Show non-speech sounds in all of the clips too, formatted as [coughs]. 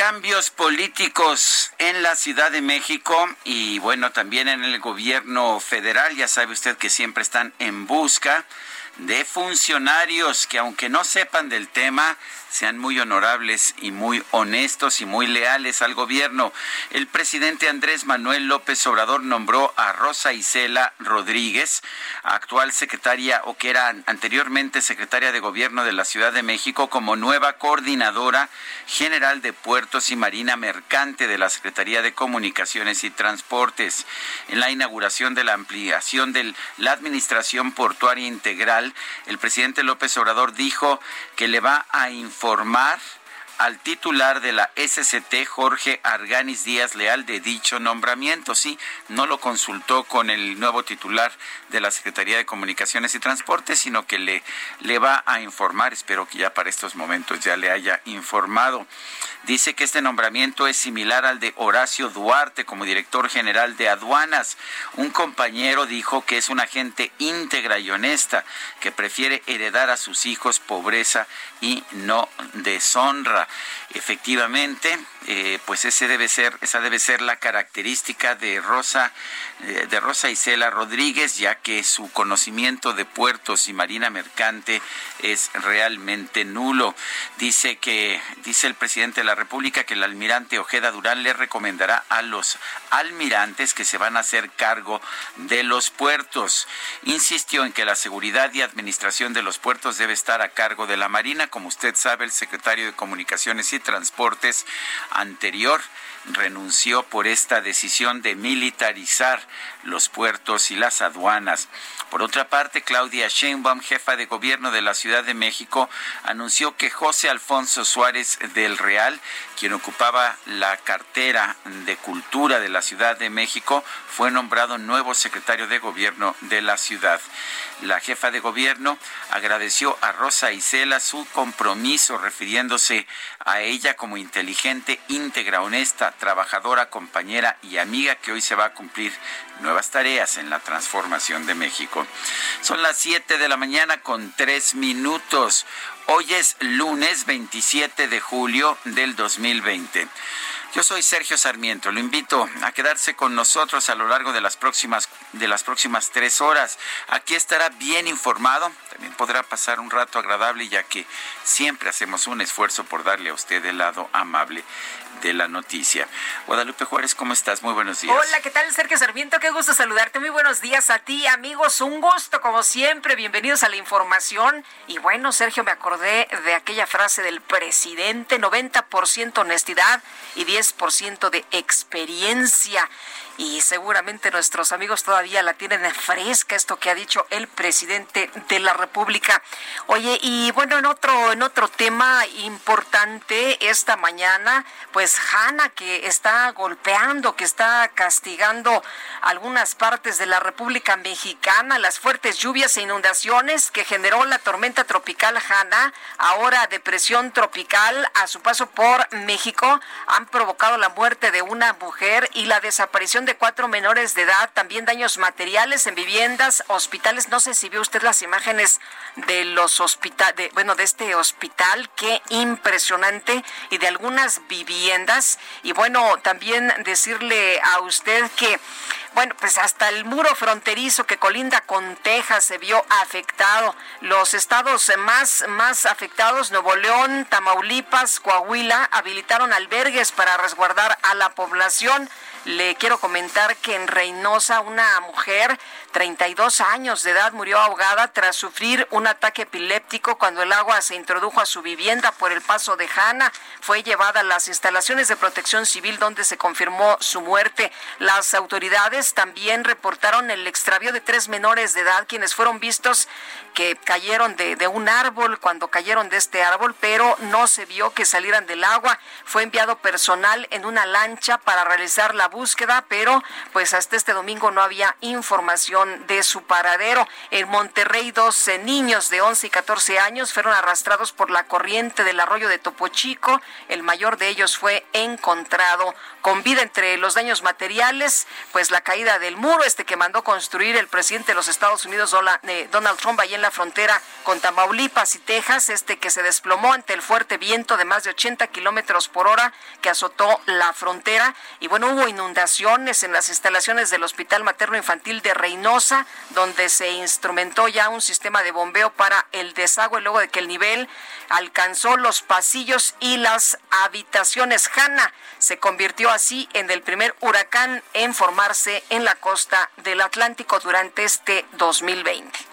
Cambios, políticos en la Ciudad de México y bueno, también en el gobierno federal. Ya sabe usted que siempre están en busca de funcionarios que aunque no sepan del tema, sean muy honorables y muy honestos y muy leales al gobierno. El presidente Andrés Manuel López Obrador nombró a Rosa Isela Rodríguez, actual secretaria o que era anteriormente secretaria de gobierno de la Ciudad de México, como nueva coordinadora general de puertos y marina mercante de la Secretaría de Comunicaciones y Transportes. En la inauguración de la ampliación de la Administración Portuaria Integral, el presidente López Obrador dijo que le va a informar informar al titular de la SCT, Jorge Arganis Díaz Leal, de dicho nombramiento. Sí, no lo consultó con el nuevo titular de la Secretaría de Comunicaciones y Transportes, sino que le, le va a informar. Espero que ya para estos momentos ya le haya informado. Dice que este nombramiento es similar al de Horacio Duarte como director general de aduanas. Un compañero dijo que es una gente íntegra y honesta, que prefiere heredar a sus hijos pobreza y no deshonra. Efectivamente, eh, pues debe ser, esa debe ser la característica de Rosa, eh, de Rosa Isela Rodríguez, ya que su conocimiento de puertos y marina mercante es realmente nulo. Dice que, dice el presidente de la República que el almirante Ojeda Durán le recomendará a los almirantes que se van a hacer cargo de los puertos. Insistió en que la seguridad y administración de los puertos debe estar a cargo de la Marina, como usted sabe, el secretario de Y Transportes anterior renunció por esta decisión de militarizar los puertos y las aduanas. Por otra parte, Claudia Sheinbaum, jefa de gobierno de la Ciudad de México, anunció que José Alfonso Suárez del Real, quien ocupaba la cartera de Cultura de la Ciudad de México, fue nombrado nuevo secretario de gobierno de la ciudad. La jefa de gobierno agradeció a Rosa Isela su compromiso refiriéndose a ella como inteligente, íntegra, honesta, trabajadora, compañera y amiga que hoy se va a cumplir nuevas tareas en la transformación de México. Son las 7 de la mañana con 3 minutos. Hoy es lunes 27 de julio del 2020. Yo soy Sergio Sarmiento. Lo invito a quedarse con nosotros a lo largo de las próximas de las próximas tres horas. Aquí estará bien informado. También podrá pasar un rato agradable, ya que siempre hacemos un esfuerzo por darle a usted el lado amable de la noticia. Guadalupe Juárez, ¿cómo estás? Muy buenos días. Hola, ¿qué tal, Sergio Sarmiento? Qué gusto saludarte. Muy buenos días a ti, amigos. Un gusto, como siempre. Bienvenidos a la información. Y bueno, Sergio, me acordé de aquella frase del presidente, 90% honestidad y 10% de experiencia y seguramente nuestros amigos todavía la tienen fresca esto que ha dicho el presidente de la República. Oye, y bueno, en otro en otro tema importante esta mañana, pues Hanna que está golpeando, que está castigando algunas partes de la República Mexicana, las fuertes lluvias e inundaciones que generó la tormenta tropical Hanna, ahora depresión tropical a su paso por México, han provocado la muerte de una mujer y la desaparición de de cuatro menores de edad, también daños materiales en viviendas, hospitales. No sé si vio usted las imágenes de los hospitales, bueno, de este hospital, qué impresionante, y de algunas viviendas. Y bueno, también decirle a usted que bueno, pues hasta el muro fronterizo que colinda con Texas se vio afectado. Los estados más, más afectados, Nuevo León, Tamaulipas, Coahuila, habilitaron albergues para resguardar a la población. Le quiero comentar que en Reynosa una mujer 32 años de edad murió ahogada tras sufrir un ataque epiléptico cuando el agua se introdujo a su vivienda por el paso de Jana. Fue llevada a las instalaciones de protección civil donde se confirmó su muerte. Las autoridades también reportaron el extravío de tres menores de edad quienes fueron vistos que cayeron de, de un árbol cuando cayeron de este árbol, pero no se vio que salieran del agua. Fue enviado personal en una lancha para realizar la búsqueda, pero pues hasta este domingo no había información de su paradero. En Monterrey, 12 niños de 11 y 14 años fueron arrastrados por la corriente del arroyo de Topo Chico. El mayor de ellos fue encontrado con vida entre los daños materiales, pues la caída del muro, este que mandó construir el presidente de los Estados Unidos, eh, Donald Trump, ahí en la frontera con Tamaulipas y Texas, este que se desplomó ante el fuerte viento de más de 80 kilómetros por hora que azotó la frontera. Y bueno, hubo inundaciones en las instalaciones del Hospital Materno Infantil de Reynosa donde se instrumentó ya un sistema de bombeo para el desagüe luego de que el nivel alcanzó los pasillos y las habitaciones. Hanna se convirtió así en el primer huracán en formarse en la costa del Atlántico durante este 2020.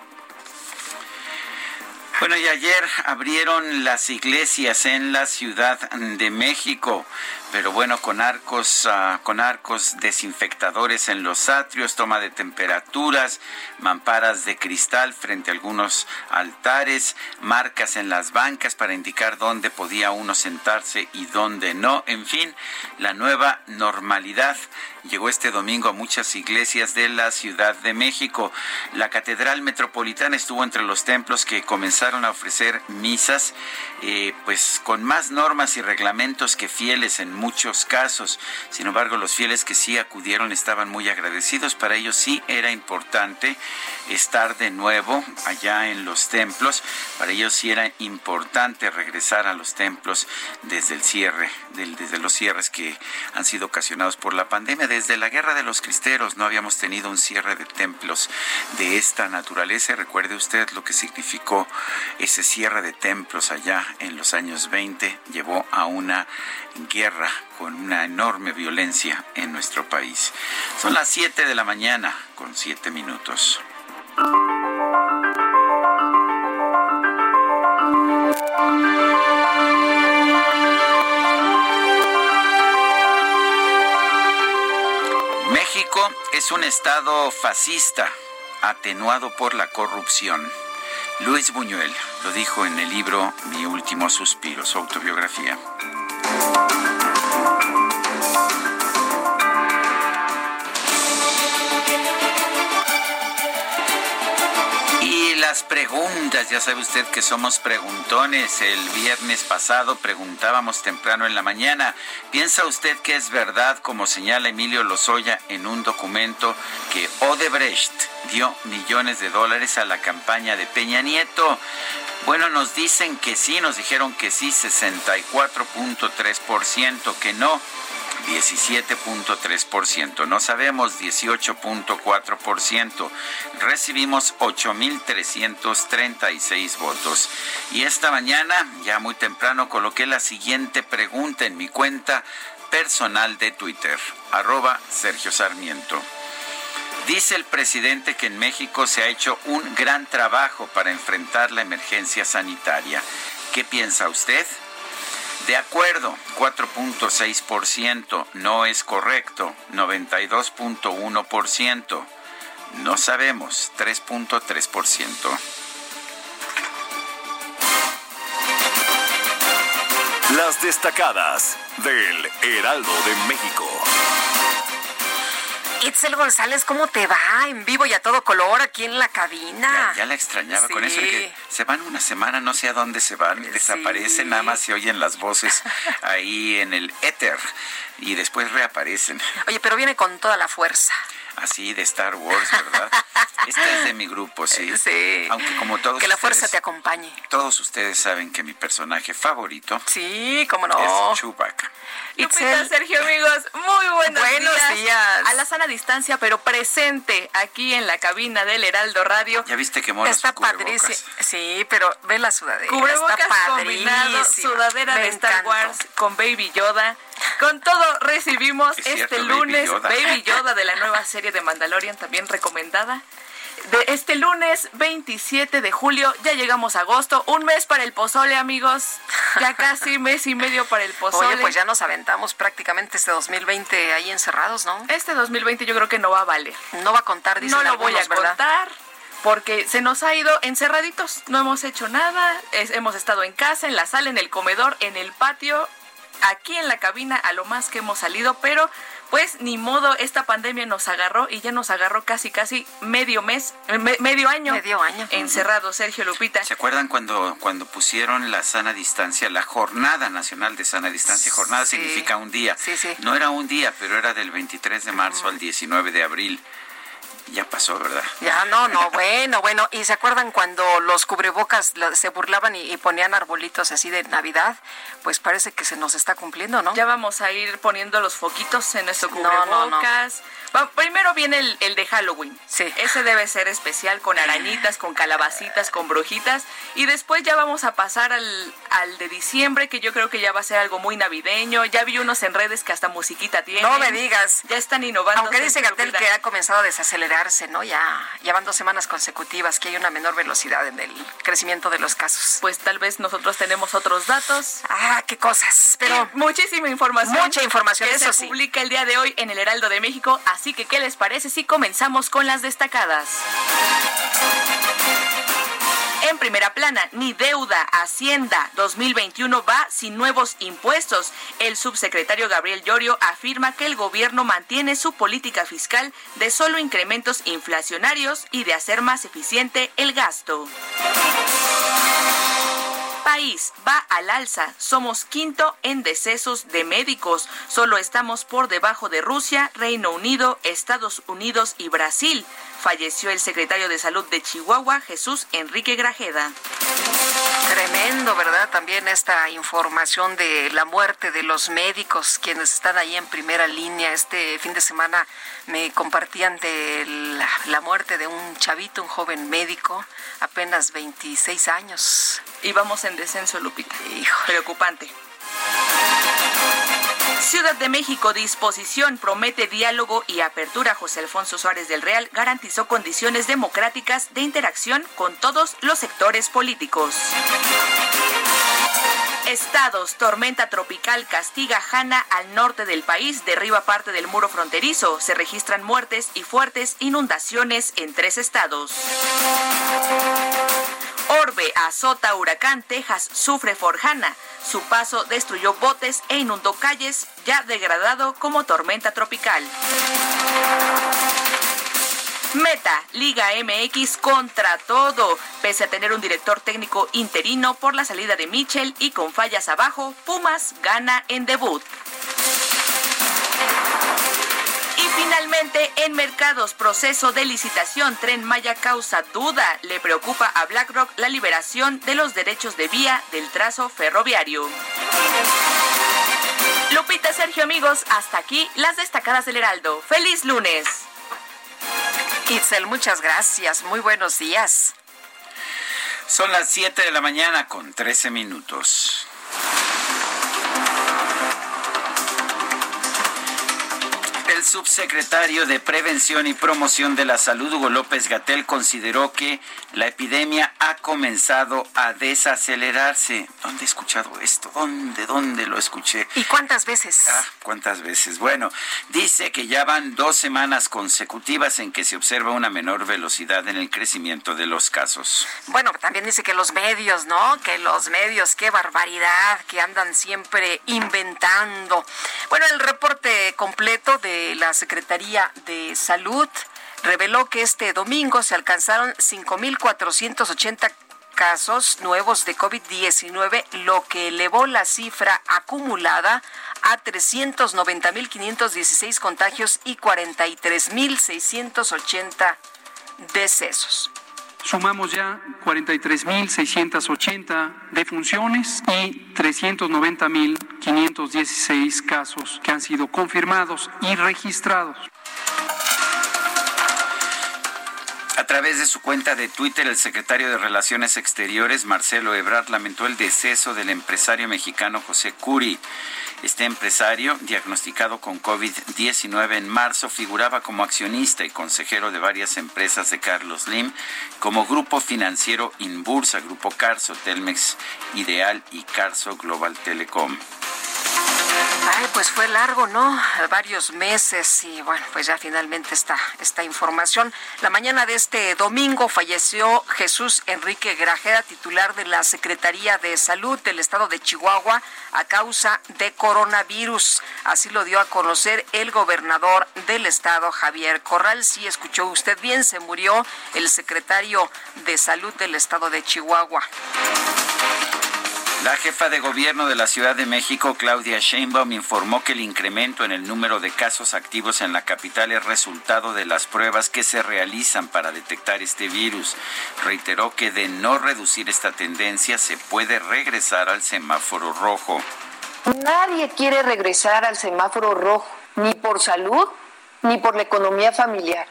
Bueno, y ayer abrieron las iglesias en la Ciudad de México pero bueno, con arcos, ah, con arcos desinfectadores en los atrios, toma de temperaturas, mamparas de cristal frente a algunos altares, marcas en las bancas para indicar dónde podía uno sentarse y dónde no. En fin, la nueva normalidad llegó este domingo a muchas iglesias de la Ciudad de México. La Catedral Metropolitana estuvo entre los templos que comenzaron a ofrecer misas, eh, pues con más normas y reglamentos que fieles en muchos casos. Sin embargo, los fieles que sí acudieron estaban muy agradecidos. Para ellos sí era importante estar de nuevo allá en los templos. Para ellos sí era importante regresar a los templos desde el cierre, desde los cierres que han sido ocasionados por la pandemia. Desde la guerra de los cristeros no habíamos tenido un cierre de templos de esta naturaleza. Recuerde usted lo que significó ese cierre de templos allá en los años 20. Llevó a una guerra con una enorme violencia en nuestro país. Son las 7 de la mañana con 7 minutos. México es un estado fascista, atenuado por la corrupción. Luis Buñuel lo dijo en el libro Mi último suspiro, su autobiografía. Las preguntas, ya sabe usted que somos preguntones. El viernes pasado preguntábamos temprano en la mañana, ¿piensa usted que es verdad, como señala Emilio Lozoya en un documento, que Odebrecht dio millones de dólares a la campaña de Peña Nieto? Bueno, nos dicen que sí, nos dijeron que sí, 64.3%, que no, 17.3%. No sabemos 18.4%. Recibimos 8.336 votos. Y esta mañana, ya muy temprano, coloqué la siguiente pregunta en mi cuenta personal de Twitter, arroba Sergio Sarmiento. Dice el presidente que en México se ha hecho un gran trabajo para enfrentar la emergencia sanitaria. ¿Qué piensa usted? De acuerdo, 4.6%, no es correcto, 92.1%, no sabemos, 3.3%. Las destacadas del Heraldo de México. Itzel González, ¿cómo te va? En vivo y a todo color aquí en la cabina. Ya, la extrañaba con eso de que se van una semana, no sé a dónde se van, desaparecen, nada más se oyen las voces [laughs] ahí en el éter y después reaparecen. Oye, pero viene con toda la fuerza así de Star Wars, ¿verdad? [laughs] Esta es de mi grupo, sí. Sí. Aunque como todos Que la fuerza te acompañe. Todos ustedes saben que mi personaje favorito Sí, cómo no. Es Chewbacca. Lupita, Sergio, amigos, muy buenos, buenos días. A la sana distancia, pero presente aquí en la cabina del Heraldo Radio. Ya viste que mola Está padrísimo. Sí, pero ve la sudadera. Cubrebocas Está combinado, sudadera de Star Wars con Baby Yoda. Con todo recibimos este lunes Baby Yoda de la nueva serie de Mandalorian, también recomendada de este lunes 27 de julio. Ya llegamos a agosto, un mes para el pozole, amigos. Ya casi [laughs] mes y medio para el pozole. Oye, pues ya nos aventamos prácticamente este 2020 ahí encerrados, ¿no? Este 2020 yo creo que no va a valer. No va a contar, dice No lo voy a contar porque se nos ha ido encerraditos. No hemos hecho nada. hemos estado en casa, en la sala, en el comedor, en el patio, aquí en la cabina, a lo más que hemos salido, pero pues ni modo, esta pandemia nos agarró y ya nos agarró casi, casi medio mes, medio año. Medio año. Encerrado, Sergio Lupita. ¿Se acuerdan cuando, cuando pusieron la sana distancia, la Jornada Nacional de Sana Distancia? Jornada significa un día. Sí, sí. No era un día, pero era del 23 de marzo al 19 de abril. Ya pasó, ¿verdad? Ya, no, no, bueno, bueno. ¿Y se acuerdan cuando los cubrebocas se burlaban y, ponían arbolitos así de Navidad? Pues parece que se nos está cumpliendo, ¿no? Ya vamos a ir poniendo los foquitos en nuestro cubrebocas. primero viene el, de Halloween. Sí. Ese debe ser especial con arañitas, con calabacitas, con brujitas. Y después ya vamos a pasar al, al de diciembre, que yo creo que ya va a ser algo muy navideño. Ya vi unos en redes que hasta musiquita tienen. No me digas. Ya están innovando. Aunque dice Gatel que ha comenzado a desacelerar ¿no? Ya, ya van dos semanas consecutivas que hay una menor velocidad en el crecimiento de los casos. Pues tal vez nosotros tenemos otros datos. Ah, qué cosas. Pero muchísima información. Mucha información, que eso se publica el día de hoy en el Heraldo de México. Así que, ¿qué les parece si comenzamos con las destacadas? En primera plana, ni deuda, Hacienda 2021 va sin nuevos impuestos. El subsecretario Gabriel Llorio afirma que el gobierno mantiene su política fiscal de solo incrementos inflacionarios y de hacer más eficiente el gasto país va al alza. Somos quinto en decesos de médicos. Solo estamos por debajo de Rusia, Reino Unido, Estados Unidos y Brasil. Falleció el secretario de Salud de Chihuahua, Jesús Enrique Grajeda. Tremendo, ¿verdad? También esta información de la muerte de los médicos, quienes están ahí en primera línea. Este fin de semana me compartían de la, muerte de un chavito, un joven médico, apenas 26 años. Y vamos en descenso, Lupita. Hijo. Preocupante. Ciudad de México, disposición, promete diálogo y apertura. José Alfonso Suárez del Real garantizó condiciones democráticas de interacción con todos los sectores políticos. Estados, tormenta tropical castiga Hanna al norte del país, derriba parte del muro fronterizo. Se registran muertes y fuertes inundaciones en tres estados. Orbe azota huracán, Texas sufre forjana. Su paso destruyó botes e inundó calles, ya degradado como tormenta tropical. Meta, Liga MX contra todo. Pese a tener un director técnico interino por la salida de Mitchell y con fallas abajo, Pumas gana en debut. Finalmente, en mercados, proceso de licitación, Tren Maya causa duda. Le preocupa a BlackRock la liberación de los derechos de vía del trazo ferroviario. Lupita, Sergio, amigos, hasta aquí las destacadas del Heraldo. ¡Feliz lunes! Itzel, muchas gracias. Muy buenos días. Son las 7 de la mañana con 13 minutos. El subsecretario de Prevención y Promoción de la Salud, Hugo López Gatel, consideró que la epidemia ha comenzado a desacelerarse. ¿Dónde he escuchado esto? ¿Dónde, dónde lo escuché? ¿Y cuántas veces? Ah, ¿cuántas veces? Bueno, dice que ya van dos semanas consecutivas en que se observa una menor velocidad en el crecimiento de los casos. Bueno, también dice que los medios, ¿no? Que los medios, qué barbaridad, que andan siempre inventando. Bueno, el reporte completo de la Secretaría de Salud reveló que este domingo se alcanzaron 5.480 casos nuevos de COVID-19, lo que elevó la cifra acumulada a 390.516 contagios y 43.680 decesos. Sumamos ya 43.680 defunciones y 390.516 casos que han sido confirmados y registrados. A través de su cuenta de Twitter, el secretario de Relaciones Exteriores, Marcelo Ebrard, lamentó el deceso del empresario mexicano José Curi. Este empresario, diagnosticado con COVID-19 en marzo, figuraba como accionista y consejero de varias empresas de Carlos Lim, como grupo financiero Inbursa, Grupo Carso, Telmex Ideal y Carso Global Telecom. Pues fue largo, ¿no? Varios meses y bueno, pues ya finalmente está esta información. La mañana de este domingo falleció Jesús Enrique Grajeda, titular de la Secretaría de Salud del Estado de Chihuahua, a causa de coronavirus. Así lo dio a conocer el gobernador del estado, Javier Corral. Sí, escuchó usted bien, se murió el secretario de Salud del Estado de Chihuahua. La jefa de gobierno de la Ciudad de México, Claudia Sheinbaum, informó que el incremento en el número de casos activos en la capital es resultado de las pruebas que se realizan para detectar este virus. Reiteró que de no reducir esta tendencia se puede regresar al semáforo rojo. Nadie quiere regresar al semáforo rojo, ni por salud, ni por la economía familiar,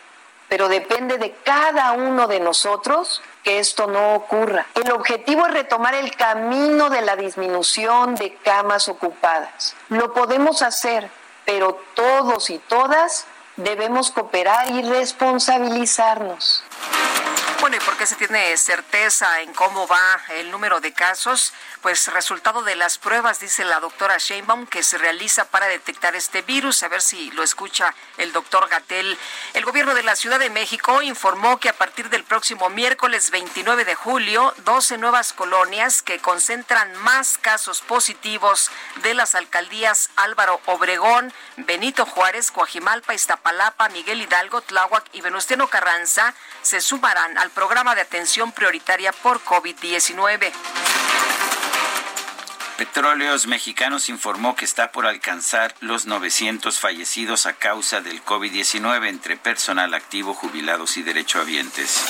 pero depende de cada uno de nosotros que esto no ocurra. El objetivo es retomar el camino de la disminución de camas ocupadas. Lo podemos hacer, pero todos y todas debemos cooperar y responsabilizarnos. Bueno, ¿y por qué se tiene certeza en cómo va el número de casos? Pues resultado de las pruebas, dice la doctora Sheinbaum, que se realiza para detectar este virus. A ver si lo escucha el doctor Gatel. El gobierno de la Ciudad de México informó que a partir del próximo miércoles 29 de julio, 12 nuevas colonias que concentran más casos positivos de las alcaldías Álvaro Obregón, Benito Juárez, Coajimalpa, Iztapalapa, Miguel Hidalgo, Tláhuac y Venustiano Carranza se sumarán al programa de atención prioritaria por COVID-19. Petróleos Mexicanos informó que está por alcanzar los 900 fallecidos a causa del COVID-19 entre personal activo, jubilados y derechohabientes.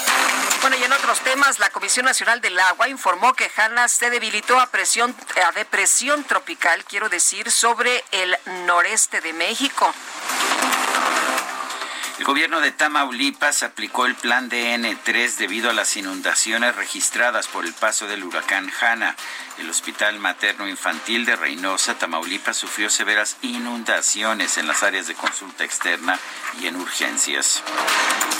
Bueno, y en otros temas, la Comisión Nacional del Agua informó que Hanna se debilitó a, presión, a depresión tropical, quiero decir, sobre el noreste de México. El gobierno de Tamaulipas aplicó el plan DN3 debido a las inundaciones registradas por el paso del huracán Hanna. El Hospital Materno Infantil de Reynosa, Tamaulipas, sufrió severas inundaciones en las áreas de consulta externa y en urgencias.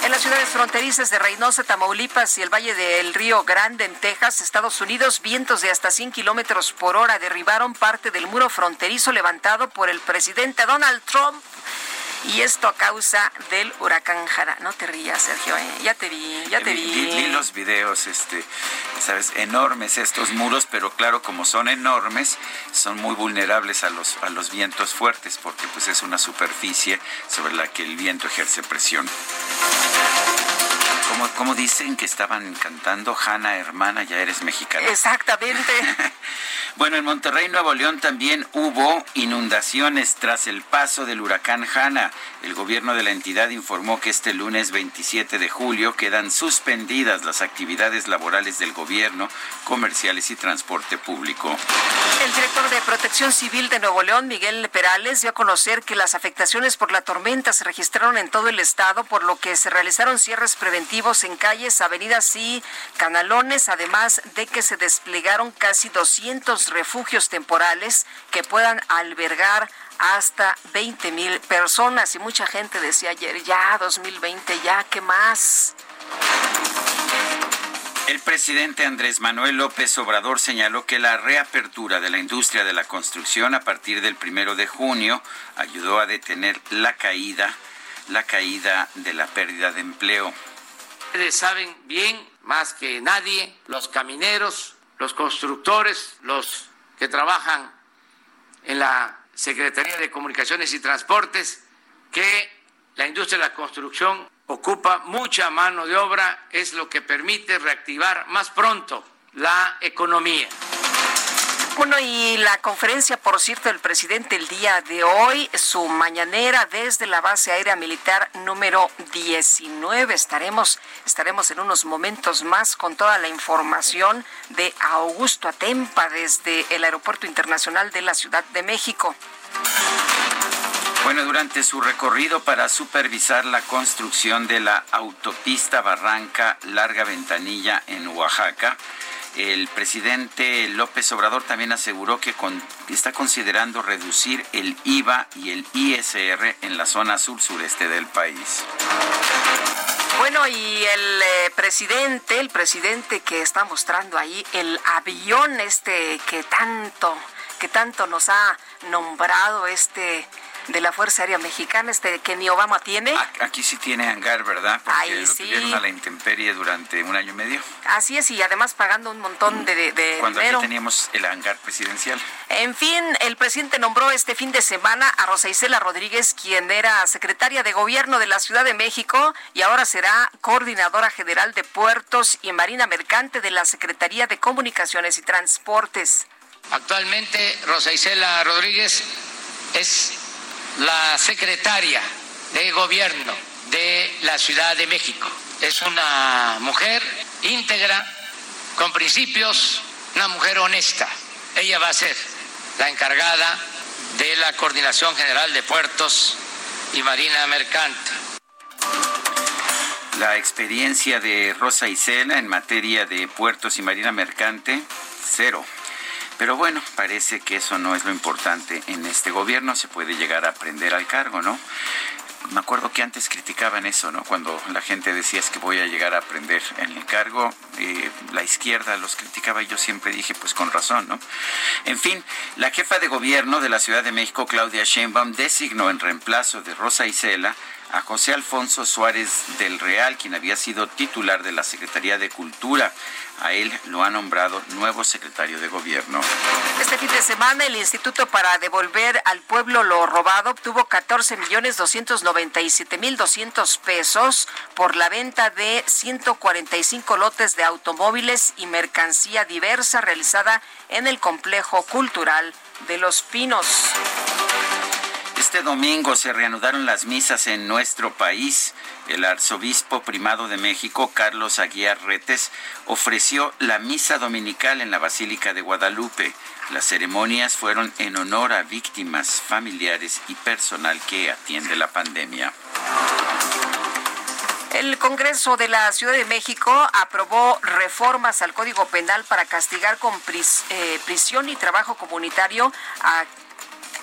En las ciudades fronterizas de Reynosa, Tamaulipas y el Valle del Río Grande, en Texas, Estados Unidos, vientos de hasta 100 kilómetros por hora derribaron parte del muro fronterizo levantado por el presidente Donald Trump y esto a causa del huracán Jara. No te rías, Sergio, ¿eh? ya te vi, ya te vi. Vi, los videos, este, sabes, enormes estos muros, pero claro, como son enormes, son muy vulnerables a los, a los vientos fuertes, porque pues es una superficie sobre la que el viento ejerce presión. Como dicen que estaban cantando, Hanna, hermana, ya eres mexicana. Exactamente. [laughs] bueno, en Monterrey, Nuevo León, también hubo inundaciones tras el paso del huracán Hanna. El gobierno de la entidad informó que este lunes 27 de julio quedan suspendidas las actividades laborales del gobierno, comerciales y transporte público. El director de Protección Civil de Nuevo León, Miguel Perales, dio a conocer que las afectaciones por la tormenta se registraron en todo el estado, por lo que se realizaron cierres preventivos en calles, avenidas y canalones, además de que se desplegaron casi 200 refugios temporales que puedan albergar hasta 20 mil personas. Y mucha gente decía ayer, ya 2020, ya, ¿qué más? El presidente Andrés Manuel López Obrador señaló que la reapertura de la industria de la construcción a partir del primero de junio ayudó a detener la caída, la caída de la pérdida de empleo. Ustedes saben bien, más que nadie, los camineros, los constructores, los que trabajan en la Secretaría de Comunicaciones y Transportes, que la industria de la construcción ocupa mucha mano de obra, es lo que permite reactivar más pronto la economía. Bueno, y la conferencia, por cierto, del presidente el día de hoy, su mañanera desde la base aérea militar número 19. Estaremos, estaremos en unos momentos más con toda la información de Augusto Atempa desde el Aeropuerto Internacional de la Ciudad de México. Bueno, durante su recorrido para supervisar la construcción de la autopista Barranca Larga Ventanilla en Oaxaca, el presidente López Obrador también aseguró que está considerando reducir el IVA y el ISR en la zona sur-sureste del país. Bueno, y el eh, presidente, el presidente que está mostrando ahí, el avión este que tanto, que tanto nos ha nombrado este de la Fuerza Aérea Mexicana, este que ni Obama tiene. Aquí sí tiene hangar, ¿verdad? Porque lo tuvieron a la intemperie durante un año y medio. Así es, y además pagando un montón de, de Cuando aquí teníamos el hangar presidencial. En fin, el presidente nombró este fin de semana a Rosa Isela Rodríguez, quien era secretaria de Gobierno de la Ciudad de México y ahora será coordinadora general de Puertos y Marina Mercante de la Secretaría de Comunicaciones y Transportes. Actualmente, Rosa Isela Rodríguez es la secretaria de gobierno de la Ciudad de México. Es una mujer íntegra, con principios, una mujer honesta. Ella va a ser la encargada de la Coordinación General de Puertos y Marina Mercante. La experiencia de Rosa Isela en materia de puertos y marina mercante, cero. Pero bueno, parece que eso no es lo importante en este gobierno, se puede llegar a aprender al cargo, ¿no? Me acuerdo que antes criticaban eso, ¿no? Cuando la gente decía es que voy a llegar a aprender en el cargo, eh, la izquierda los criticaba y yo siempre dije, pues con razón, ¿no? En fin, la jefa de gobierno de la Ciudad de México, Claudia Sheinbaum, designó en reemplazo de Rosa Isela a José Alfonso Suárez del Real, quien había sido titular de la Secretaría de Cultura. A él lo ha nombrado nuevo secretario de Gobierno. Este fin de semana el Instituto para Devolver al Pueblo lo Robado obtuvo 14 millones 297 mil 200 pesos por la venta de 145 lotes de automóviles y mercancía diversa realizada en el complejo cultural de Los Pinos. Este domingo se reanudaron las misas en nuestro país. El arzobispo primado de México, Carlos Aguiar Retes, ofreció la misa dominical en la Basílica de Guadalupe. Las ceremonias fueron en honor a víctimas, familiares y personal que atiende la pandemia. El Congreso de la Ciudad de México aprobó reformas al Código Penal para castigar con eh, prisión y trabajo comunitario a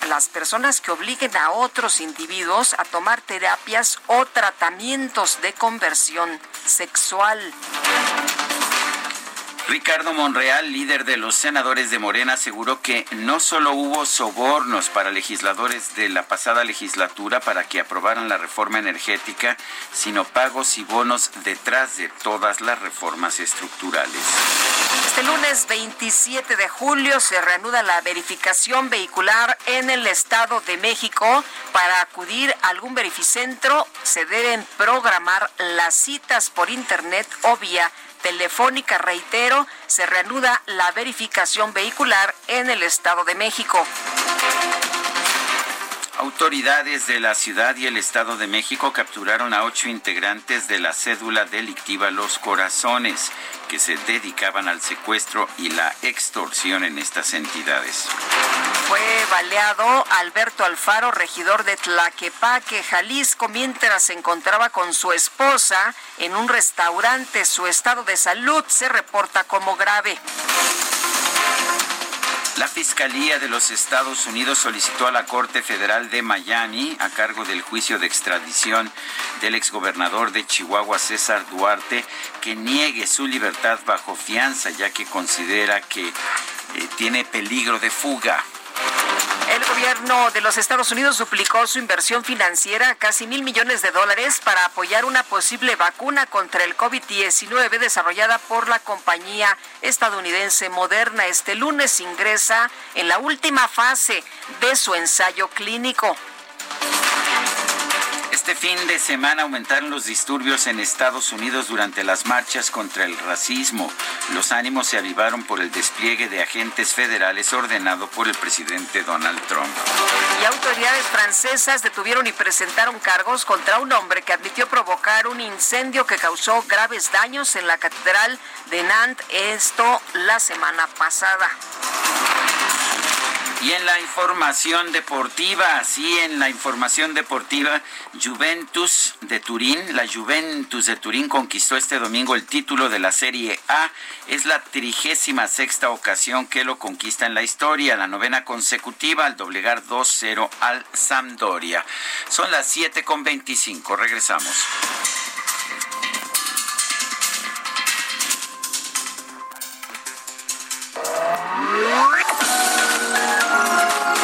las personas que obliguen a otros individuos a tomar terapias o tratamientos de conversión sexual. Ricardo Monreal, líder de los senadores de Morena, aseguró que no solo hubo sobornos para legisladores de la pasada legislatura para que aprobaran la reforma energética, sino pagos y bonos detrás de todas las reformas estructurales. Este lunes 27 de julio se reanuda la verificación vehicular en el Estado de México. Para acudir a algún verificentro se deben programar las citas por internet o vía telefónica, reitero, se reanuda la verificación vehicular en el Estado de México. Autoridades de la ciudad y el Estado de México capturaron a ocho integrantes de la cédula delictiva Los Corazones, que se dedicaban al secuestro y la extorsión en estas entidades. Fue baleado Alberto Alfaro, regidor de Tlaquepaque, Jalisco, mientras se encontraba con su esposa en un restaurante. Su estado de salud se reporta como grave. La Fiscalía de los Estados Unidos solicitó a la Corte Federal de Miami, a cargo del juicio de extradición del exgobernador de Chihuahua, César Duarte, que niegue su libertad bajo fianza, ya que considera que eh, tiene peligro de fuga. El gobierno de los Estados Unidos duplicó su inversión financiera a casi mil millones de dólares para apoyar una posible vacuna contra el COVID-19 desarrollada por la compañía estadounidense Moderna. Este lunes ingresa en la última fase de su ensayo clínico. Este fin de semana aumentaron los disturbios en Estados Unidos durante las marchas contra el racismo. Los ánimos se avivaron por el despliegue de agentes federales ordenado por el presidente Donald Trump. Y autoridades francesas detuvieron y presentaron cargos contra un hombre que admitió provocar un incendio que causó graves daños en la catedral de Nantes, esto la semana pasada. Y en la información deportiva, sí, en la información deportiva, Juventus de Turín, la Juventus de Turín conquistó este domingo el título de la Serie A. Es la trigésima sexta ocasión que lo conquista en la historia, la novena consecutiva al doblegar 2-0 al Sampdoria. Son las 7 con 25. Regresamos.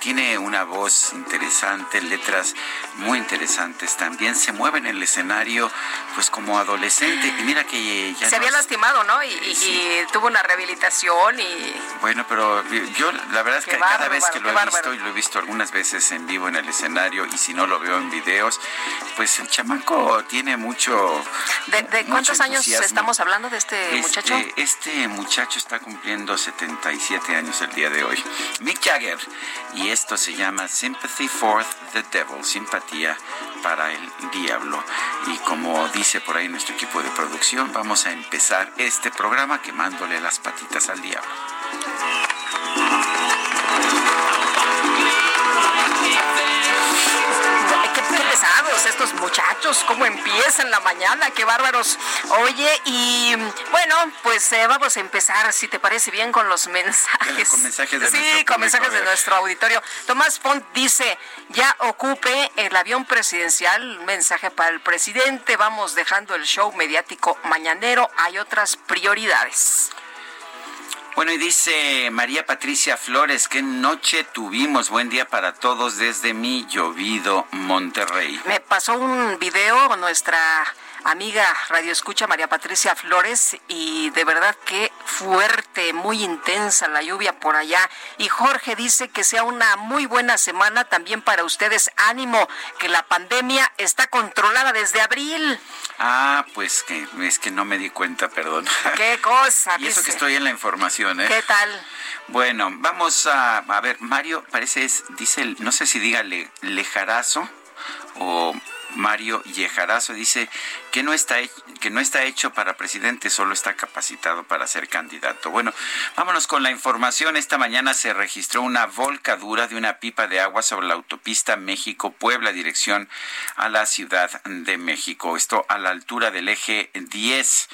Tiene, una voz interesante, letras muy interesantes también. Se mueve en el escenario pues como adolescente. Y mira que ya... Se había lastimado, ¿no? Y, tuvo una rehabilitación y... Bueno, pero yo la verdad es que cada vez que lo he visto, y lo he visto algunas veces en vivo en el escenario, y si no lo veo en videos, pues el chamaco tiene mucho... ¿De, cuántos años estamos hablando de este, este, muchacho? Este muchacho está cumpliendo 77 años el día de hoy. Mick Jagger. Y esto se llama Sympathy for the Devil, simpatía para el diablo. Y como dice por ahí nuestro equipo de producción, vamos a empezar este programa quemándole las patitas al diablo. Estos muchachos, cómo empiezan la mañana, qué bárbaros. Oye, y bueno, pues eh, vamos a empezar, si te parece bien, con los mensajes. Con mensajes de sí, con mensajes de nuestro auditorio. Tomás Font dice, ya ocupe el avión presidencial, mensaje para el presidente, vamos dejando el show mediático mañanero, hay otras prioridades. Bueno, y dice María Patricia Flores, qué noche tuvimos. Buen día para todos desde mi llovido Monterrey. Me pasó un video nuestra amiga Radio Escucha María Patricia Flores y de verdad que fuerte, muy intensa la lluvia por allá. Y Jorge dice que sea una muy buena semana también para ustedes. Ánimo, que la pandemia está controlada desde abril. Ah, pues que es que no me di cuenta, perdón. [laughs] Qué [laughs] cosa. y eso que estoy en la información, ¿eh? ¿Qué tal? Bueno, vamos a, a ver, Mario parece es, dice, no sé si diga lejarazo o Mario Yejarazo dice que no está que no está hecho para presidente, solo está capacitado para ser candidato. Bueno, vámonos con la información. Esta mañana se registró una volcadura de una pipa de agua sobre la autopista México-Puebla, dirección a la Ciudad de México. Esto a la altura del eje 10,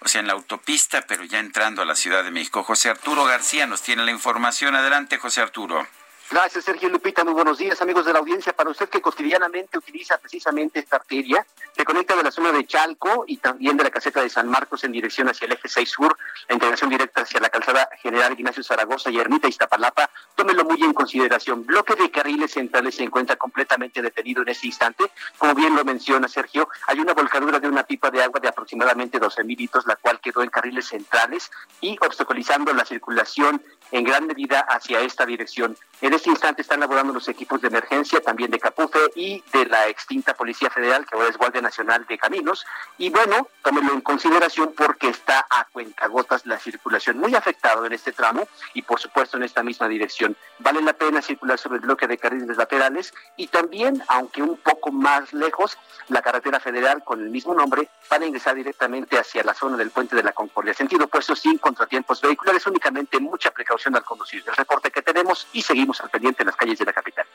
o sea, en la autopista, pero ya entrando a la Ciudad de México. José Arturo García nos tiene la información. Adelante, José Arturo. Gracias, Sergio Lupita. Muy buenos días, amigos de la audiencia. Para usted que cotidianamente utiliza precisamente esta arteria, que conecta de la zona de Chalco y también de la caseta de San Marcos en dirección hacia el eje 6 sur, la integración directa hacia la calzada General Ignacio Zaragoza y Ermita Iztapalapa, tómelo muy en consideración. Bloque de carriles centrales se encuentra completamente detenido en este instante. Como bien lo menciona Sergio, hay una volcadura de una pipa de agua de aproximadamente 12 mil litros, la cual quedó en carriles centrales y obstaculizando la circulación en gran medida hacia esta dirección. En este instante están laborando los equipos de emergencia, también de Capufe y de la extinta Policía Federal, que ahora es Guardia Nacional de Caminos. Y bueno, tómenlo en consideración porque está a cuentagotas la circulación, muy afectado en este tramo y por supuesto en esta misma dirección. Vale la pena circular sobre el bloque de carriles laterales y también, aunque un poco más lejos, la carretera federal con el mismo nombre para ingresar directamente hacia la zona del puente de la Concordia. Sentido opuesto sin contratiempos vehiculares, únicamente mucha precaución al conducir. El reporte que tenemos y seguimos al pendiente en las calles de la capital.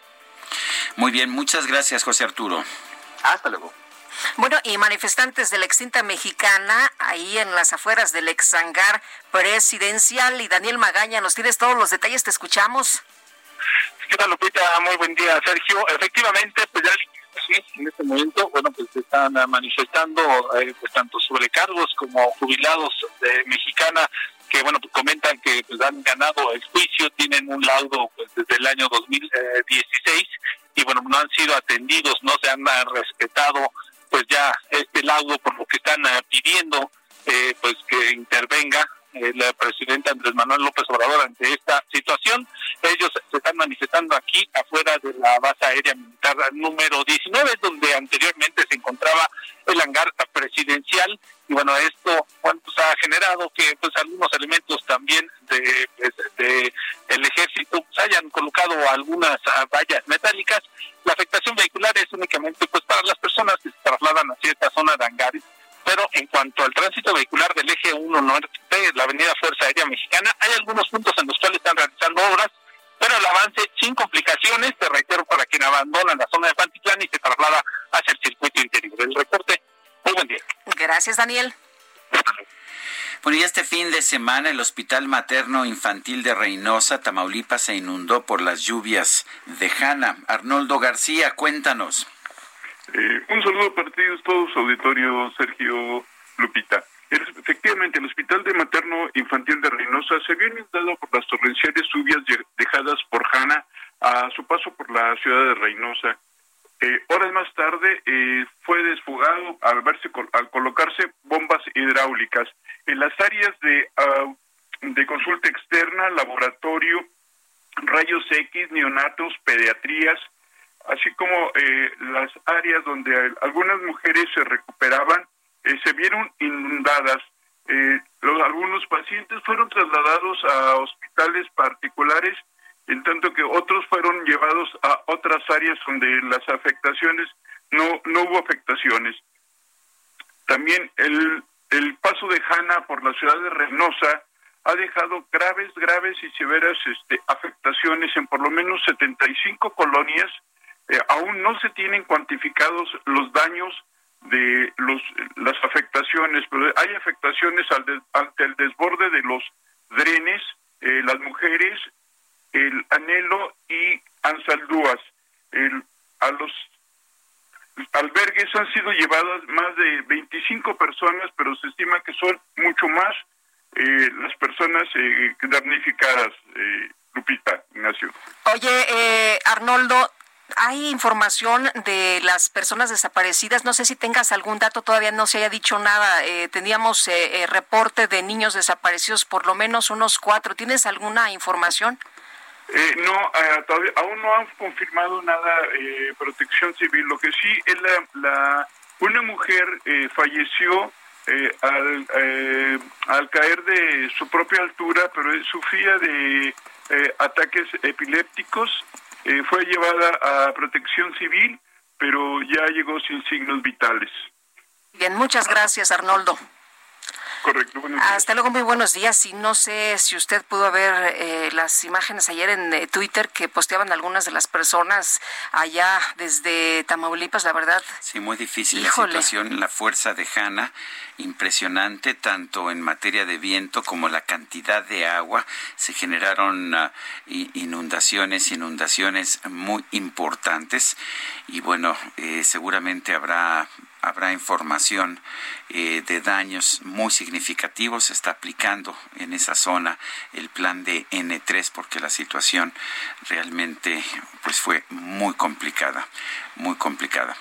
Muy bien, muchas gracias, José Arturo. Hasta luego. Bueno, y manifestantes de la extinta mexicana, ahí en las afueras del ex hangar presidencial, y Daniel Magaña, nos tienes todos los detalles, te escuchamos. ¿Qué tal, Lupita? Muy buen día, Sergio. Efectivamente, pues ya en este momento, bueno, pues se están manifestando eh, pues tanto sobrecargos como jubilados de mexicana que bueno pues comentan que pues han ganado el juicio, tienen un laudo pues desde el año 2016 y bueno no han sido atendidos, no se han respetado pues ya este laudo por lo que están eh, pidiendo eh, pues que intervenga el presidente Andrés Manuel López Obrador ante esta situación. Ellos se están manifestando aquí afuera de la base aérea militar número 19, donde anteriormente se encontraba el hangar presidencial. Y bueno, esto pues, ha generado que pues algunos elementos también de, pues, de, el ejército pues, hayan colocado algunas ah, vallas metálicas. La afectación vehicular es únicamente pues para las personas que se trasladan hacia esta zona de hangares pero en cuanto al tránsito vehicular del eje 1 norte, la avenida Fuerza Aérea Mexicana, hay algunos puntos en los cuales están realizando obras, pero el avance sin complicaciones, te reitero, para quien abandona la zona de Pantitlán y se traslada hacia el circuito interior. El reporte, muy buen día. Gracias, Daniel. Bueno, y este fin de semana el Hospital Materno Infantil de Reynosa, Tamaulipas, se inundó por las lluvias de Jana. Arnoldo García, cuéntanos. Eh, un saludo para todos, todo su auditorio, Sergio Lupita. Efectivamente, el Hospital de Materno Infantil de Reynosa se vio inundado por las torrenciales lluvias dejadas por Hanna a su paso por la ciudad de Reynosa. Eh, horas más tarde eh, fue desfugado al, verse, al colocarse bombas hidráulicas en las áreas de, ah, de consulta externa, laboratorio, rayos X, neonatos, pediatrías, así como eh, las áreas donde algunas mujeres se recuperaban, eh, se vieron inundadas. Eh, los, algunos pacientes fueron trasladados a hospitales particulares, en tanto que otros fueron llevados a otras áreas donde las afectaciones no, no hubo afectaciones. También el, el paso de Hanna por la ciudad de Reynosa ha dejado graves, graves y severas este, afectaciones en por lo menos 75 colonias eh, aún no se tienen cuantificados los daños de los, las afectaciones, pero hay afectaciones ante el desborde de los drenes, eh, las mujeres, el anhelo y ansaldúas. El, a los albergues han sido llevadas más de 25 personas, pero se estima que son mucho más eh, las personas damnificadas, Lupita, Ignacio. Oye, Arnoldo, hay información de las personas desaparecidas. No sé si tengas algún dato, todavía no se haya dicho nada. Eh, teníamos eh, eh, reporte de niños desaparecidos, por lo menos unos cuatro. ¿Tienes alguna información? no, todavía, aún no han confirmado nada Protección Civil. Lo que sí es la, una mujer falleció al, al caer de su propia altura, pero sufría de ataques epilépticos eh, fue llevada a protección civil, pero ya llegó sin signos vitales. Bien, muchas gracias, Arnoldo. Correcto. Hasta luego, muy buenos días. Y no sé si usted pudo ver eh, las imágenes ayer en eh, Twitter que posteaban algunas de las personas allá desde Tamaulipas, la verdad. Sí, muy difícil la situación. La fuerza de Hanna, impresionante, tanto en materia de viento como la cantidad de agua. Se generaron uh, inundaciones, inundaciones muy importantes. Y bueno, eh, seguramente habrá habrá información eh, de daños muy significativos. Se está aplicando en esa zona el plan de N3 porque la situación realmente pues fue muy complicada, muy complicada.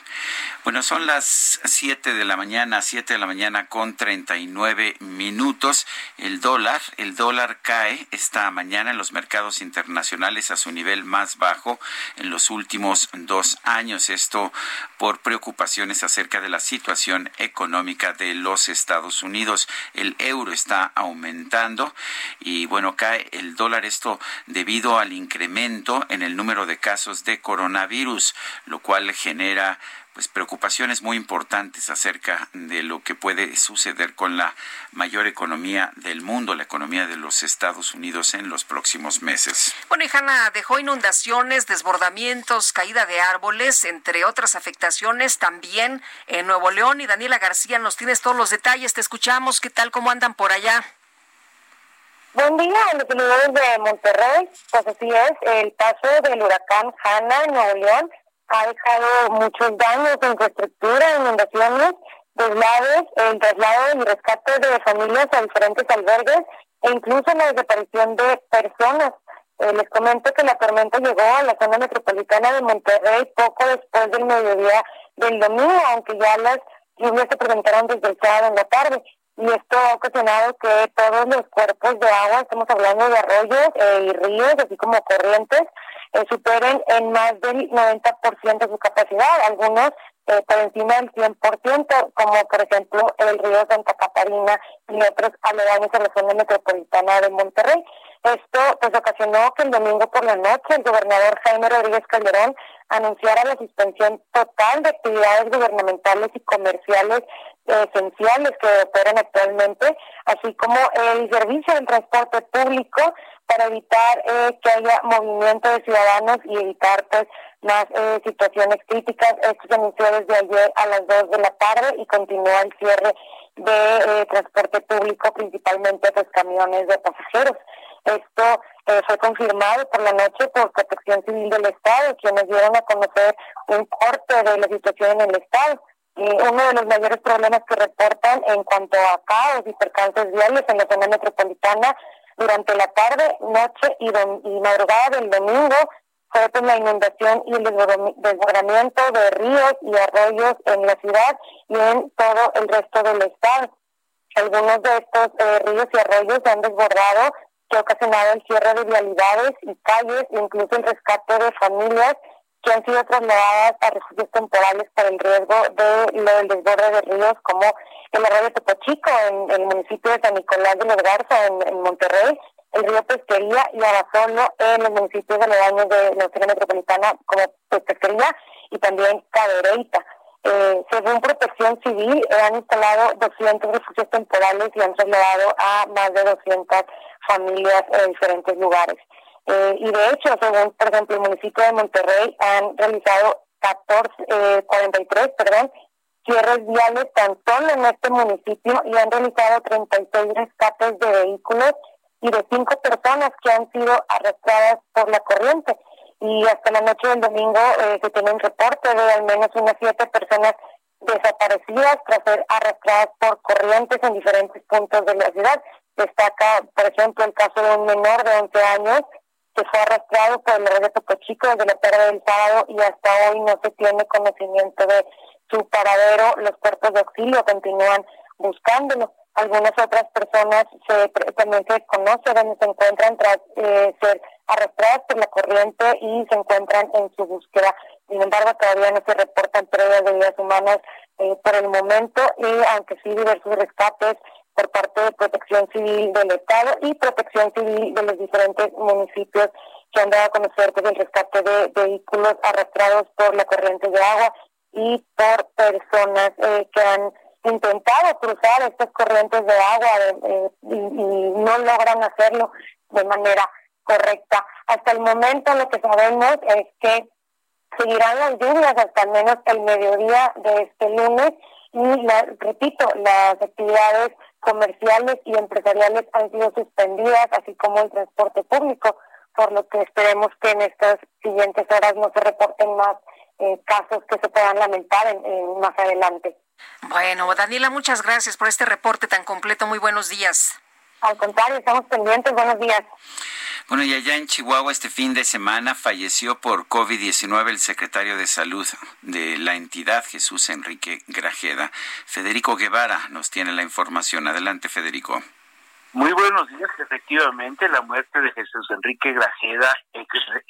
Bueno, son las 7 de la mañana, 7 de la mañana con 39 minutos. El dólar, el dólar cae esta mañana en los mercados internacionales a su nivel más bajo en los últimos dos años. Esto por preocupaciones acerca de la situación económica de los Estados Unidos. El euro está aumentando y bueno, cae el dólar esto debido al incremento en el número de casos de coronavirus, lo cual genera pues preocupaciones muy importantes acerca de lo que puede suceder con la mayor economía del mundo, la economía de los Estados Unidos en los próximos meses. Bueno, y Hanna dejó inundaciones, desbordamientos, caída de árboles, entre otras afectaciones también en Nuevo León. Y Daniela García, nos tienes todos los detalles. Te escuchamos. ¿Qué tal? ¿Cómo andan por allá? Buen día, en los de Monterrey. Pues así es, el paso del huracán Hanna en Nuevo León ha dejado muchos daños en infraestructura, inundaciones, deslaves, el traslado y rescate de familias a diferentes albergues e incluso la desaparición de personas. Eh, les comento que la tormenta llegó a la zona metropolitana de Monterrey poco después del mediodía del domingo, aunque ya las lluvias se presentaron desde el sábado en la tarde. Y esto ha ocasionado que todos los cuerpos de agua, estamos hablando de arroyos eh, y ríos, así como corrientes, eh, superen en más del 90% su capacidad, algunos eh, por encima del 100%, como por ejemplo el río Santa Catarina y otros aledaños a la zona metropolitana de Monterrey. Esto pues ocasionó que el domingo por la noche el gobernador Jaime Rodríguez Calderón anunciara la suspensión total de actividades gubernamentales y comerciales esenciales que operan actualmente, así como el servicio del transporte público para evitar eh, que haya movimiento de ciudadanos y evitar pues más eh, situaciones críticas. Esto se anunció desde ayer a las 2 de la tarde y continúa el cierre de eh, transporte público, principalmente pues camiones de pasajeros. Esto fue confirmado por la noche por Protección Civil del Estado, quienes dieron a conocer un corte de la situación en el Estado. Y uno de los mayores problemas que reportan en cuanto a caos y percances viales en la zona metropolitana durante la tarde, noche y, y madrugada del domingo fue pues, la inundación y el desbordamiento de ríos y arroyos en la ciudad y en todo el resto del estado. Algunos de estos eh, ríos y arroyos se han desbordado, que ha ocasionado el cierre de vialidades y calles, incluso el rescate de familias que han sido trasladadas a refugios temporales por el riesgo de lo del desborde de ríos como el arroyo Tepochico en, el municipio de San Nicolás de los Garza en, Monterrey, el río Pesquería y Abasolo en los municipios aledaños de la ciudad metropolitana como Pesquería y también Cadereyta. Eh, según Protección Civil, han instalado 200 refugios temporales y han trasladado a más de 200 familias en diferentes lugares. Eh, y de hecho, según, por ejemplo, el municipio de Monterrey, han realizado 14, eh, 43, perdón, cierres viales tan solo en este municipio y han realizado 36 rescates de vehículos y de cinco personas que han sido arrastradas por la corriente. Y hasta la noche del domingo eh, se tiene un reporte de al menos unas siete personas desaparecidas tras ser arrastradas por corrientes en diferentes puntos de la ciudad. Destaca, por ejemplo, el caso de un menor de 11 años que fue arrastrado por el río Topo Chico desde la tarde del sábado y hasta hoy no se tiene conocimiento de su paradero. Los cuerpos de auxilio continúan buscándolo. Algunas otras personas se, también se conoce dónde se encuentran tras eh, ser arrastradas por la corriente y se encuentran en su búsqueda. Sin embargo, todavía no se reportan pérdidas de vidas humanas eh, por el momento y aunque sí diversos rescates por parte de Protección Civil del Estado y Protección Civil de los diferentes municipios que han dado a conocer pues, el rescate de vehículos arrastrados por la corriente de agua y por personas eh, que han intentado cruzar estas corrientes de agua eh, y, no logran hacerlo de manera correcta. Hasta el momento lo que sabemos es que seguirán las lluvias hasta al menos el mediodía de este lunes y, repito, las actividades comerciales y empresariales han sido suspendidas, así como el transporte público, por lo que esperemos que en estas siguientes horas no se reporten más eh, casos que se puedan lamentar en, más adelante. Bueno, Daniela, muchas gracias por este reporte tan completo. Muy buenos días. Al contrario, estamos pendientes. Buenos días. Bueno, y allá en Chihuahua este fin de semana falleció por COVID-19 el secretario de Salud de la entidad, Jesús Enrique Grajeda. Federico Guevara nos tiene la información. Adelante, Federico. Muy buenos días. Efectivamente, la muerte de Jesús Enrique Grajeda,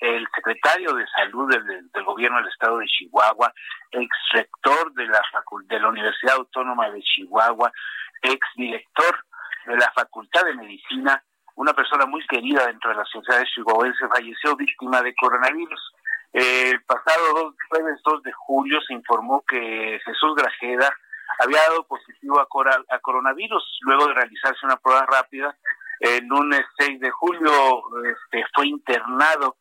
el secretario de Salud del, gobierno del estado de Chihuahua, ex rector de la, de la Universidad Autónoma de Chihuahua, ex director de la Facultad de Medicina, una persona muy querida dentro de la sociedad de chihuahuense, falleció víctima de coronavirus. El pasado jueves 2 de julio se informó que Jesús Grajeda había dado positivo a, a coronavirus luego de realizarse una prueba rápida. El lunes 6 de julio este, fue internado,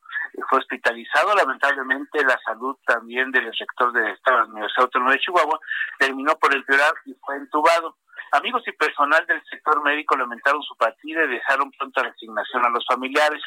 fue hospitalizado. Lamentablemente la salud también del rector de esta Universidad Autónoma de Chihuahua terminó por empeorar y fue entubado. Amigos y personal del sector médico lamentaron su partida y dejaron pronta resignación a los familiares.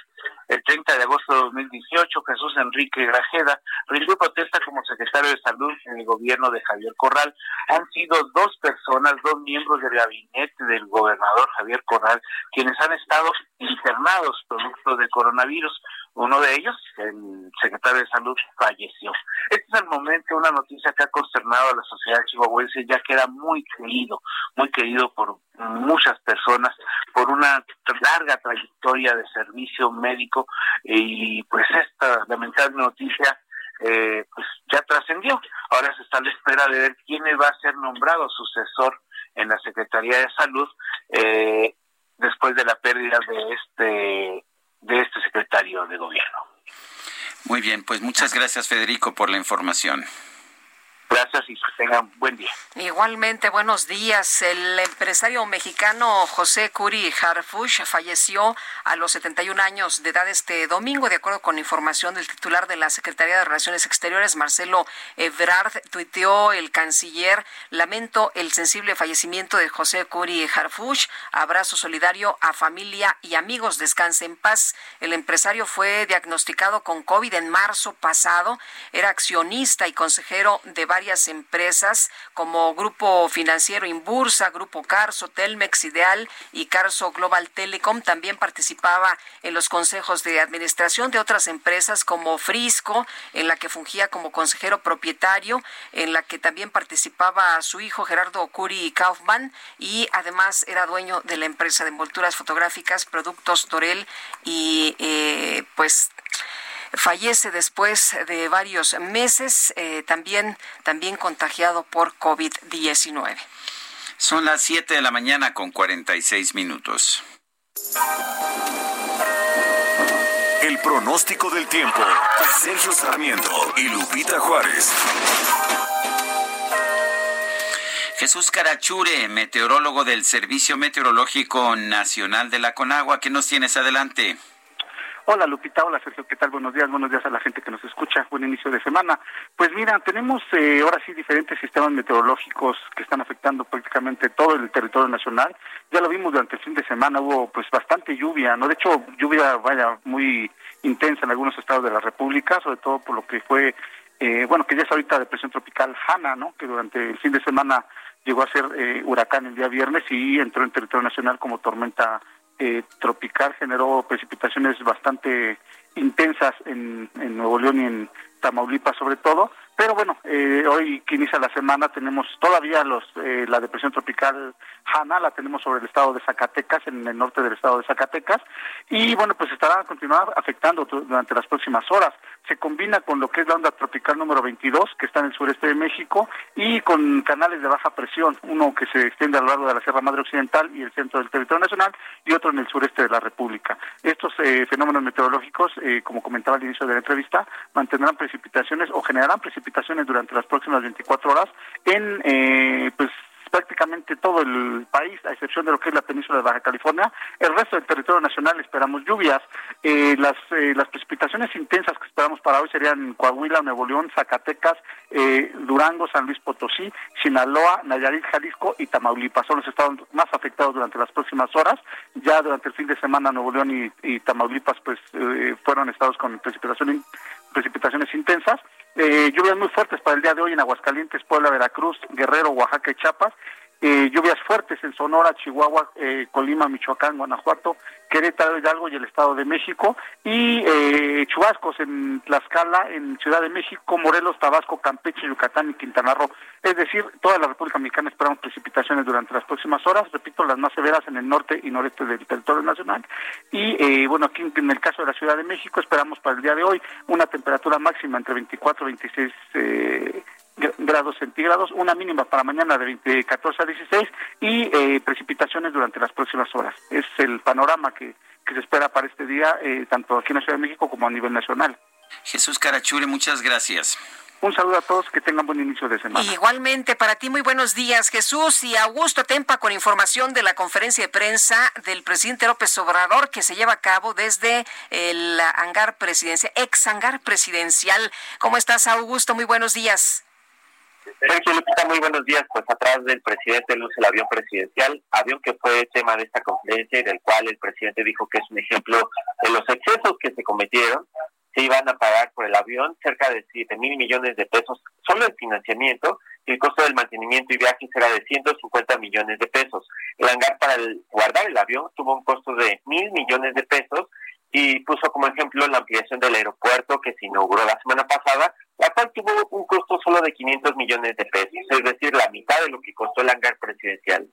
El 30 de agosto de 2018, Jesús Enrique Grajeda rindió protesta como secretario de Salud en el gobierno de Javier Corral. Han sido dos personas, dos miembros del gabinete del gobernador Javier Corral, quienes han estado internados producto del coronavirus. Uno de ellos, el secretario de Salud, falleció. Este es el momento, una noticia que ha consternado a la sociedad chihuahuense, ya que era muy querido, muy querido por muchas personas, por una larga trayectoria de servicio médico y pues esta lamentable noticia eh, pues ya trascendió. Ahora se está a la espera de ver quién va a ser nombrado sucesor en la Secretaría de Salud eh, después de la pérdida de este de este secretario de gobierno. Muy bien, pues muchas gracias Federico por la información. Gracias y tengan buen día. Igualmente, buenos días. El empresario mexicano José Curi Harfush falleció a los 71 años de edad este domingo, de acuerdo con información del titular de la Secretaría de Relaciones Exteriores, Marcelo Ebrard. Tuiteó el canciller, lamento el sensible fallecimiento de José Curi Harfush. Abrazo solidario a familia y amigos. Descanse en paz. El empresario fue diagnosticado con COVID en marzo pasado. Era accionista y consejero de varios varias empresas como Grupo Financiero Inbursa, Grupo Carso, Telmex Ideal y Carso Global Telecom. También participaba en los consejos de administración de otras empresas como Frisco, en la que fungía como consejero propietario, en la que también participaba su hijo Gerardo Curi Kaufman y además era dueño de la empresa de envolturas fotográficas Productos Dorel y eh, pues fallece después de varios meses, eh, también, también contagiado por COVID-19. Son las 7 de la mañana con 46 minutos. El pronóstico del tiempo. Sergio Sarmiento y Lupita Juárez. Jesús Carachure, meteorólogo del Servicio Meteorológico Nacional de la Conagua, ¿qué nos tienes adelante? Hola Lupita, hola Sergio, ¿qué tal? Buenos días, buenos días a la gente que nos escucha, buen inicio de semana. Pues mira, tenemos eh, ahora sí diferentes sistemas meteorológicos que están afectando prácticamente todo el territorio nacional. Ya lo vimos durante el fin de semana, hubo pues bastante lluvia, ¿no? De hecho, lluvia, vaya, muy intensa en algunos estados de la República, sobre todo por lo que fue, eh, bueno, que ya es ahorita depresión tropical Hanna, ¿no? Que durante el fin de semana llegó a ser eh, huracán el día viernes y entró en territorio nacional como tormenta eh, tropical generó precipitaciones bastante intensas en, en Nuevo León y en Tamaulipas sobre todo, pero bueno, eh, hoy que inicia la semana tenemos todavía los eh, la depresión tropical Hanna, la tenemos sobre el estado de Zacatecas, en el norte del estado de Zacatecas, y bueno, pues estará a continuar afectando durante las próximas horas. Se combina con lo que es la onda tropical número 22, que está en el sureste de México, y con canales de baja presión, uno que se extiende a lo largo de la Sierra Madre Occidental y el centro del territorio nacional, y otro en el sureste de la República. Estos eh, fenómenos meteorológicos, como comentaba al inicio de la entrevista, mantendrán precipitaciones o generarán precipitaciones durante las próximas 24 horas en, eh, pues, prácticamente todo el país, a excepción de lo que es la península de Baja California. El resto del territorio nacional esperamos lluvias. Eh, las, eh, las precipitaciones intensas que esperamos para hoy serían Coahuila, Nuevo León, Zacatecas, eh, Durango, San Luis Potosí, Sinaloa, Nayarit, Jalisco y Tamaulipas. Son los estados más afectados durante las próximas horas. Ya durante el fin de semana Nuevo León y, Tamaulipas pues fueron estados con precipitaciones precipitaciones intensas. Eh, lluvias muy fuertes para el día de hoy en Aguascalientes, Puebla, Veracruz, Guerrero, Oaxaca y Chiapas. Eh, lluvias fuertes en Sonora, Chihuahua, eh, Colima, Michoacán, Guanajuato, Querétaro, Hidalgo y el Estado de México, y eh, chubascos en Tlaxcala, en Ciudad de México, Morelos, Tabasco, Campeche, Yucatán y Quintana Roo. Es decir, toda la República Mexicana esperamos precipitaciones durante las próximas horas, repito, las más severas en el norte y noreste del territorio nacional. Y bueno, aquí en el caso de la Ciudad de México esperamos para el día de hoy una temperatura máxima entre 24 y 26 eh, grados centígrados, una mínima para mañana de 14 a 16 y eh, precipitaciones durante las próximas horas. Es el panorama que, se espera para este día, eh, tanto aquí en la Ciudad de México como a nivel nacional. Jesús Carachure, muchas gracias. Un saludo a todos, que tengan buen inicio de semana. Igualmente, para ti muy buenos días, Jesús y Augusto Tempa con información de la conferencia de prensa del presidente López Obrador que se lleva a cabo desde el hangar presidencial, ex hangar presidencial. ¿Cómo estás, Augusto? Muy buenos días. Sergio Lupita, muy buenos días. Pues atrás del presidente luce el avión presidencial, avión que fue tema de esta conferencia y del cual el presidente dijo que es un ejemplo de los excesos que se cometieron. Se iban a pagar por el avión cerca de 7 mil millones de pesos solo en financiamiento y el costo del mantenimiento y viajes era de 150 millones de pesos. El hangar para guardar el avión tuvo un costo de mil millones de pesos y puso como ejemplo la ampliación del aeropuerto que se inauguró la semana pasada, la cual tuvo un costo solo de 500 millones de pesos, es decir, la mitad de lo que costó el hangar presidencial.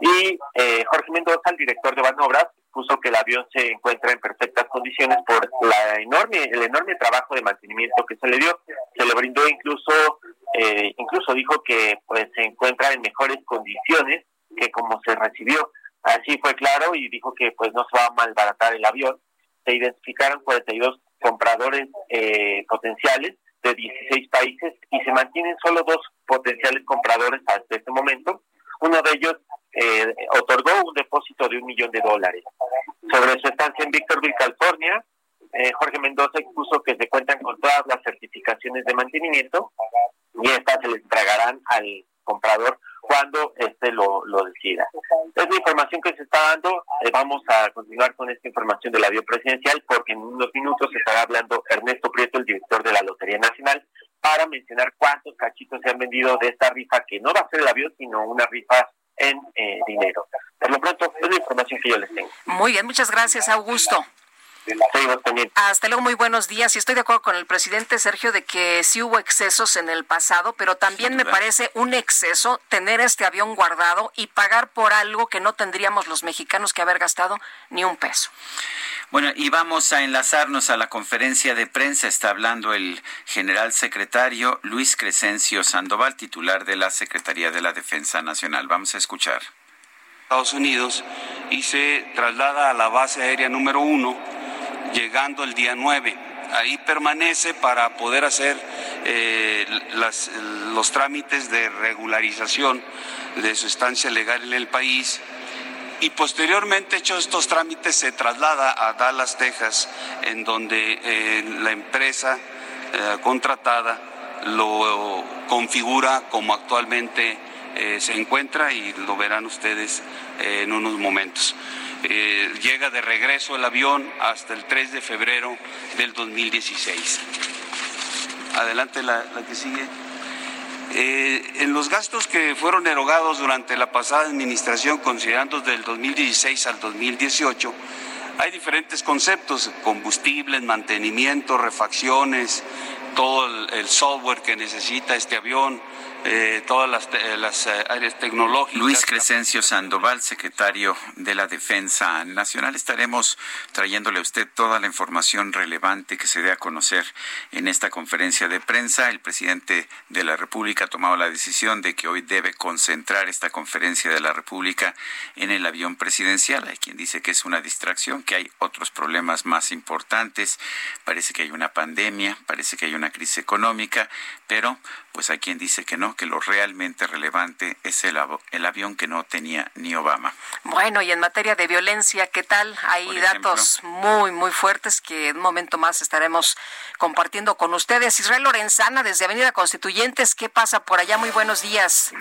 Y eh, Jorge Mendoza, el director de Banobras, puso que el avión se encuentra en perfectas condiciones por la enorme, el enorme trabajo de mantenimiento que se le dio. Se le brindó incluso, eh, incluso dijo que pues se encuentra en mejores condiciones que como se recibió. Así fue claro y dijo que pues no se va a malbaratar el avión se identificaron 42 compradores eh, potenciales de 16 países y se mantienen solo dos potenciales compradores hasta este momento. Uno de ellos eh, otorgó un depósito de un millón de dólares. Sobre su estancia en Victorville, California, eh, Jorge Mendoza expuso que se cuentan con todas las certificaciones de mantenimiento y estas se les entregarán al comprador cuando este lo, lo decida. Es la información que se está dando. Eh, vamos a continuar con esta información del avión presidencial porque en unos minutos estará hablando Ernesto Prieto, el director de la Lotería Nacional, para mencionar cuántos cachitos se han vendido de esta rifa, que no va a ser el avión, sino una rifa en eh, dinero. Por lo pronto, es la información que yo les tengo. Muy bien, muchas gracias, Augusto. Hasta luego, muy buenos días. Y estoy de acuerdo con el presidente Sergio de que sí hubo excesos en el pasado, pero también me parece un exceso tener este avión guardado y pagar por algo que no tendríamos los mexicanos que haber gastado ni un peso. Bueno, y vamos a enlazarnos a la conferencia de prensa. Está hablando el general secretario Luis Crescencio Sandoval, titular de la Secretaría de la Defensa Nacional. Vamos a escuchar. Estados Unidos y se traslada a la base aérea número uno llegando el día 9. Ahí permanece para poder hacer eh, los trámites de regularización de su estancia legal en el país y posteriormente hechos estos trámites se traslada a Dallas, Texas, en donde eh, la empresa eh, contratada lo configura como actualmente se encuentra y lo verán ustedes en unos momentos. Eh, llega de regreso el avión hasta el 3 de febrero del 2016. Adelante la, que sigue. Eh, en los gastos que fueron erogados durante la pasada administración, considerando del 2016 al 2018, hay diferentes conceptos, combustibles, mantenimiento, refacciones, todo el software que necesita este avión, eh, todas las, las eh, áreas tecnológicas. Luis Crescencio Sandoval, secretario de la Defensa Nacional. Estaremos trayéndole a usted toda la información relevante que se dé a conocer en esta conferencia de prensa. El presidente de la República ha tomado la decisión de que hoy debe concentrar esta conferencia de la República en el avión presidencial. Hay quien dice que es una distracción, que hay otros problemas más importantes. Parece que hay una pandemia, parece que hay una crisis económica, pero pues hay quien dice que no que lo realmente relevante es el, el avión que no tenía ni Obama. Bueno, y en materia de violencia, ¿qué tal? Hay datos muy, muy fuertes que en un momento más estaremos compartiendo con ustedes. Israel Lorenzana, desde Avenida Constituyentes, ¿qué pasa por allá? Muy buenos días.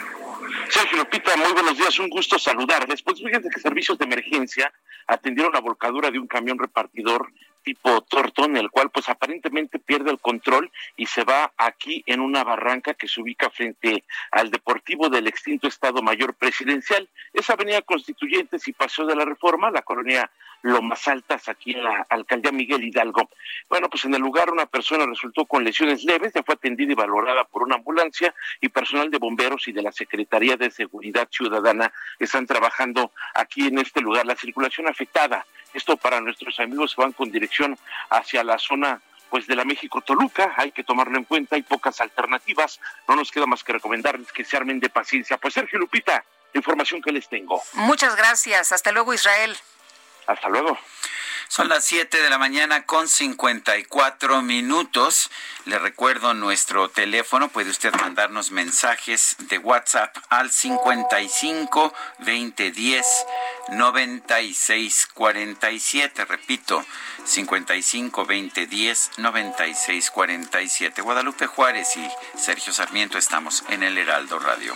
Sergio Lupita, muy buenos días, un gusto saludarles. Pues fíjense que servicios de emergencia atendieron la volcadura de un camión repartidor tipo Torton, el cual pues aparentemente pierde el control y se va aquí en una barranca que se ubica frente al Deportivo del extinto Estado Mayor Presidencial. Esa avenida Constituyentes y Paseo de la Reforma, la colonia Lomas Altas, aquí en la alcaldía Miguel Hidalgo. Bueno, pues en el lugar una persona resultó con lesiones leves, ya fue atendida y valorada por una ambulancia y personal de bomberos y de la Secretaría de Seguridad Ciudadana están trabajando aquí en este lugar. La circulación afectada esto para nuestros amigos que van con dirección hacia la zona pues de la México Toluca, hay que tomarlo en cuenta, hay pocas alternativas, no nos queda más que recomendarles que se armen de paciencia. Pues Sergio Lupita, información que les tengo. Muchas gracias, hasta luego Israel. Hasta luego. Son las 7 de la mañana con 54 minutos. Le recuerdo nuestro teléfono. Puede usted mandarnos mensajes de WhatsApp al 55 2010 96 47. Repito, 55 2010 96 47. Guadalupe Juárez y Sergio Sarmiento estamos en el Heraldo Radio.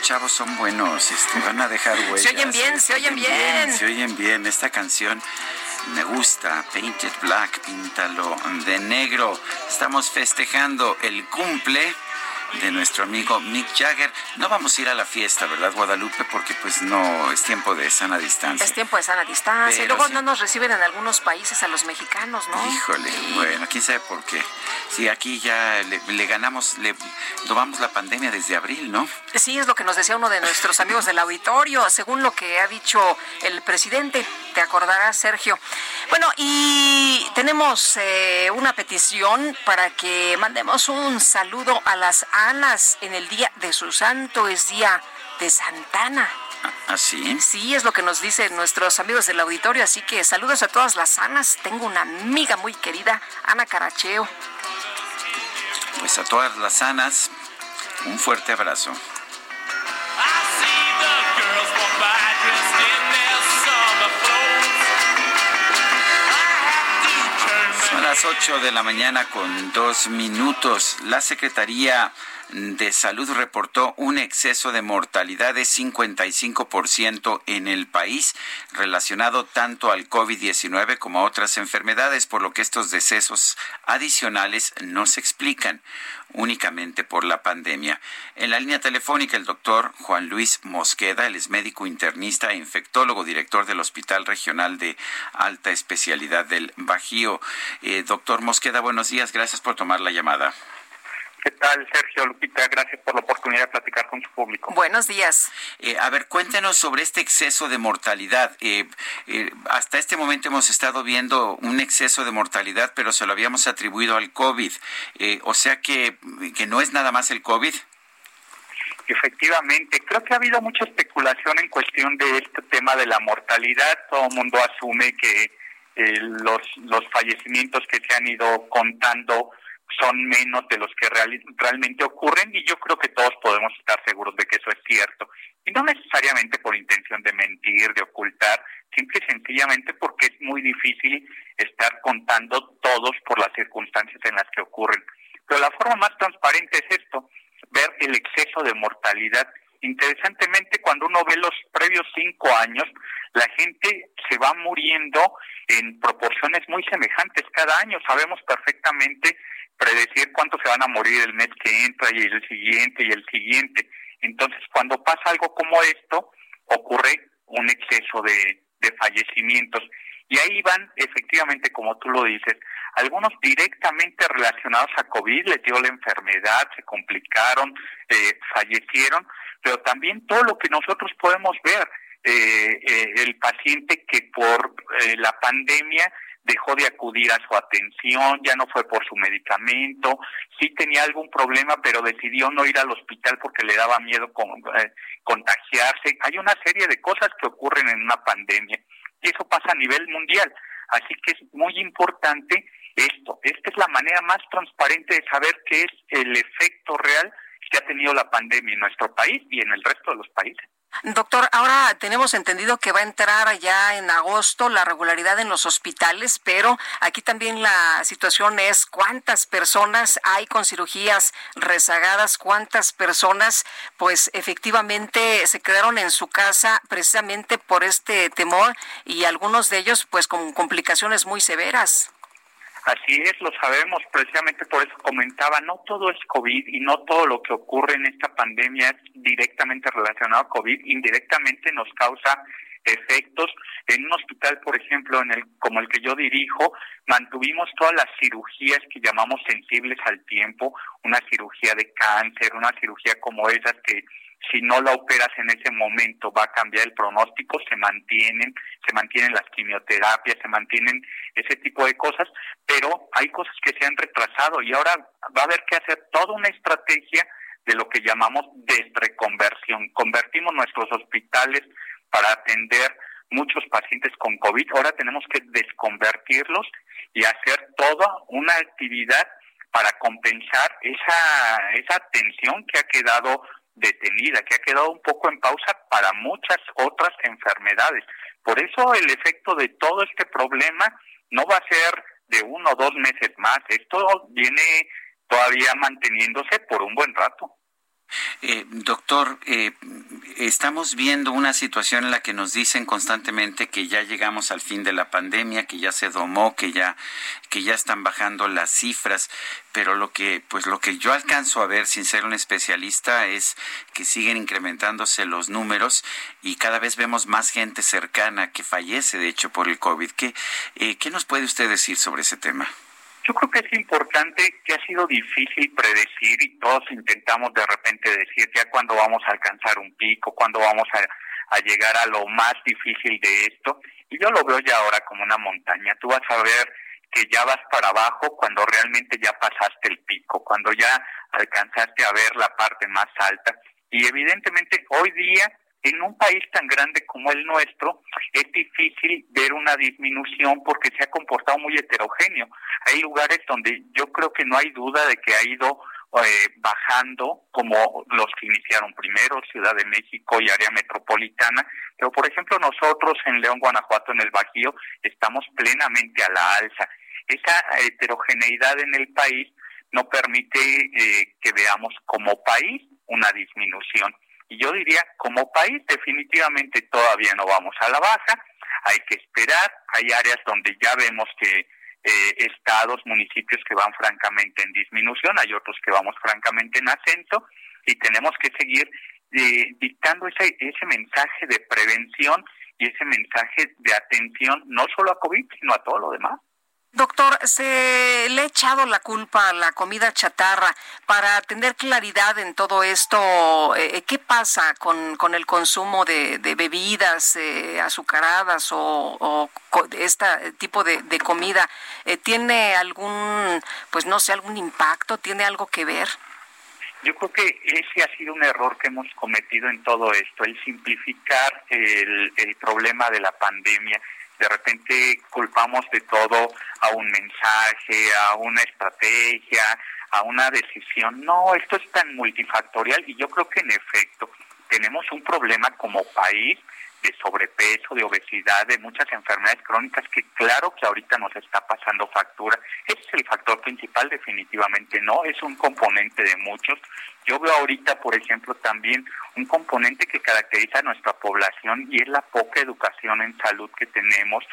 Chavos son buenos, este, van a dejar huellas. Se oyen bien, se, oyen bien. Se oyen bien. Esta canción me gusta. Painted Black, píntalo de negro. Estamos festejando el cumple de nuestro amigo Mick Jagger. No vamos a ir a la fiesta, ¿verdad, Guadalupe? Porque pues no, es tiempo de sana distancia. Es tiempo de sana distancia. y luego no nos reciben en algunos países a los mexicanos, ¿no? Híjole, bueno, quién sabe por qué. Sí, aquí ya le, ganamos, le tomamos la pandemia desde abril, ¿no? Sí, es lo que nos decía uno de nuestros amigos del auditorio, según lo que ha dicho el presidente. Te acordarás, Sergio. Bueno, y tenemos eh, una petición para que mandemos un saludo a las Anas en el día de su santo, es día de Santana. ¿Ah, sí? Sí, es lo que nos dicen nuestros amigos del auditorio, así que saludos a todas las Anas. Tengo una amiga muy querida, Ana Caracheo. Pues a todas las Anas, un fuerte abrazo. Las 8 de la mañana con dos minutos. La Secretaría de Salud reportó un exceso de mortalidad de 55% en el país relacionado tanto al COVID-19 como a otras enfermedades, por lo que estos decesos adicionales no se explican únicamente por la pandemia. En la línea telefónica el doctor Juan Luis Mosqueda, él es médico internista e infectólogo, director del Hospital Regional de Alta Especialidad del Bajío. Eh, doctor Mosqueda, buenos días, gracias por tomar la llamada. ¿Qué tal, Sergio Lupita? Gracias por la oportunidad de platicar con su público. Buenos días. Eh, a ver, cuéntenos sobre este exceso de mortalidad. Eh, eh, hasta este momento hemos estado viendo un exceso de mortalidad, pero se lo habíamos atribuido al COVID. o sea que, que no es nada más el COVID. Efectivamente, creo que ha habido mucha especulación en cuestión de este tema de la mortalidad. Todo el mundo asume que los, los fallecimientos que se han ido contando son menos de los que realmente ocurren y yo creo que todos podemos estar seguros de que eso es cierto. Y no necesariamente por intención de mentir, de ocultar, simple y sencillamente porque es muy difícil estar contando todos por las circunstancias en las que ocurren. Pero la forma más transparente es esto, ver el exceso de mortalidad. Interesantemente, cuando uno ve los previos cinco años, la gente se va muriendo en proporciones muy semejantes cada año. Sabemos perfectamente predecir cuántos se van a morir el mes que entra y el siguiente y el siguiente. Entonces, cuando pasa algo como esto, ocurre un exceso de, fallecimientos. Y ahí van, efectivamente, como tú lo dices, algunos directamente relacionados a COVID, les dio la enfermedad, se complicaron, eh, fallecieron, pero también todo lo que nosotros podemos ver, eh, eh, el paciente que por la pandemia dejó de acudir a su atención, ya no fue por su medicamento, sí tenía algún problema, pero decidió no ir al hospital porque le daba miedo eh, contagiarse. Hay una serie de cosas que ocurren en una pandemia y eso pasa a nivel mundial. Así que es muy importante esto. Esta es la manera más transparente de saber qué es el efecto real que ha tenido la pandemia en nuestro país y en el resto de los países. Doctor, ahora tenemos entendido que va a entrar ya en agosto la regularidad en los hospitales, pero aquí también la situación es cuántas personas hay con cirugías rezagadas, cuántas personas pues efectivamente se quedaron en su casa precisamente por este temor y algunos de ellos pues con complicaciones muy severas. Así es, lo sabemos, precisamente por eso comentaba, no todo es COVID y no todo lo que ocurre en esta pandemia es directamente relacionado a COVID, indirectamente nos causa efectos. En un hospital, por ejemplo, en el como el que yo dirijo, mantuvimos todas las cirugías que llamamos sensibles al tiempo, una cirugía de cáncer, una cirugía como esas que si no la operas en ese momento va a cambiar el pronóstico, se mantienen, se mantienen las quimioterapias, se mantienen ese tipo de cosas, pero hay cosas que se han retrasado y ahora va a haber que hacer toda una estrategia de lo que llamamos desreconversión. Convertimos nuestros hospitales para atender muchos pacientes con COVID, ahora tenemos que desconvertirlos y hacer toda una actividad para compensar esa, esa atención que ha quedado detenida, que ha quedado un poco en pausa para muchas otras enfermedades. Por eso el efecto de todo este problema no va a ser de uno o dos meses más. Esto viene todavía manteniéndose por un buen rato. Eh, doctor, eh, estamos viendo una situación en la que nos dicen constantemente que ya llegamos al fin de la pandemia, que ya se domó, que ya, que ya están bajando las cifras, pero lo que, pues lo que yo alcanzo a ver, sin ser un especialista, es que siguen incrementándose los números y cada vez vemos más gente cercana que fallece, de hecho, por el COVID. ¿Qué, eh, ¿qué nos puede usted decir sobre ese tema? Yo creo que es importante que ha sido difícil predecir y todos intentamos de repente decir ya cuándo vamos a alcanzar un pico, cuándo vamos a, a llegar a lo más difícil de esto. Y yo lo veo ya ahora como una montaña. Tú vas a ver que ya vas para abajo cuando realmente ya pasaste el pico, cuando ya alcanzaste a ver la parte más alta. Y evidentemente hoy día en un país tan grande como el nuestro es difícil ver una disminución porque se ha comportado muy heterogéneo. Hay lugares donde yo creo que no hay duda de que ha ido eh, bajando como los que iniciaron primero, Ciudad de México y área metropolitana, pero por ejemplo nosotros en León, Guanajuato, en el Bajío, estamos plenamente a la alza. Esa heterogeneidad en el país no permite eh, que veamos como país una disminución. Y yo diría, como país definitivamente todavía no vamos a la baja, hay que esperar, hay áreas donde ya vemos que eh, estados, municipios que van francamente en disminución, hay otros que vamos francamente en ascenso y tenemos que seguir eh, dictando ese, ese mensaje de prevención y ese mensaje de atención no solo a COVID, sino a todo lo demás. Doctor, se le ha echado la culpa a la comida chatarra. Para tener claridad en todo esto, eh, eh, ¿qué pasa con, con el consumo de, bebidas eh, azucaradas o, este tipo de, de comida? ¿Tiene algún, pues no sé, algún impacto? ¿Tiene algo que ver? Yo creo que ese ha sido un error que hemos cometido en todo esto, el simplificar el, el problema de la pandemia de repente culpamos de todo a un mensaje, a una estrategia, a una decisión. No, esto es tan multifactorial y yo creo que en efecto tenemos un problema como país de sobrepeso, de obesidad, de muchas enfermedades crónicas que claro que ahorita nos está pasando factura. Ese es el factor principal, definitivamente no, es un componente de muchos. Yo veo ahorita, por ejemplo, también un componente que caracteriza a nuestra población y es la poca educación en salud que tenemos.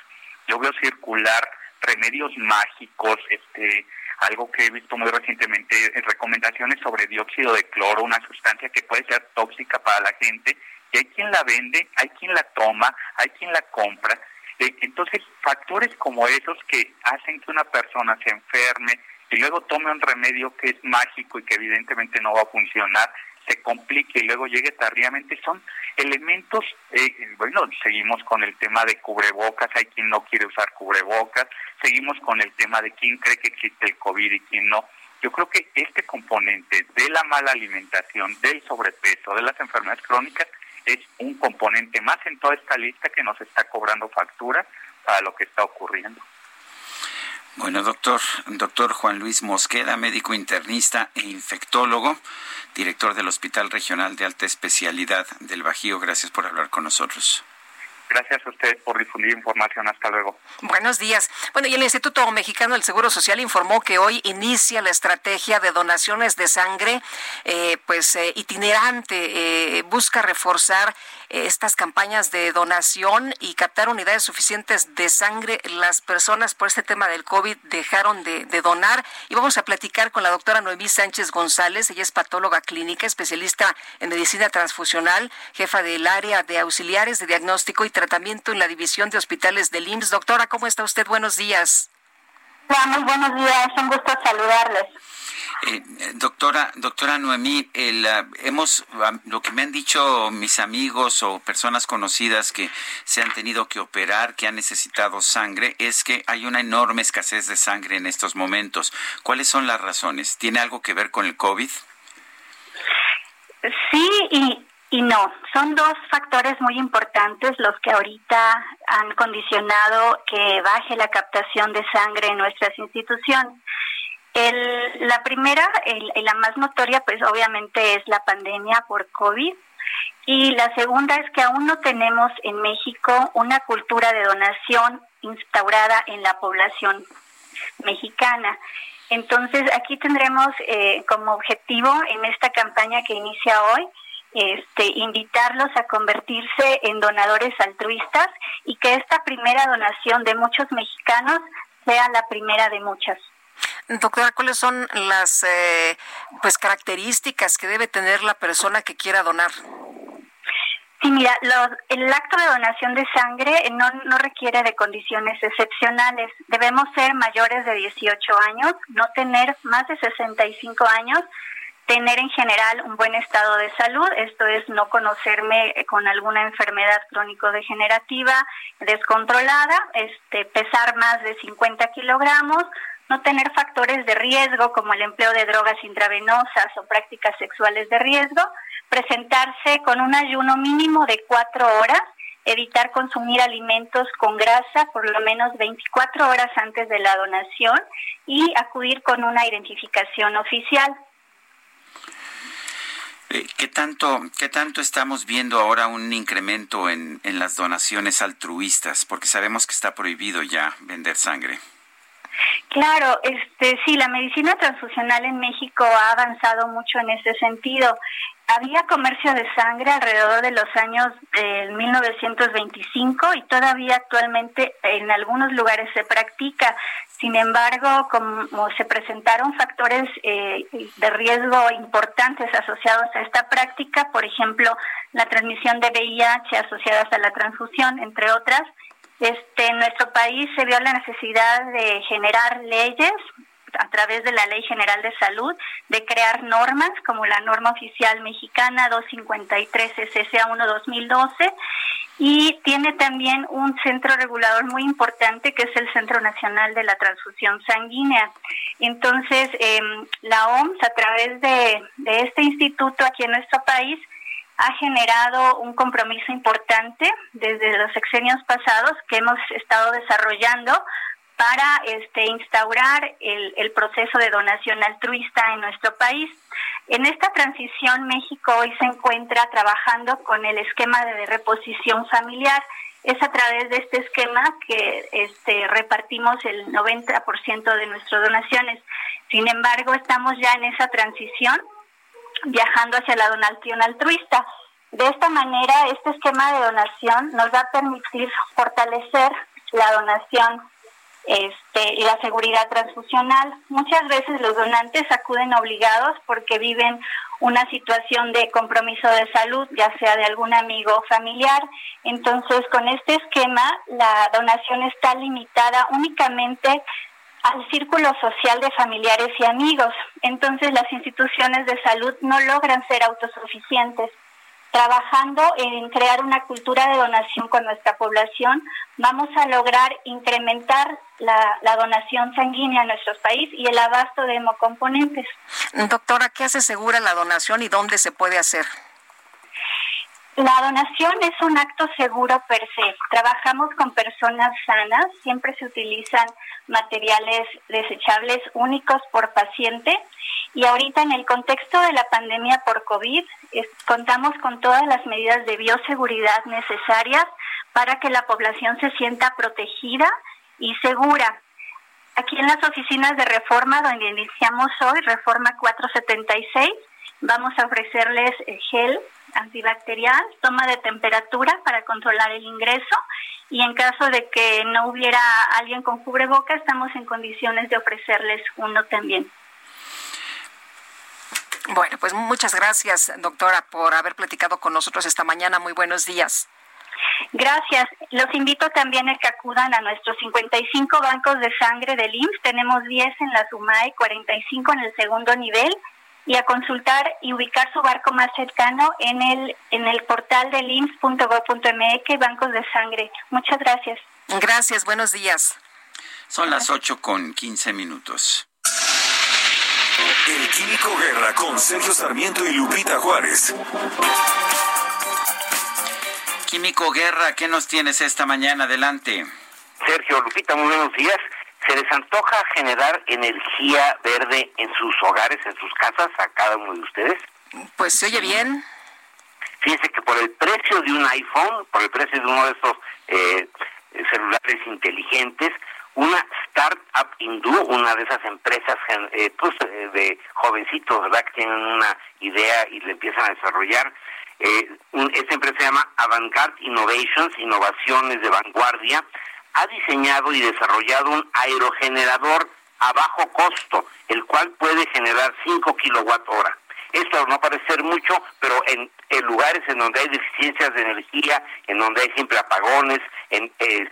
Yo veo circular remedios mágicos, este, algo que he visto muy recientemente, recomendaciones sobre dióxido de cloro, una sustancia que puede ser tóxica para la gente y hay quien la vende, hay quien la toma, hay quien la compra. Eh, entonces, factores como esos que hacen que una persona se enferme y luego tome un remedio que es mágico y que evidentemente no va a funcionar, se complique y luego llegue tardíamente, son elementos, eh, bueno, seguimos con el tema de cubrebocas, hay quien no quiere usar cubrebocas, seguimos con el tema de quién cree que existe el COVID y quién no. Yo creo que este componente de la mala alimentación, del sobrepeso, de las enfermedades crónicas, es un componente más en toda esta lista que nos está cobrando factura para lo que está ocurriendo. Bueno, doctor, doctor Juan Luis Mosqueda, médico internista e infectólogo, director del Hospital Regional de Alta Especialidad del Bajío, gracias por hablar con nosotros. Gracias a usted por difundir información. Hasta luego. Buenos días. Bueno, y el Instituto Mexicano del Seguro Social informó que hoy inicia la estrategia de donaciones de sangre, eh, pues eh, itinerante. Eh, busca reforzar estas campañas de donación y captar unidades suficientes de sangre. Las personas por este tema del COVID dejaron de, donar. Y vamos a platicar con la doctora Noemí Sánchez González. Ella es patóloga clínica, especialista en medicina transfusional, jefa del área de auxiliares de diagnóstico y tratamiento en la división de hospitales del IMSS. Doctora, ¿cómo está usted? Buenos días. Hola, muy buenos días. Un gusto saludarles. Eh, doctora, doctora Noemí, el, ah, hemos, lo que me han dicho mis amigos o personas conocidas que se han tenido que operar, que han necesitado sangre, es que hay una enorme escasez de sangre en estos momentos. ¿Cuáles son las razones? ¿Tiene algo que ver con el COVID? Sí y, y no, son dos factores muy importantes los que ahorita han condicionado que baje la captación de sangre en nuestras instituciones. El, la primera y la más notoria, pues obviamente es la pandemia por COVID. Y la segunda es que aún no tenemos en México una cultura de donación instaurada en la población mexicana. Entonces, aquí tendremos eh, como objetivo en esta campaña que inicia hoy, este, invitarlos a convertirse en donadores altruistas y que esta primera donación de muchos mexicanos sea la primera de muchas. Doctora, ¿cuáles son las eh, pues características que debe tener la persona que quiera donar? Sí, mira, el acto de donación de sangre no, no requiere de condiciones excepcionales. Debemos ser mayores de 18 años, no tener más de 65 años, tener en general un buen estado de salud, esto es no conocerme con alguna enfermedad crónico-degenerativa descontrolada, este, pesar más de 50 kilogramos, no tener factores de riesgo como el empleo de drogas intravenosas o prácticas sexuales de riesgo, presentarse con un ayuno mínimo de cuatro horas, evitar consumir alimentos con grasa por lo menos 24 horas antes de la donación y acudir con una identificación oficial. Eh, ¿Qué tanto, ¿Qué tanto estamos viendo ahora un incremento en, en las donaciones altruistas? Porque sabemos que está prohibido ya vender sangre. Claro, este, sí, la medicina transfusional en México ha avanzado mucho en ese sentido. Había comercio de sangre alrededor de los años de 1925 y todavía actualmente en algunos lugares se practica. Sin embargo, como se presentaron factores eh, de riesgo importantes asociados a esta práctica, por ejemplo, la transmisión de VIH asociadas a la transfusión, entre otras, Este, en nuestro país se vio la necesidad de generar leyes a través de la Ley General de Salud, de crear normas como la norma oficial mexicana 253 SSA 1 2012 y tiene también un centro regulador muy importante que es el Centro Nacional de la Transfusión Sanguínea. Entonces, em, la OMS a través de este instituto aquí en nuestro país ha generado un compromiso importante desde los sexenios pasados que hemos estado desarrollando para este, instaurar el, el, proceso de donación altruista en nuestro país. En esta transición, México hoy se encuentra trabajando con el esquema de reposición familiar. Es a través de este esquema que este, repartimos el 90% de nuestras donaciones. Sin embargo, estamos ya en esa transición, viajando hacia la donación altruista. De esta manera, este esquema de donación nos va a permitir fortalecer la donación este, y la seguridad transfusional. Muchas veces los donantes acuden obligados porque viven una situación de compromiso de salud, ya sea de algún amigo o familiar. Entonces, con este esquema, la donación está limitada únicamente al círculo social de familiares y amigos. Entonces, las instituciones de salud no logran ser autosuficientes trabajando en crear una cultura de donación con nuestra población, vamos a lograr incrementar la, donación sanguínea en nuestro país y el abasto de hemocomponentes. Doctora, ¿qué hace segura la donación y dónde se puede hacer? La donación es un acto seguro per se. Trabajamos con personas sanas, siempre se utilizan materiales desechables únicos por paciente y ahorita en el contexto de la pandemia por COVID contamos con todas las medidas de bioseguridad necesarias para que la población se sienta protegida y segura. Aquí en las oficinas de reforma donde iniciamos hoy, reforma 476, vamos a ofrecerles gel antibacterial, toma de temperatura para controlar el ingreso y en caso de que no hubiera alguien con cubreboca, estamos en condiciones de ofrecerles uno también. Bueno, pues muchas gracias, doctora, por haber platicado con nosotros esta mañana. Muy buenos días. Gracias. Los invito también a que acudan a nuestros 55 bancos de sangre del IMSS. Tenemos 10 en la SUMAE, 45 en el segundo nivel y a consultar y ubicar su barco más cercano en el en el portal del IMSS.gov.mx Bancos de Sangre. Muchas gracias. Gracias, buenos días. Son las 8 con 15 minutos. El Químico Guerra con Sergio Sarmiento y Lupita Juárez. Químico Guerra, ¿qué nos tienes esta mañana? Adelante. Sergio, Lupita, muy buenos días. ¿Se les antoja generar energía verde en sus hogares, en sus casas, a cada uno de ustedes? Pues se oye bien. Fíjense que por el precio de un iPhone, por el precio de uno de estos eh, celulares inteligentes, una startup hindú, una de esas empresas eh, pues, eh, de jovencitos, ¿verdad? Que tienen una idea y le empiezan a desarrollar. Eh, esta empresa se llama Avantgarde Innovations, Innovaciones de Vanguardia. Ha diseñado y desarrollado un aerogenerador a bajo costo, el cual puede generar 5 kilowatt hora. Esto no parece mucho, pero en, lugares en donde hay deficiencias de energía, en donde hay siempre apagones, en eh,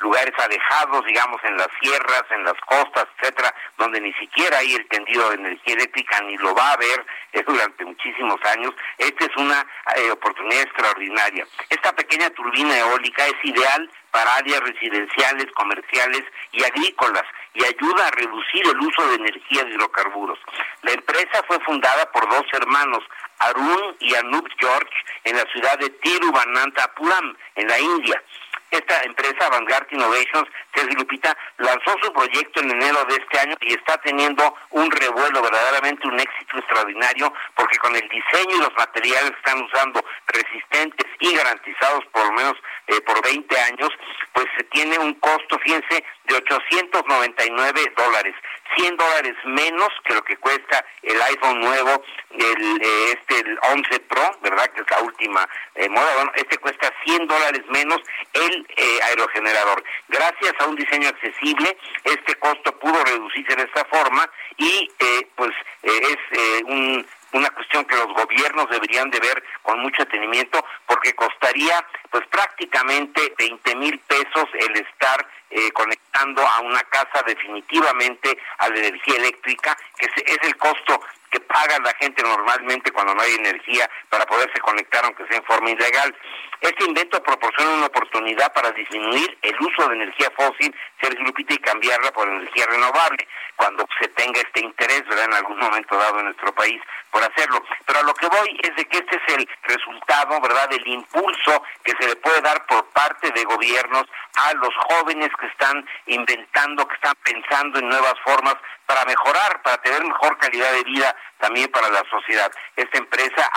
lugares alejados, digamos, en las sierras, en las costas, etcétera, donde ni siquiera hay el tendido de energía eléctrica, ni lo va a haber eh, durante muchísimos años. Esta es una eh, oportunidad extraordinaria. Esta pequeña turbina eólica es ideal para áreas residenciales, comerciales y agrícolas y ayuda a reducir el uso de energía de hidrocarburos. La empresa fue fundada por dos hermanos, Arun y Anup George, en la ciudad de Tiruvananthapuram, en la India. Esta empresa, Vanguard Innovations, Sergio Lupita, lanzó su proyecto en enero de este año y está teniendo un revuelo, verdaderamente un éxito extraordinario, porque con el diseño y los materiales que están usando resistentes y garantizados por lo menos eh, por 20 años, pues se tiene un costo, fíjense, de 899 dólares. 100 dólares menos que lo que cuesta el iPhone nuevo, el, eh, este, el 11 Pro, ¿verdad? Que es la última eh, moda. Bueno, este cuesta 100 dólares menos el eh, aerogenerador. Gracias a un diseño accesible, este costo pudo reducirse de esta forma y pues es un una cuestión que los gobiernos deberían de ver con mucho detenimiento, porque costaría pues prácticamente 20 mil pesos el estar eh, conectando a una casa definitivamente a la energía eléctrica, que es el costo que paga la gente normalmente cuando no hay energía para poderse conectar aunque sea en forma ilegal. Este invento proporciona una oportunidad para disminuir el uso de energía fósil, Sergio Lupita, y cambiarla por energía renovable, cuando se tenga este interés, ¿verdad?, en algún momento dado en nuestro país por hacerlo. Pero a lo que voy es de que este es el resultado, ¿verdad?, del impulso que se le puede dar por parte de gobiernos a los jóvenes que están inventando, que están pensando en nuevas formas para mejorar, para tener mejor calidad de vida también para la sociedad. Esta empresa,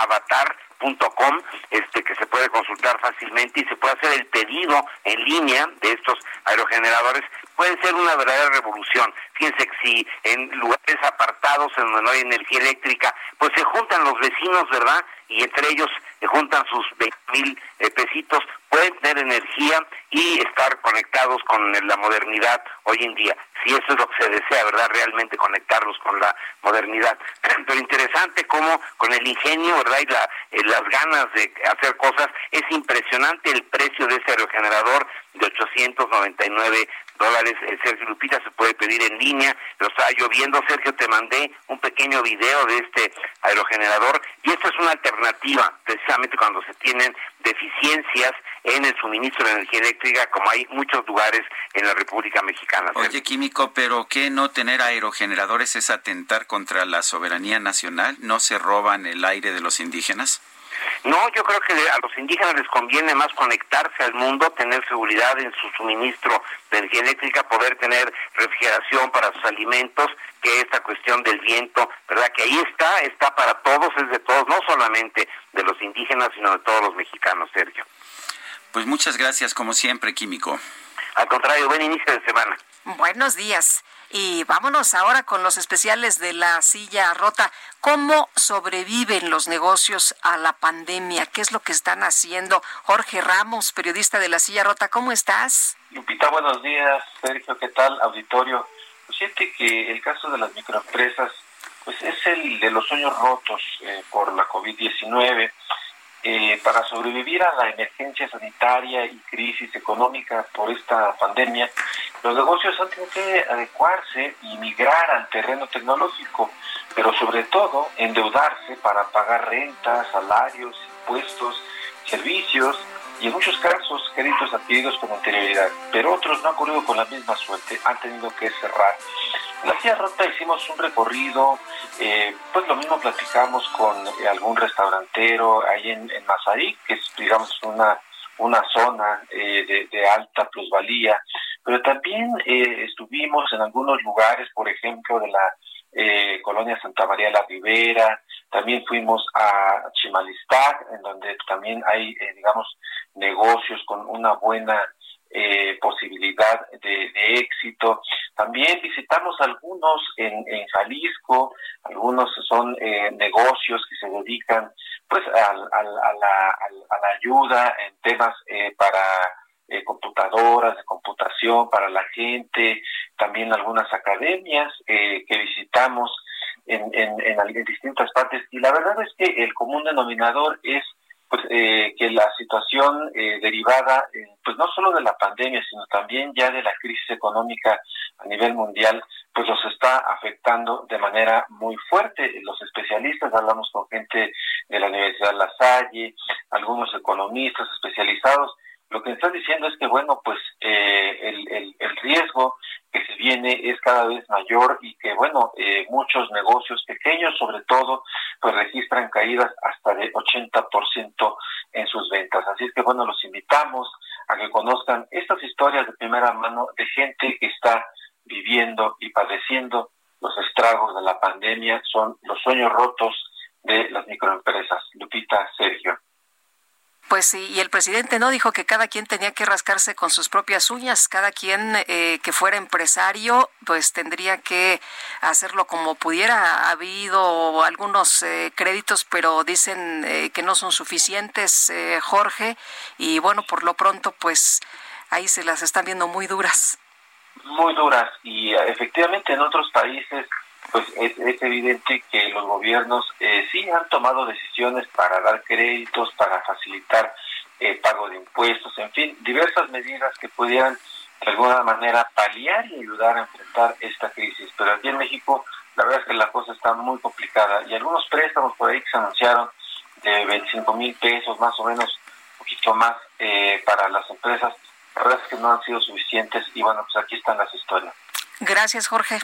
avatar.com, este que se puede consultar fácilmente y se puede hacer el pedido en línea de estos aerogeneradores puede ser una verdadera revolución. Fíjense que si en lugares apartados en donde no hay energía eléctrica, pues se juntan los vecinos, ¿verdad? Y entre ellos se juntan sus 20 mil eh, pesitos, pueden tener energía y estar conectados con la modernidad hoy en día. Si eso es lo que se desea, ¿verdad? Realmente conectarlos con la modernidad. [clears throat] Pero interesante cómo con el ingenio, ¿verdad? Y la, eh, las ganas de hacer cosas, es impresionante el precio de ese aerogenerador de 899 dólares. El Sergio Lupita se puede pedir en línea. Lo estaba lloviendo, Sergio, te mandé un pequeño video de este aerogenerador y esto es una alternativa precisamente cuando se tienen deficiencias en el suministro de energía eléctrica, como hay muchos lugares en la República Mexicana. Oye, Químico, pero ¿qué no tener aerogeneradores es atentar contra la soberanía nacional? ¿No se roban el aire de los indígenas? No, yo creo que a los indígenas les conviene más conectarse al mundo, tener seguridad en su suministro de energía eléctrica, poder tener refrigeración para sus alimentos, que esta cuestión del viento, ¿verdad? Que ahí está, está para todos, es de todos, no solamente de los indígenas, sino de todos los mexicanos, Sergio. Pues muchas gracias, como siempre, Químico. Al contrario, buen inicio de semana. Buenos días. Y vámonos ahora con los especiales de la silla rota. ¿Cómo sobreviven los negocios a la pandemia? ¿Qué es lo que están haciendo? Jorge Ramos, periodista de la silla rota, ¿cómo estás? Lupita, buenos días. Sergio, ¿qué tal? Auditorio. Pues siente que el caso de las microempresas pues es el de los sueños rotos eh, por la COVID-19. Eh, para sobrevivir a la emergencia sanitaria y crisis económica por esta pandemia, los negocios han tenido que adecuarse y migrar al terreno tecnológico, pero sobre todo endeudarse para pagar rentas, salarios, impuestos, servicios y en muchos casos créditos adquiridos con anterioridad, pero otros no han ocurrido con la misma suerte, han tenido que cerrar. La Silla Rota hicimos un recorrido, eh, pues lo mismo platicamos con eh, algún restaurantero ahí en, en que es, digamos, una, una zona eh, de, alta plusvalía, pero también estuvimos en algunos lugares, por ejemplo, de la colonia Santa María la Ribera, también fuimos a Chimalistac, en donde también hay, digamos, negocios con una buena eh, posibilidad de, éxito. También visitamos algunos en, Jalisco, algunos son eh, negocios que se dedican pues a, la, ayuda en temas eh, para eh, computadoras de computación para la gente, también algunas academias que visitamos en, en, en distintas partes. Y la verdad es que el común denominador es pues eh, que la situación eh, derivada eh, pues no solo de la pandemia sino también ya de la crisis económica a nivel mundial pues los está afectando de manera muy fuerte los especialistas hablamos con gente de la Universidad La Salle algunos economistas especializados lo que están diciendo es que bueno pues el, el, el riesgo que se viene es cada vez mayor y que, bueno, eh, muchos negocios pequeños, sobre todo, pues registran caídas hasta de 80% en sus ventas. Así es que, bueno, los invitamos a que conozcan estas historias de primera mano de gente que está viviendo y padeciendo los estragos de la pandemia, son los sueños rotos de las microempresas. Lupita, Sergio. Pues sí, y el presidente no dijo que cada quien tenía que rascarse con sus propias uñas, cada quien eh, que fuera empresario pues tendría que hacerlo como pudiera. Ha habido algunos eh, créditos, pero dicen eh, que no son suficientes, Jorge, y bueno, por lo pronto pues ahí se las están viendo muy duras. Muy duras, y efectivamente en otros países pues es, evidente que los gobiernos eh, sí han tomado decisiones para dar créditos, para facilitar el pago de impuestos, en fin, diversas medidas que pudieran de alguna manera paliar y ayudar a enfrentar esta crisis. Pero aquí en México la verdad es que la cosa está muy complicada y algunos préstamos por ahí que se anunciaron de 25 mil pesos más o menos, un poquito más eh, para las empresas, la verdad es que no han sido suficientes y bueno, pues aquí están las historias. Gracias, Jorge.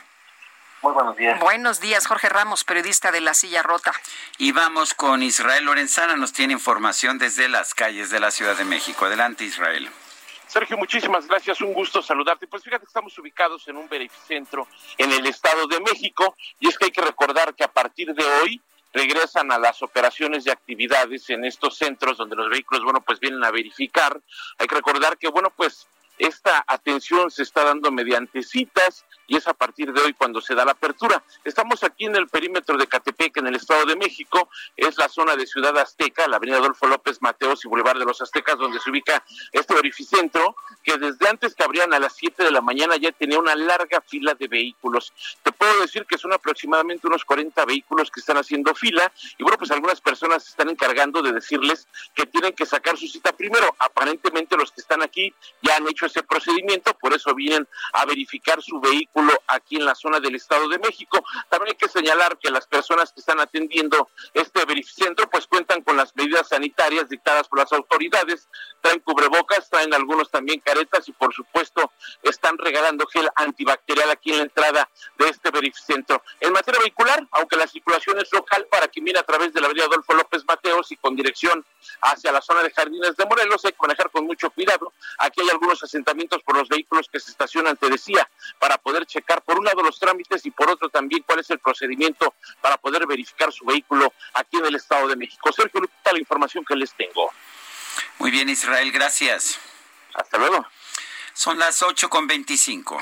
Muy buenos días. Buenos días, Jorge Ramos, periodista de La Silla Rota. Y vamos con Israel Lorenzana, nos tiene información desde las calles de la Ciudad de México. Adelante, Israel. Sergio, muchísimas gracias, un gusto saludarte. Pues fíjate, estamos ubicados en un verificentro en el Estado de México y es que hay que recordar que a partir de hoy regresan a las operaciones y actividades en estos centros donde los vehículos, bueno, pues vienen a verificar. Hay que recordar que, bueno, pues esta atención se está dando mediante citas y es a partir de hoy cuando se da la apertura. Estamos aquí en el perímetro de Catepec, en el Estado de México, es la zona de Ciudad Azteca, la avenida Adolfo López Mateos y Boulevard de los Aztecas, donde se ubica este orificentro, que desde antes que abrían a las 7 de la mañana ya tenía una larga fila de vehículos. Te puedo decir que son aproximadamente unos 40 vehículos que están haciendo fila y bueno, pues algunas personas se están encargando de decirles que tienen que sacar su cita primero. Aparentemente los que están aquí ya han hecho ese procedimiento, por eso vienen a verificar su vehículo aquí en la zona del Estado de México. También hay que señalar que las personas que están atendiendo este verificentro pues cuentan con las medidas sanitarias dictadas por las autoridades, traen cubrebocas, traen algunos también caretas y por supuesto están regalando gel antibacterial aquí en la entrada de este verificentro. En materia vehicular, aunque la circulación es local para quien viene a través de la avenida Adolfo López Mateos y con dirección hacia la zona de Jardines de Morelos, hay que manejar con mucho cuidado. Aquí hay algunos asentamientos por los vehículos que se estacionan, te decía, para poder checar por un lado los trámites y por otro también cuál es el procedimiento para poder verificar su vehículo aquí en el Estado de México. Sergio Lupita, la información que les tengo. Muy bien, Israel, gracias. Hasta luego. Son las 8 con 25.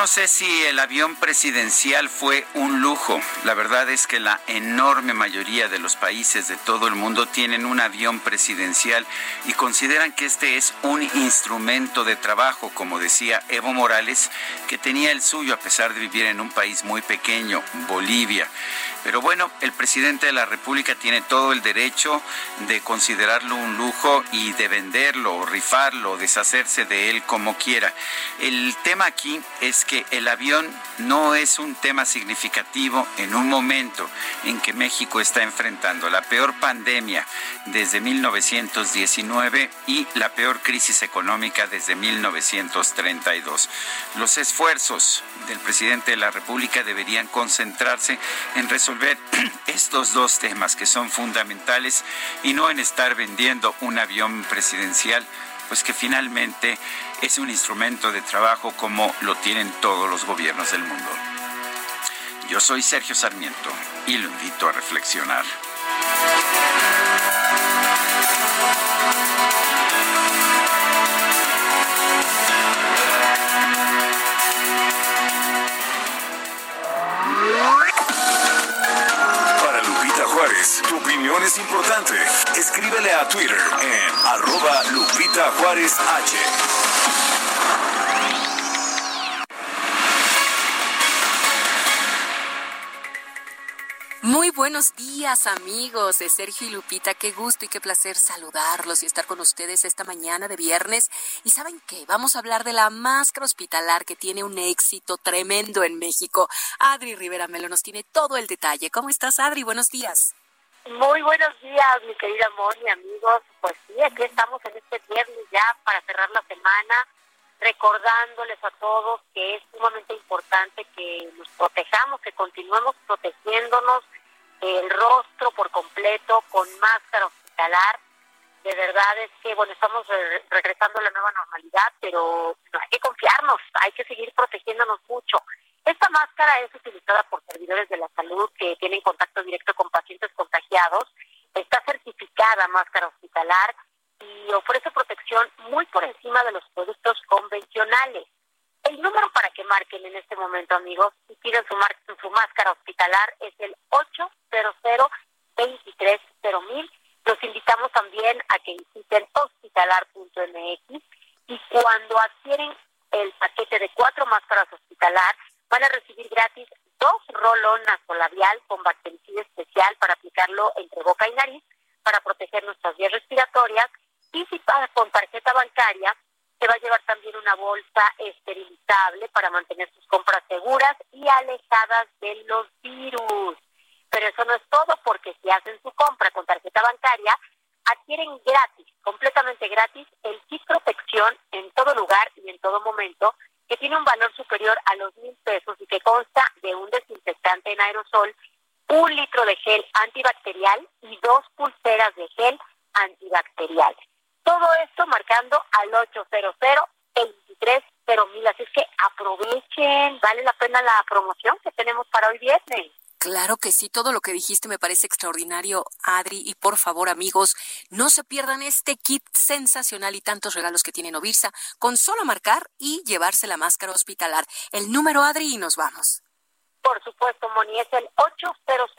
No sé si el avión presidencial fue un lujo. La verdad es que la enorme mayoría de los países de todo el mundo tienen un avión presidencial y consideran que este es un instrumento de trabajo, como decía Evo Morales, que tenía el suyo a pesar de vivir en un país muy pequeño, Bolivia. Pero bueno, el presidente de la República tiene todo el derecho de considerarlo un lujo y de venderlo, rifarlo, deshacerse de él como quiera. El tema aquí es que el avión no es un tema significativo en un momento en que México está enfrentando la peor pandemia desde 1919 y la peor crisis económica desde 1932. Los esfuerzos del presidente de la República deberían concentrarse en resolver [clears throat] estos dos temas que son fundamentales y no en estar vendiendo un avión presidencial pues que finalmente es un instrumento de trabajo como lo tienen todos los gobiernos del mundo. Yo soy Sergio Sarmiento y lo invito a reflexionar. Tu opinión es importante. Escríbele a Twitter en arroba Lupita Juárez H. Muy buenos días amigos de Sergio y Lupita, qué gusto y qué placer saludarlos y estar con ustedes esta mañana de viernes. Y saben qué, vamos a hablar de la máscara hospitalar que tiene un éxito tremendo en México. Adri Rivera Melo nos tiene todo el detalle. ¿Cómo estás Adri? Buenos días. Muy buenos días, mi querida Moni, amigos. Pues sí, aquí estamos en este viernes ya para cerrar la semana, recordándoles a todos que es sumamente importante que nos protejamos, que continuemos protegiéndonos el rostro por completo con máscara hospitalar. De verdad es que, bueno, estamos regresando a la nueva normalidad, pero hay que confiarnos, hay que seguir protegiéndonos mucho. Esta máscara es utilizada por servidores de la salud que tienen contacto directo con pacientes contagiados. Está certificada máscara hospitalar y ofrece protección muy por encima de los productos convencionales. El número para que marquen en este momento, amigos, y piden su, su máscara hospitalar es el 800 230 Los invitamos también a que visiten hospitalar.mx y cuando adquieren el paquete de cuatro máscaras hospitalar, van a recibir gratis dos rolón nasolabial con bactericida especial para aplicarlo entre boca y nariz para proteger nuestras vías respiratorias y si paga con tarjeta bancaria se va a llevar también una bolsa esterilizable para mantener sus compras seguras y alejadas de los virus. Pero eso no es todo porque si hacen su compra con tarjeta bancaria adquieren gratis, completamente gratis, el kit protección en todo lugar y en todo momento que tiene un valor superior a los mil pesos y que consta de un desinfectante en aerosol, un litro de gel antibacterial y dos pulseras de gel antibacterial. Todo esto marcando al 800 mil. Así es que aprovechen, vale la pena la promoción que tenemos para hoy viernes. Claro que sí, todo lo que dijiste me parece extraordinario, Adri, y por favor, amigos, no se pierdan este kit sensacional y tantos regalos que tiene Novirsa, con solo marcar y llevarse la máscara hospitalar. El número, Adri, y nos vamos. Por supuesto, Moni, es el 800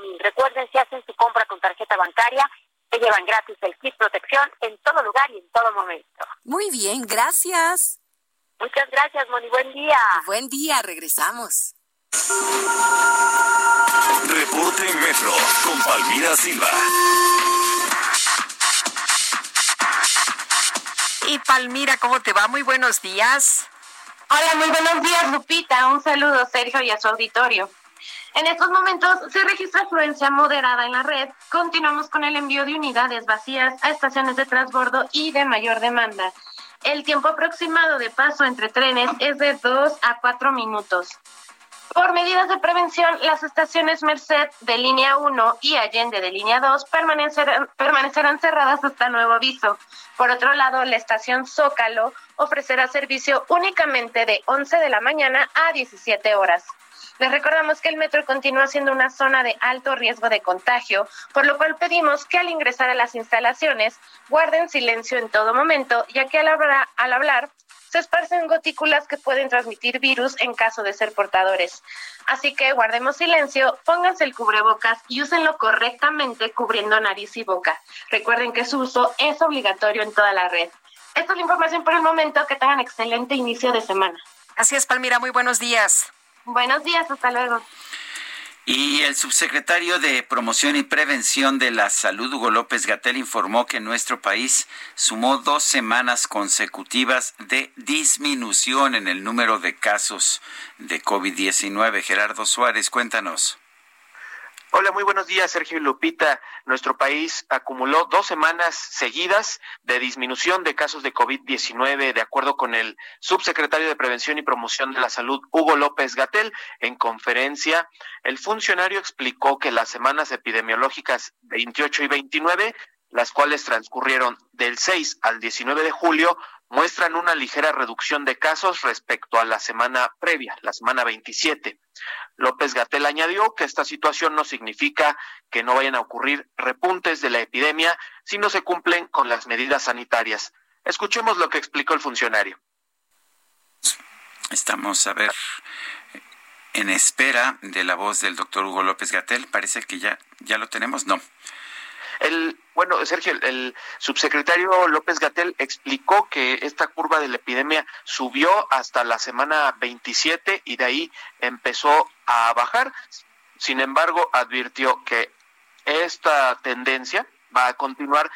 mil. Recuerden, si hacen su compra con tarjeta bancaria, se llevan gratis el kit protección en todo lugar y en todo momento. Muy bien, gracias. Muchas gracias, Moni. Buen día. Buen día, regresamos. Reporte Metro con Palmira Silva. Y Palmira, ¿cómo te va? Muy buenos días. Hola, muy buenos días, Lupita. Un saludo, Sergio, y a su auditorio. En estos momentos se registra afluencia moderada en la red. Continuamos con el envío de unidades vacías a estaciones de transbordo y de mayor demanda. El tiempo aproximado de paso entre trenes es de 2 a 4 minutos. Por medidas de prevención, las estaciones Merced de línea 1 y Allende de línea 2 permanecerán, cerradas hasta nuevo aviso. Por otro lado, la estación Zócalo ofrecerá servicio únicamente de 11 de la mañana a 17 horas. Les recordamos que el metro continúa siendo una zona de alto riesgo de contagio, por lo cual pedimos que al ingresar a las instalaciones guarden silencio en todo momento, ya que al hablar, al hablar se esparcen gotículas que pueden transmitir virus en caso de ser portadores. Así que guardemos silencio, pónganse el cubrebocas y úsenlo correctamente cubriendo nariz y boca. Recuerden que su uso es obligatorio en toda la red. Esta es la información por el momento. Que tengan excelente inicio de semana. Así es, Palmira. Muy buenos días. Buenos días. Hasta luego. Y el subsecretario de Promoción y Prevención de la Salud, Hugo López Gatel, informó que nuestro país sumó dos semanas consecutivas de disminución en el número de casos de COVID-19. Gerardo Suárez, cuéntanos. Hola, muy buenos días, Sergio y Lupita. Nuestro país acumuló dos semanas seguidas de disminución de casos de COVID-19, de acuerdo con el subsecretario de Prevención y Promoción de la Salud, Hugo López Gatel. En conferencia, el funcionario explicó que las semanas epidemiológicas 28 y 29 las cuales transcurrieron del 6 al 19 de julio, muestran una ligera reducción de casos respecto a la semana previa, la semana 27. López Gatel añadió que esta situación no significa que no vayan a ocurrir repuntes de la epidemia si no se cumplen con las medidas sanitarias. Escuchemos lo que explicó el funcionario. Estamos a ver en espera de la voz del doctor Hugo López Gatel. Parece que ya, ya lo tenemos, no. El, bueno, Sergio, el, subsecretario López Gatel explicó que esta curva de la epidemia subió hasta la semana 27 y de ahí empezó a bajar. Sin embargo, advirtió que esta tendencia va a continuar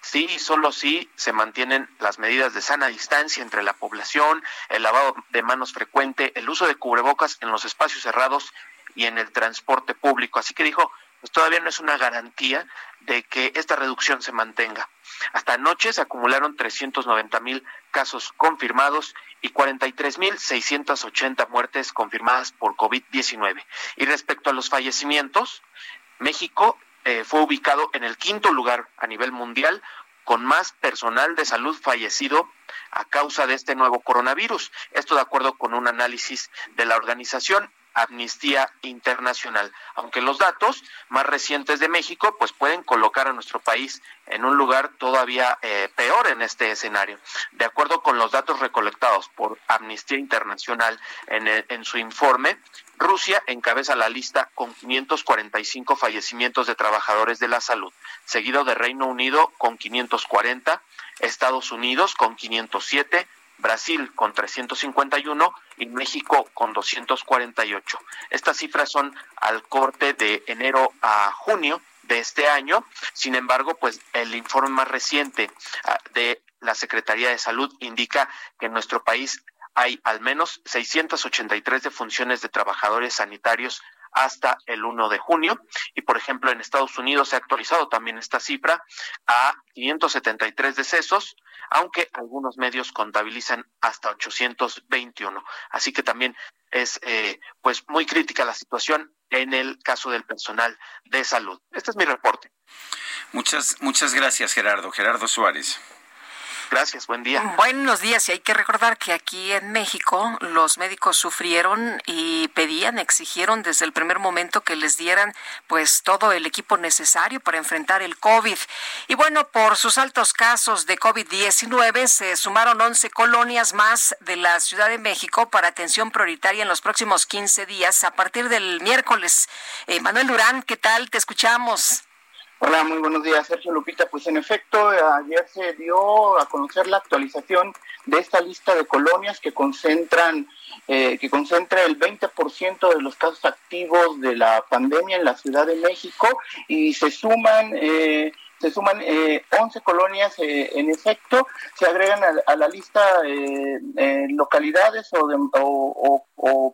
si y solo si se mantienen las medidas de sana distancia entre la población, el lavado de manos frecuente, el uso de cubrebocas en los espacios cerrados y en el transporte público. Así que dijo, pues todavía no es una garantía de que esta reducción se mantenga. Hasta anoche se acumularon 390 mil casos confirmados y 43 mil 680 muertes confirmadas por COVID-19. Y respecto a los fallecimientos, México eh, fue ubicado en el quinto lugar a nivel mundial con más personal de salud fallecido a causa de este nuevo coronavirus. Esto de acuerdo con un análisis de la organización Amnistía Internacional. Aunque los datos más recientes de México pues pueden colocar a nuestro país en un lugar todavía eh, peor en este escenario. De acuerdo con los datos recolectados por Amnistía Internacional en, en su informe, Rusia encabeza la lista con 545 fallecimientos de trabajadores de la salud, seguido de Reino Unido con 540, Estados Unidos con 507, Brasil con 351 y México con 248. Estas cifras son al corte de enero a junio de este año. Sin embargo, pues el informe más reciente ah, de la Secretaría de Salud indica que en nuestro país hay al menos 683 defunciones de trabajadores sanitarios hasta el 1 de junio. Y, por ejemplo, en Estados Unidos se ha actualizado también esta cifra a 573 decesos, aunque algunos medios contabilizan hasta 821. Así que también es eh, pues muy crítica la situación en el caso del personal de salud. Este es mi reporte. Muchas, muchas gracias, Gerardo. Gerardo Suárez. Gracias, buen día. Buenos días. Y hay que recordar que aquí en México los médicos sufrieron y pedían, exigieron desde el primer momento que les dieran pues todo el equipo necesario para enfrentar el COVID. Y bueno, por sus altos casos de COVID-19 se sumaron 11 colonias más de la Ciudad de México para atención prioritaria en los próximos 15 días a partir del miércoles. Eh, Manuel Durán, ¿qué tal? Te escuchamos. Hola, muy buenos días, Sergio Lupita. Pues en efecto, ayer se dio a conocer la actualización de esta lista de colonias que concentran eh, que concentra el 20% de los casos activos de la pandemia en la Ciudad de México y se suman eh, se suman eh, 11 colonias eh, en efecto, se agregan a, la lista eh, localidades o,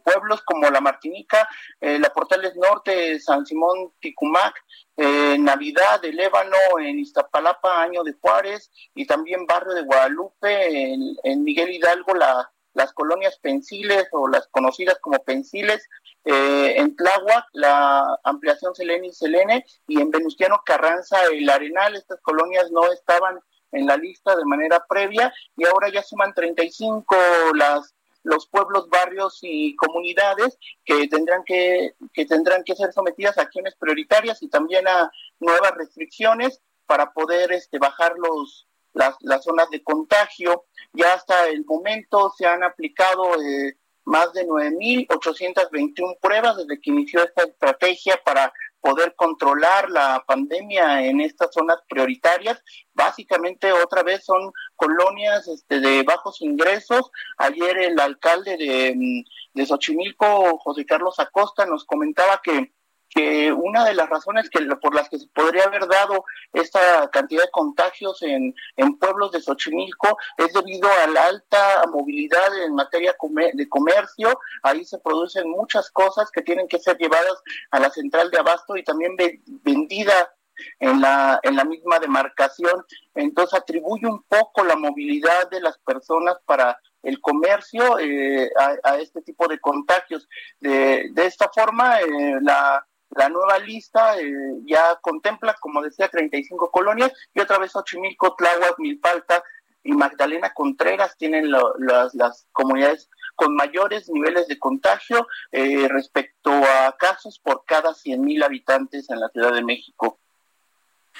pueblos como La Martinica, eh, La Portales Norte, San Simón Ticumac, Navidad de Lébano, en Iztapalapa, Año de Juárez y también Barrio de Guadalupe, en, en Miguel Hidalgo, la las colonias pensiles o las conocidas como pensiles, eh, en Tláhuac, la ampliación Selene y Selene, y en Venustiano Carranza, el Arenal, estas colonias no estaban en la lista de manera previa y ahora ya suman 35 las los pueblos, barrios y comunidades que tendrán que, que tendrán que ser sometidas a acciones prioritarias y también a nuevas restricciones para poder este, bajar los, las, las zonas de contagio. Ya hasta el momento se han aplicado eh, más de 9.821 pruebas desde que inició esta estrategia para poder controlar la pandemia en estas zonas prioritarias. Básicamente, otra vez son colonias este, de bajos ingresos. Ayer el alcalde de, mm, de Xochimilco, José Carlos Acosta, nos comentaba que que una de las razones que por las que se podría haber dado esta cantidad de contagios en, en pueblos de Xochimilco es debido a la alta movilidad en materia de comercio. Ahí se producen muchas cosas que tienen que ser llevadas a la central de abasto y también vendida en la, en la misma demarcación. Entonces atribuye un poco la movilidad de las personas para el comercio eh, a, este tipo de contagios. De, de esta forma, eh, la la nueva lista eh, ya contempla, como decía, 35 colonias y otra vez Xochimilco, Tláhuac, Milpalta y Magdalena Contreras tienen las, las comunidades con mayores niveles de contagio eh, respecto a casos por cada 100.000 habitantes en la Ciudad de México.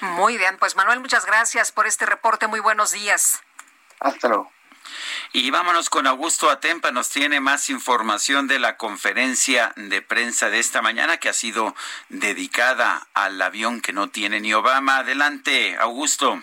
Muy bien, pues Manuel, muchas gracias por este reporte. Muy buenos días. Hasta luego. Y vámonos con Augusto Atempa, nos tiene más información de la conferencia de prensa de esta mañana que ha sido dedicada al avión que no tiene ni Obama. Adelante, Augusto.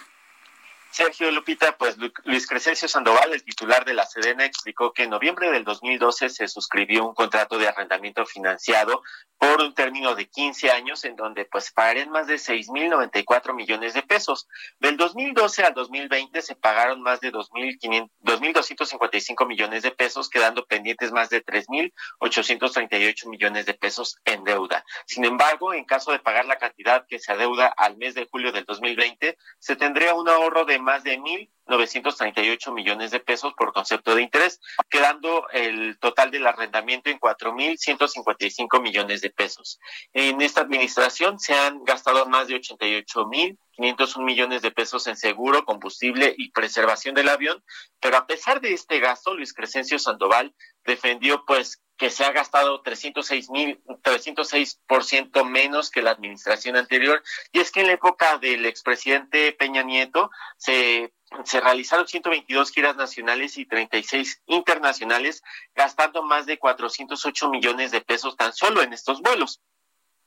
Sergio Lupita, pues Luis Crescencio Sandoval, el titular de la Sedena, explicó que en noviembre del 2012 se suscribió un contrato de arrendamiento financiado por un término de 15 años en donde pues pagarían más de 6.094 millones de pesos. Del 2012 al 2020 se pagaron más de 2.255 millones de pesos, quedando pendientes más de 3.838 millones de pesos en deuda. Sin embargo, en caso de pagar la cantidad que se adeuda al mes de julio del 2020, se tendría un ahorro de más de mil 938 millones de pesos por concepto de interés, quedando el total del arrendamiento en 4.155 millones de pesos. En esta administración se han gastado más de 88 mil 501 millones de pesos en seguro, combustible y preservación del avión, pero a pesar de este gasto, Luis Crescencio Sandoval defendió pues que se ha gastado 306 mil, 306% menos que la administración anterior. Y es que en la época del expresidente Peña Nieto se se realizaron 122 giras nacionales y 36 internacionales, gastando más de 408 millones de pesos tan solo en estos vuelos.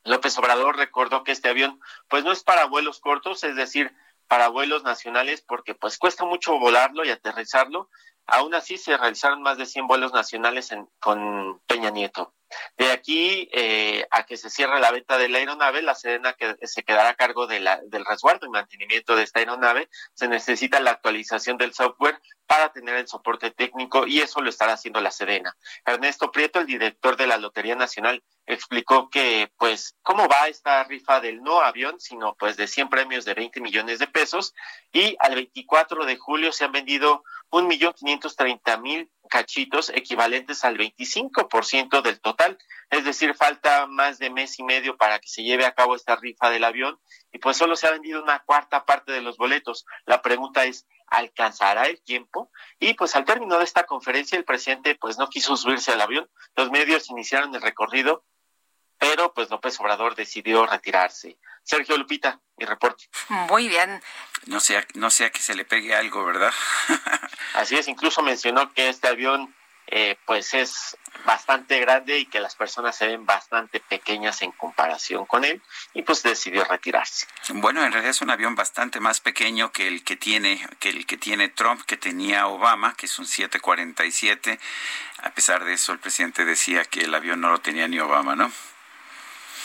López Obrador recordó que este avión pues no es para vuelos cortos, es decir, para vuelos nacionales porque pues cuesta mucho volarlo y aterrizarlo. Aún así se realizaron más de 100 vuelos nacionales con Peña Nieto. De aquí eh, a que se cierre la venta de la aeronave, la Sedena que se quedará a cargo del resguardo y mantenimiento de esta aeronave. Se necesita la actualización del software para tener el soporte técnico y eso lo estará haciendo la Sedena. Ernesto Prieto, el director de la Lotería Nacional, explicó que, pues, cómo va esta rifa del no avión, sino pues de 100 premios de 20 millones de pesos y al 24 de julio se han vendido un millón quinientos treinta mil cachitos equivalentes al 25% del total. Es decir, falta más de mes y medio para que se lleve a cabo esta rifa del avión y pues solo se ha vendido una cuarta parte de los boletos. La pregunta es, ¿alcanzará el tiempo? Y pues al término de esta conferencia el presidente pues no quiso subirse al avión. Los medios iniciaron el recorrido, pero pues López Obrador decidió retirarse. Sergio Lupita, mi reporte. Muy bien. No sea, no sea que se le pegue algo, ¿verdad? [laughs] Así es, incluso mencionó que este avión eh, pues es bastante grande y que las personas se ven bastante pequeñas en comparación con él y pues decidió retirarse. Bueno, en realidad es un avión bastante más pequeño que el que tiene que el que tiene Trump, que tenía Obama, que es un 747. A pesar de eso, el presidente decía que el avión no lo tenía ni Obama, ¿no?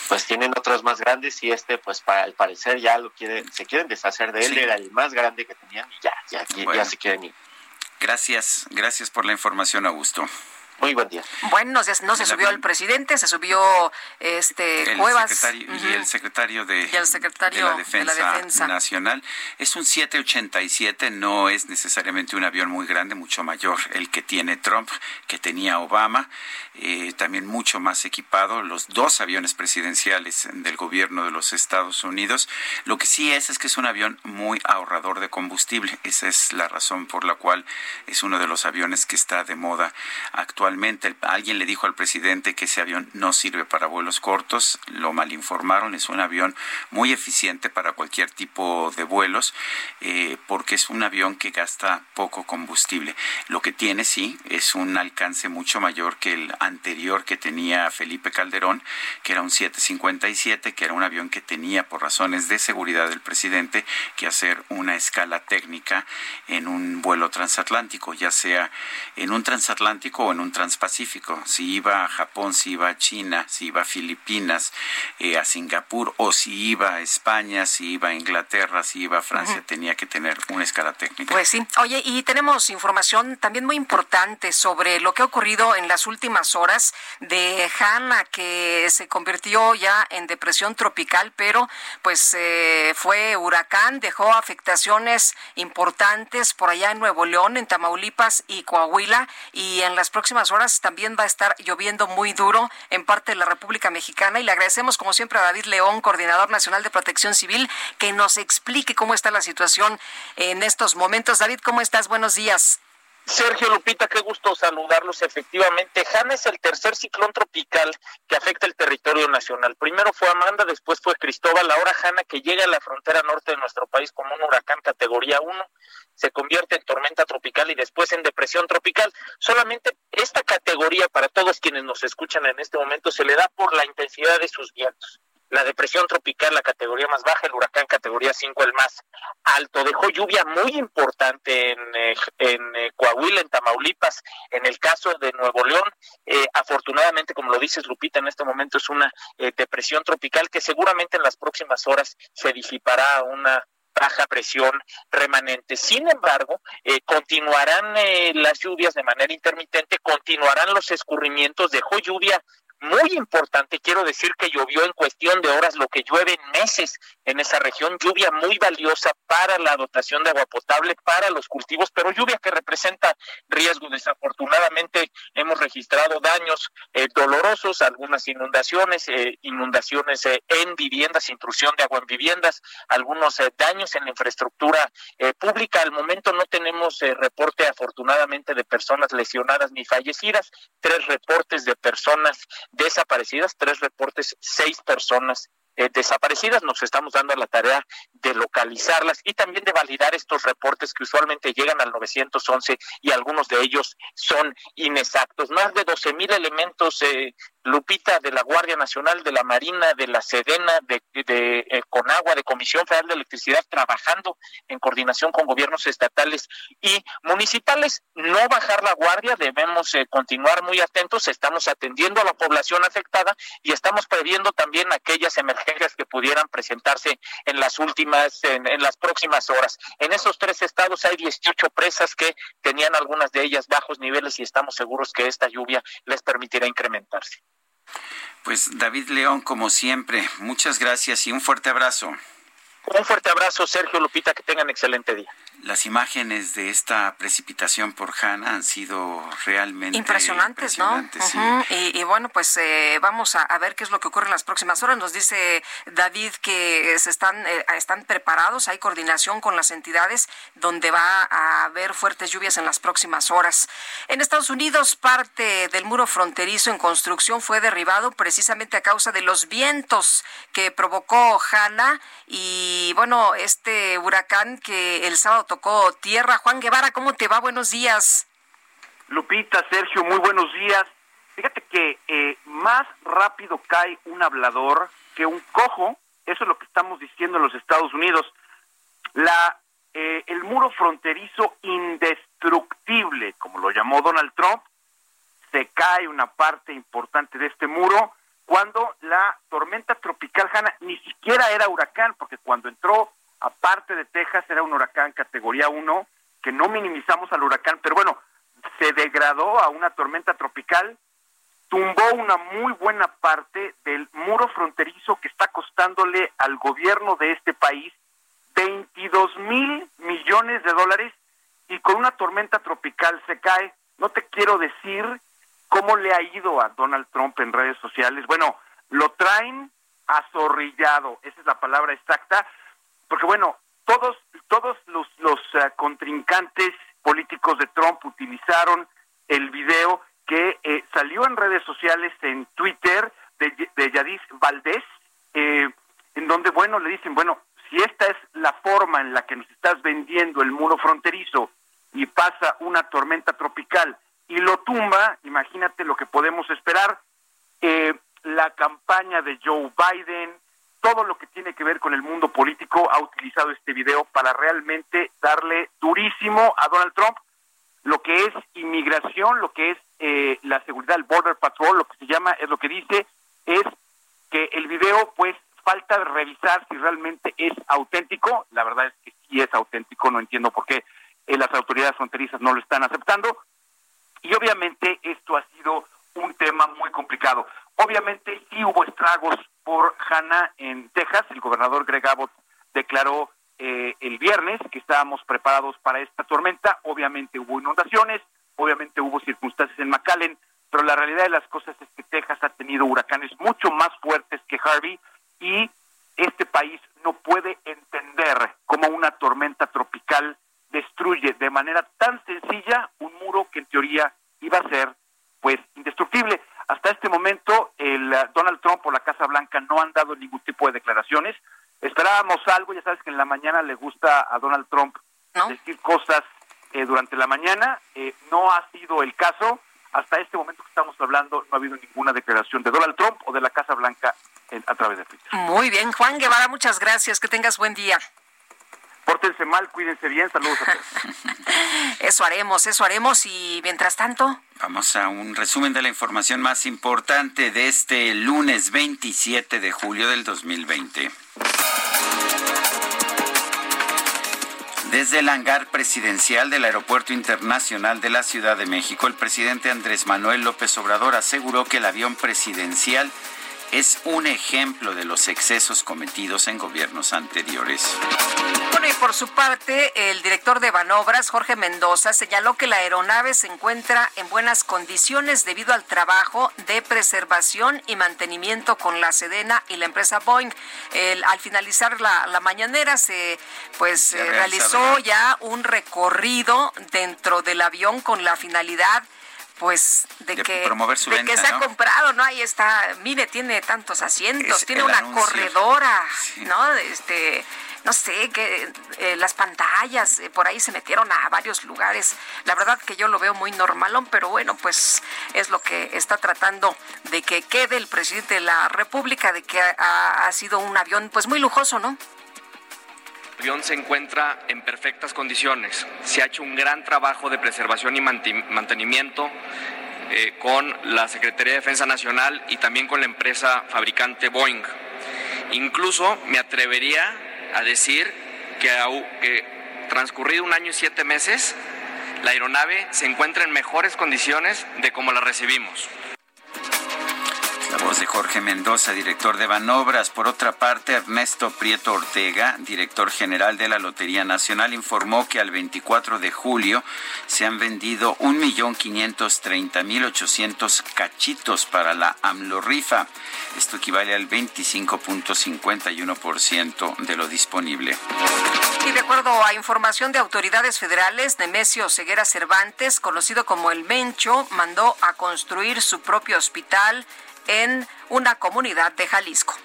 pues tienen otros más grandes y este pues para al parecer ya lo quieren se quieren deshacer de él era el más grande que tenían y ya ya, ya se quieren ir gracias gracias por la información Augusto muy buen día. Bueno, no se, no se subió el presidente, se subió este el Cuevas. Secretario, Y el secretario, de, la defensa Nacional. Es un 787, no es necesariamente un avión muy grande, mucho mayor el que tiene Trump, que tenía Obama. Eh, también mucho más equipado, los dos aviones presidenciales del gobierno de los Estados Unidos. Lo que sí es es que es un avión muy ahorrador de combustible. Esa es la razón por la cual es uno de los aviones que está de moda actualmente actualmente. Alguien le dijo al presidente que ese avión no sirve para vuelos cortos, lo malinformaron, es un avión muy eficiente para cualquier tipo de vuelos, eh, porque es un avión que gasta poco combustible. Lo que tiene, sí, es un alcance mucho mayor que el anterior que tenía Felipe Calderón, que era un 757, que era un avión que tenía, por razones de seguridad del presidente, que hacer una escala técnica en un vuelo transatlántico, ya sea en un transatlántico o en un transpacífico, si iba a Japón, si iba a China, si iba a Filipinas, eh, a Singapur, o si iba a España, si iba a Inglaterra, si iba a Francia, tenía que tener una escala técnica. Pues sí. Oye, y tenemos información también muy importante sobre lo que ha ocurrido en las últimas horas de Hanna, que se convirtió ya en depresión tropical, pero pues eh, fue huracán, dejó afectaciones importantes por allá en Nuevo León, en Tamaulipas y Coahuila, y en las próximas horas también va a estar lloviendo muy duro en parte de la República Mexicana y le agradecemos como siempre a David León, coordinador nacional de Protección Civil, que nos explique cómo está la situación en estos momentos. David, ¿cómo estás? Buenos días. Sergio Lupita, qué gusto saludarlos. Efectivamente, Han es el tercer ciclón tropical que afecta el territorio nacional. Primero fue Amanda, después fue Cristóbal, ahora Hanna que llega a la frontera norte de nuestro país como un huracán categoría 1, se convierte en tormenta tropical y después en depresión tropical. Solamente esta categoría para todos quienes nos escuchan en este momento se le da por la intensidad de sus vientos. La depresión tropical la categoría más baja, el huracán categoría 5 el más alto. Dejó lluvia muy importante en, eh, en eh, Coahuila, en Tamaulipas, en el caso de Nuevo León. Eh, afortunadamente, como lo dices Lupita, en este momento es una depresión tropical que seguramente en las próximas horas se disipará a una baja presión remanente. Sin embargo, eh, continuarán las lluvias de manera intermitente, continuarán los escurrimientos, dejó lluvia muy importante. Quiero decir que llovió en cuestión de horas lo que llueve en meses en esa región, lluvia muy valiosa para la dotación de agua potable, para los cultivos, pero lluvia que representa riesgo. Desafortunadamente hemos registrado daños eh, dolorosos, algunas inundaciones, eh, inundaciones eh, en viviendas, intrusión de agua en viviendas, algunos daños en la infraestructura pública. Al momento no tenemos reporte afortunadamente de personas lesionadas ni fallecidas, tres reportes de personas desaparecidas, tres reportes, seis personas eh, desaparecidas. Nos estamos dando la tarea de localizarlas y también de validar estos reportes que usualmente llegan al 911 y algunos de ellos son inexactos. Más de 12 mil elementos eh, Lupita de la Guardia Nacional, de la Marina, de la Sedena, de, eh, Conagua, de Comisión Federal de Electricidad, trabajando en coordinación con gobiernos estatales y municipales. No bajar la guardia, debemos eh, continuar muy atentos, estamos atendiendo a la población afectada y estamos previendo también aquellas emergencias que pudieran presentarse en las últimas, en, en las próximas horas. En esos tres estados hay 18 presas que tenían algunas de ellas bajos niveles y estamos seguros que esta lluvia les permitirá incrementarse. Pues David León, como siempre, muchas gracias y un fuerte abrazo. Un fuerte abrazo, Sergio Lupita, que tengan excelente día. Las imágenes de esta precipitación por Hanna han sido realmente impresionantes, ¿no? y, bueno, pues eh, vamos a, ver qué es lo que ocurre en las próximas horas. Nos dice David que se están, eh, están preparados, hay coordinación con las entidades donde va a haber fuertes lluvias en las próximas horas. En Estados Unidos, parte del muro fronterizo en construcción fue derribado precisamente a causa de los vientos que provocó Hanna y bueno, este huracán que el sábado tocó tierra. Juan Guevara, ¿cómo te va? Buenos días. Lupita, Sergio, muy buenos días. Fíjate que eh, más rápido cae un hablador que un cojo, eso es lo que estamos diciendo en los Estados Unidos. La, eh, el muro fronterizo indestructible, como lo llamó Donald Trump, se cae una parte importante de este muro cuando la tormenta tropical Hanna ni siquiera era huracán, porque cuando entró aparte de Texas era un huracán categoría 1, que no minimizamos al huracán, pero bueno, se degradó a una tormenta tropical, tumbó una muy buena parte del muro fronterizo que está costándole al gobierno de este país 22 mil millones de dólares y con una tormenta tropical se cae. No te quiero decir ¿Cómo le ha ido a Donald Trump en redes sociales? Bueno, lo traen azorrillado, esa es la palabra exacta, porque bueno, todos, todos los, los uh, contrincantes políticos de Trump utilizaron el video que eh, salió en redes sociales, en Twitter, de, de Yadis Valdés, eh, en donde, bueno, le dicen, bueno, si esta es la forma en la que nos estás vendiendo el muro fronterizo y pasa una tormenta tropical y lo tumba, imagínate lo que podemos esperar, eh, la campaña de Joe Biden, todo lo que tiene que ver con el mundo político ha utilizado este video para realmente darle durísimo a Donald Trump lo que es inmigración, lo que es eh, la seguridad, el Border Patrol, lo que se llama, es lo que dice, es que el video pues falta revisar si realmente es auténtico, la verdad es que sí es auténtico, no entiendo por qué eh, las autoridades fronterizas no lo están aceptando, y obviamente esto ha sido un tema muy complicado. Obviamente sí hubo estragos por Hanna en Texas. El gobernador Greg Abbott declaró eh, el viernes que estábamos preparados para esta tormenta. Obviamente hubo inundaciones, obviamente hubo circunstancias en McAllen, pero la realidad de las cosas es que Texas ha tenido huracanes mucho más fuertes que Harvey y este país no puede entender cómo una tormenta tropical destruye de manera tan sencilla un muro que en teoría iba a ser pues indestructible. Hasta este momento el uh, Donald Trump o la Casa Blanca no han dado ningún tipo de declaraciones. Esperábamos algo, ya sabes que en la mañana le gusta a Donald Trump decir cosas eh, durante la mañana, eh, no ha sido el caso. Hasta este momento que estamos hablando no ha habido ninguna declaración de Donald Trump o de la Casa Blanca a través de Twitter. Muy bien, Juan Guevara, muchas gracias. Que tengas buen día. Pórtense mal, cuídense bien, saludos a todos. [laughs] eso haremos, eso haremos y mientras tanto... Vamos a un resumen de la información más importante de este lunes 27 de julio del 2020. Desde el hangar presidencial del Aeropuerto Internacional de la Ciudad de México, el presidente Andrés Manuel López Obrador aseguró que el avión presidencial es un ejemplo de los excesos cometidos en gobiernos anteriores. Bueno, y por su parte, el director de Banobras, Jorge Mendoza, señaló que la aeronave se encuentra en buenas condiciones debido al trabajo de preservación y mantenimiento con la Sedena y la empresa Boeing. al finalizar la, mañanera se pues realizó ya un recorrido dentro del avión con la finalidad pues de, que promover su de que se ha comprado, ¿no? Ahí está, mire, tiene tantos asientos, tiene una corredora, ¿no? Este, no sé, que eh, las pantallas eh, por ahí se metieron a varios lugares. La verdad que yo lo veo muy normalón, pero bueno, pues es lo que está tratando de que quede el presidente de la República, de que ha, ha sido un avión pues muy lujoso, ¿no? Avión se encuentra en perfectas condiciones. Se ha hecho un gran trabajo de preservación y mantenimiento eh, con la Secretaría de Defensa Nacional y también con la empresa fabricante Boeing. Incluso me atrevería a decir que, que transcurrido un año y siete meses, la aeronave se encuentra en mejores condiciones de como la recibimos. La voz de Jorge Mendoza, director de Banobras. Por otra parte, Ernesto Prieto Ortega, director general de la Lotería Nacional, informó que al 24 de julio se han vendido 1.530.800 cachitos para la AMLO rifa. Esto equivale al 25.51% de lo disponible. Y de acuerdo a información de autoridades federales, Nemesio Ceguera Cervantes, conocido como el Mencho, mandó a construir su propio hospital en una comunidad de Jalisco.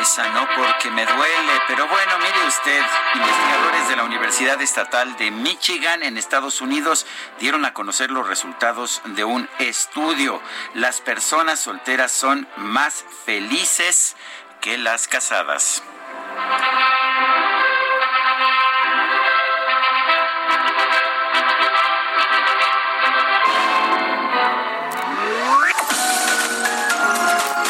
Esa no porque me duele, pero bueno, mire usted, investigadores de la Universidad Estatal de Michigan en Estados Unidos dieron a conocer los resultados de un estudio. Las personas solteras son más felices que las casadas.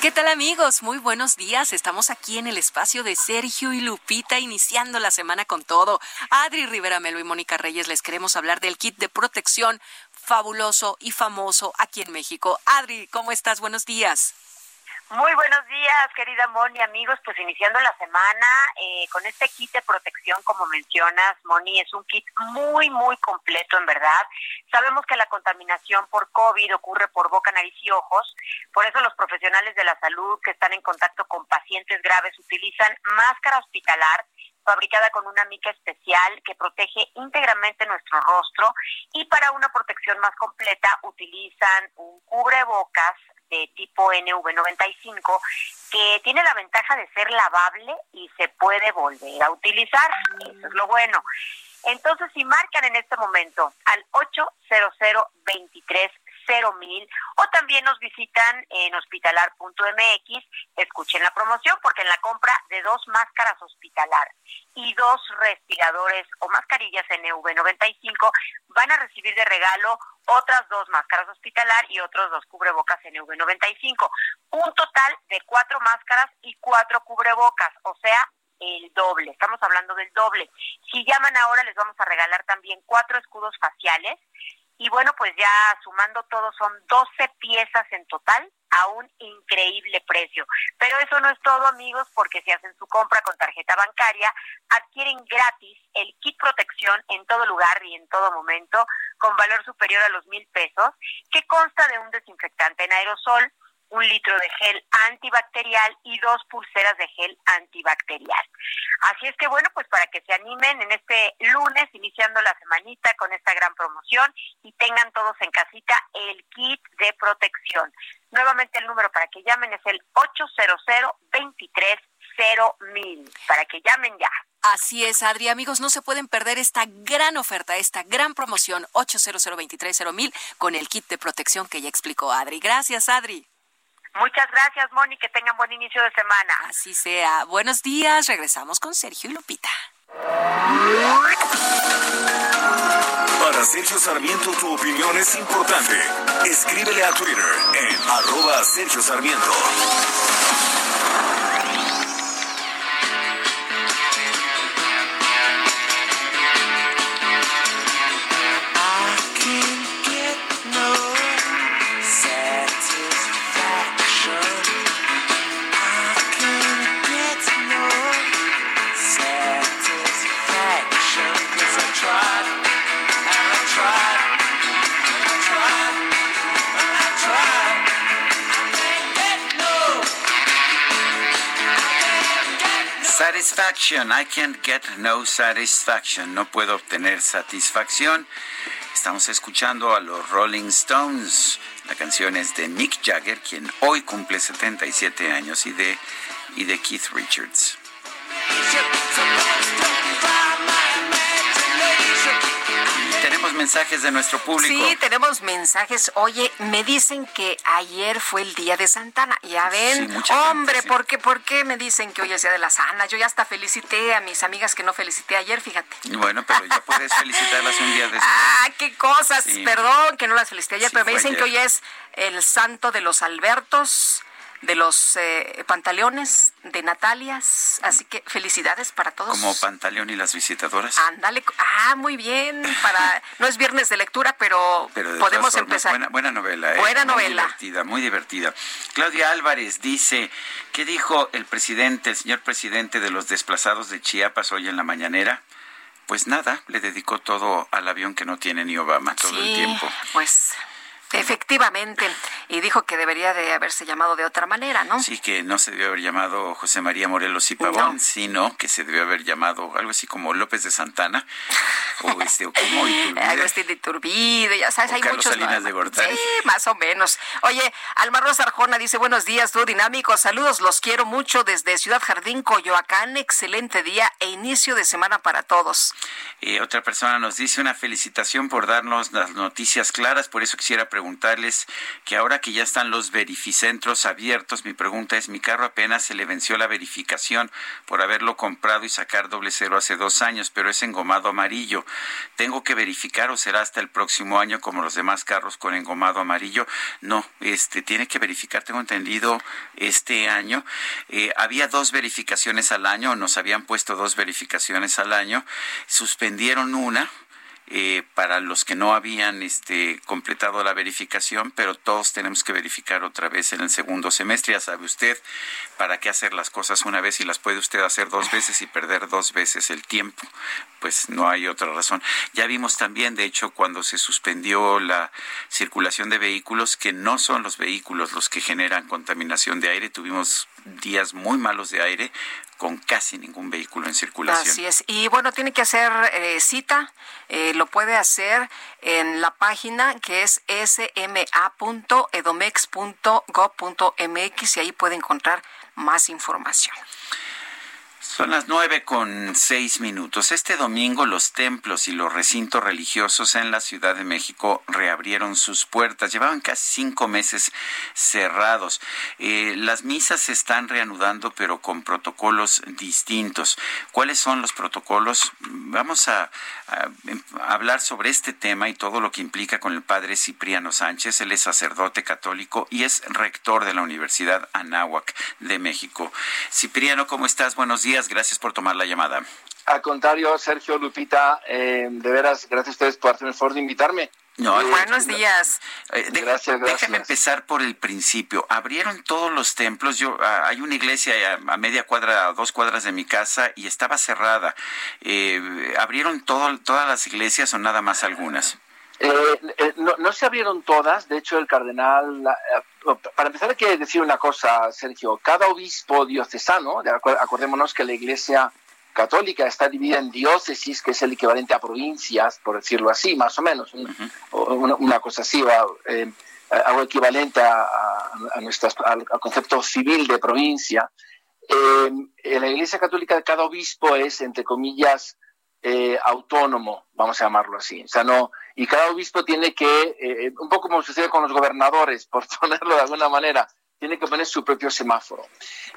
¿Qué tal amigos? Muy buenos días. Estamos aquí en el espacio de Sergio y Lupita iniciando la semana con todo. Adri Rivera Melo y Mónica Reyes les queremos hablar del kit de protección fabuloso y famoso aquí en México. Adri, ¿cómo estás? Buenos días. Muy buenos días, querida Moni, amigos. Pues iniciando la semana eh, con este kit de protección, como mencionas, Moni, es un kit muy, muy completo, en verdad. Sabemos que la contaminación por COVID ocurre por boca, nariz y ojos. Por eso los profesionales de la salud que están en contacto con pacientes graves utilizan máscara hospitalar fabricada con una mica especial que protege íntegramente nuestro rostro y para una protección más completa utilizan un cubrebocas de tipo NV95 que tiene la ventaja de ser lavable y se puede volver a utilizar. Eso es lo bueno. Entonces, si marcan en este momento al 800 23 mil o también nos visitan en hospitalar.mx, escuchen la promoción porque en la compra de dos máscaras hospitalar y dos respiradores o mascarillas NV95 van a recibir de regalo otras dos máscaras hospitalar y otros dos cubrebocas NV95. Un total de cuatro máscaras y cuatro cubrebocas, o sea, el doble. Estamos hablando del doble. Si llaman ahora les vamos a regalar también cuatro escudos faciales y bueno, pues ya sumando todo son 12 piezas en total a un increíble precio. Pero eso no es todo, amigos, porque si hacen su compra con tarjeta bancaria, adquieren gratis el kit protección en todo lugar y en todo momento con valor superior a los mil pesos, que consta de un desinfectante en aerosol, un litro de gel antibacterial y dos pulseras de gel antibacterial. Así es que bueno, pues para que se animen en este lunes, iniciando la semanita con esta gran promoción y tengan todos en casita el kit de protección. Nuevamente el número para que llamen es el 800 23 mil para que llamen ya. Así es, Adri. Amigos, no se pueden perder esta gran oferta, esta gran promoción 800 mil con el kit de protección que ya explicó Adri. Gracias, Adri. Muchas gracias, Moni. Que tengan buen inicio de semana. Así sea. Buenos días. Regresamos con Sergio y Lupita. Para Sergio Sarmiento, tu opinión es importante. Escríbele a Twitter en arroba Sergio Sarmiento. Satisfaction. I can't get no satisfaction. No puedo obtener satisfacción. Estamos escuchando a los Rolling Stones. La canción es de Mick Jagger, quien hoy cumple 77 años, y de, y de Keith Richards. Mensajes de nuestro público. Sí, tenemos mensajes. Oye, me dicen que ayer fue el día de Santana. Ya ven, hombre, ¿por, qué, ¿por qué me dicen que hoy es día de la Sana? Yo ya hasta felicité a mis amigas que no felicité ayer, fíjate. Bueno, pero ya puedes felicitarlas un día después. [laughs] Ah, qué cosas. Perdón que no las felicité ayer, pero me dicen que hoy es el santo de los Albertos de los eh, pantaleones, de Natalias. Así que felicidades para todos. Como Pantaleón y las visitadoras. Ándale. Ah, muy bien. Para No es viernes de lectura, pero, podemos empezar. Buena, buena novela. ¿eh? Buena muy novela. divertida, muy divertida. Claudia Álvarez dice, ¿qué dijo el presidente, el señor presidente de los desplazados de Chiapas hoy en la mañanera? Pues nada, le dedicó todo al avión que no tiene ni Obama todo el tiempo. Pues Efectivamente, y dijo que debería de haberse llamado de otra manera, ¿no? Sí, que no se debió haber llamado José María Morelos y Pavón, sino que se debió haber llamado algo así como López de Santana, o [laughs] este, o como Iturbide. Así de Iturbide, ya sabes, hay Carlos muchos. Salinas de Gortari. Sí, más o menos. Oye, Almar Arjona dice, buenos días, tú dinámicos, saludos, los quiero mucho desde Ciudad Jardín, Coyoacán, excelente día e inicio de semana para todos. Eh, otra persona nos dice una felicitación por darnos las noticias claras, por eso quisiera preguntar preguntarles que ahora que ya están los verificentros abiertos, mi pregunta es, mi carro apenas se le venció la verificación por haberlo comprado y sacar doble cero hace dos años, pero es engomado amarillo. ¿Tengo que verificar o será hasta el próximo año como los demás carros con engomado amarillo? No, este tiene que verificar, tengo entendido, este año. Eh, había dos verificaciones al año, nos habían puesto dos verificaciones al año, suspendieron una eh, para los que no habían este, completado la verificación, pero todos tenemos que verificar otra vez en el segundo semestre. Ya sabe usted para qué hacer las cosas una vez y las puede usted hacer dos veces y perder dos veces el tiempo. Pues no hay otra razón. Ya vimos también, de hecho, cuando se suspendió la circulación de vehículos, que no son los vehículos los que generan contaminación de aire. Tuvimos días muy malos de aire con casi ningún vehículo en circulación. Así es. Y bueno, tiene que hacer eh, cita. Eh, lo puede hacer en la página que es sma.edomex.gov.mx y ahí puede encontrar más información. Son las nueve con seis minutos. Este domingo los templos y los recintos religiosos en la Ciudad de México reabrieron sus puertas. Llevaban casi cinco meses cerrados. Eh, las misas se están reanudando, pero con protocolos distintos. ¿Cuáles son los protocolos? Vamos a, hablar sobre este tema y todo lo que implica con el padre Cipriano Sánchez. Él es sacerdote católico y es rector de la Universidad Anáhuac de México. Cipriano, ¿cómo estás? Buenos días gracias por tomar la llamada. Al contrario, Sergio, Lupita, eh, de veras, gracias a ustedes por hacerme el favor de invitarme. No, buenos días. Eh, gracias, gracias. Déjame empezar por el principio. Abrieron todos los templos. Yo ah, hay una iglesia a, media cuadra, a dos cuadras de mi casa y estaba cerrada. Eh, ¿Abrieron todo, todas las iglesias o nada más algunas? Eh, no, no, se abrieron todas. De hecho, el cardenal. para empezar, hay que decir una cosa, Sergio. Cada obispo diocesano, acordémonos que la iglesia católica está dividida en diócesis, que es el equivalente a provincias, por decirlo así, más o menos, una, cosa así, eh, algo equivalente a, al, concepto civil de provincia. Eh, en la Iglesia Católica cada obispo es, entre comillas, eh, autónomo, vamos a llamarlo así. O sea, no, y cada obispo tiene que, un poco como sucede con los gobernadores, [laughs] por ponerlo de alguna manera, tiene que poner su propio semáforo.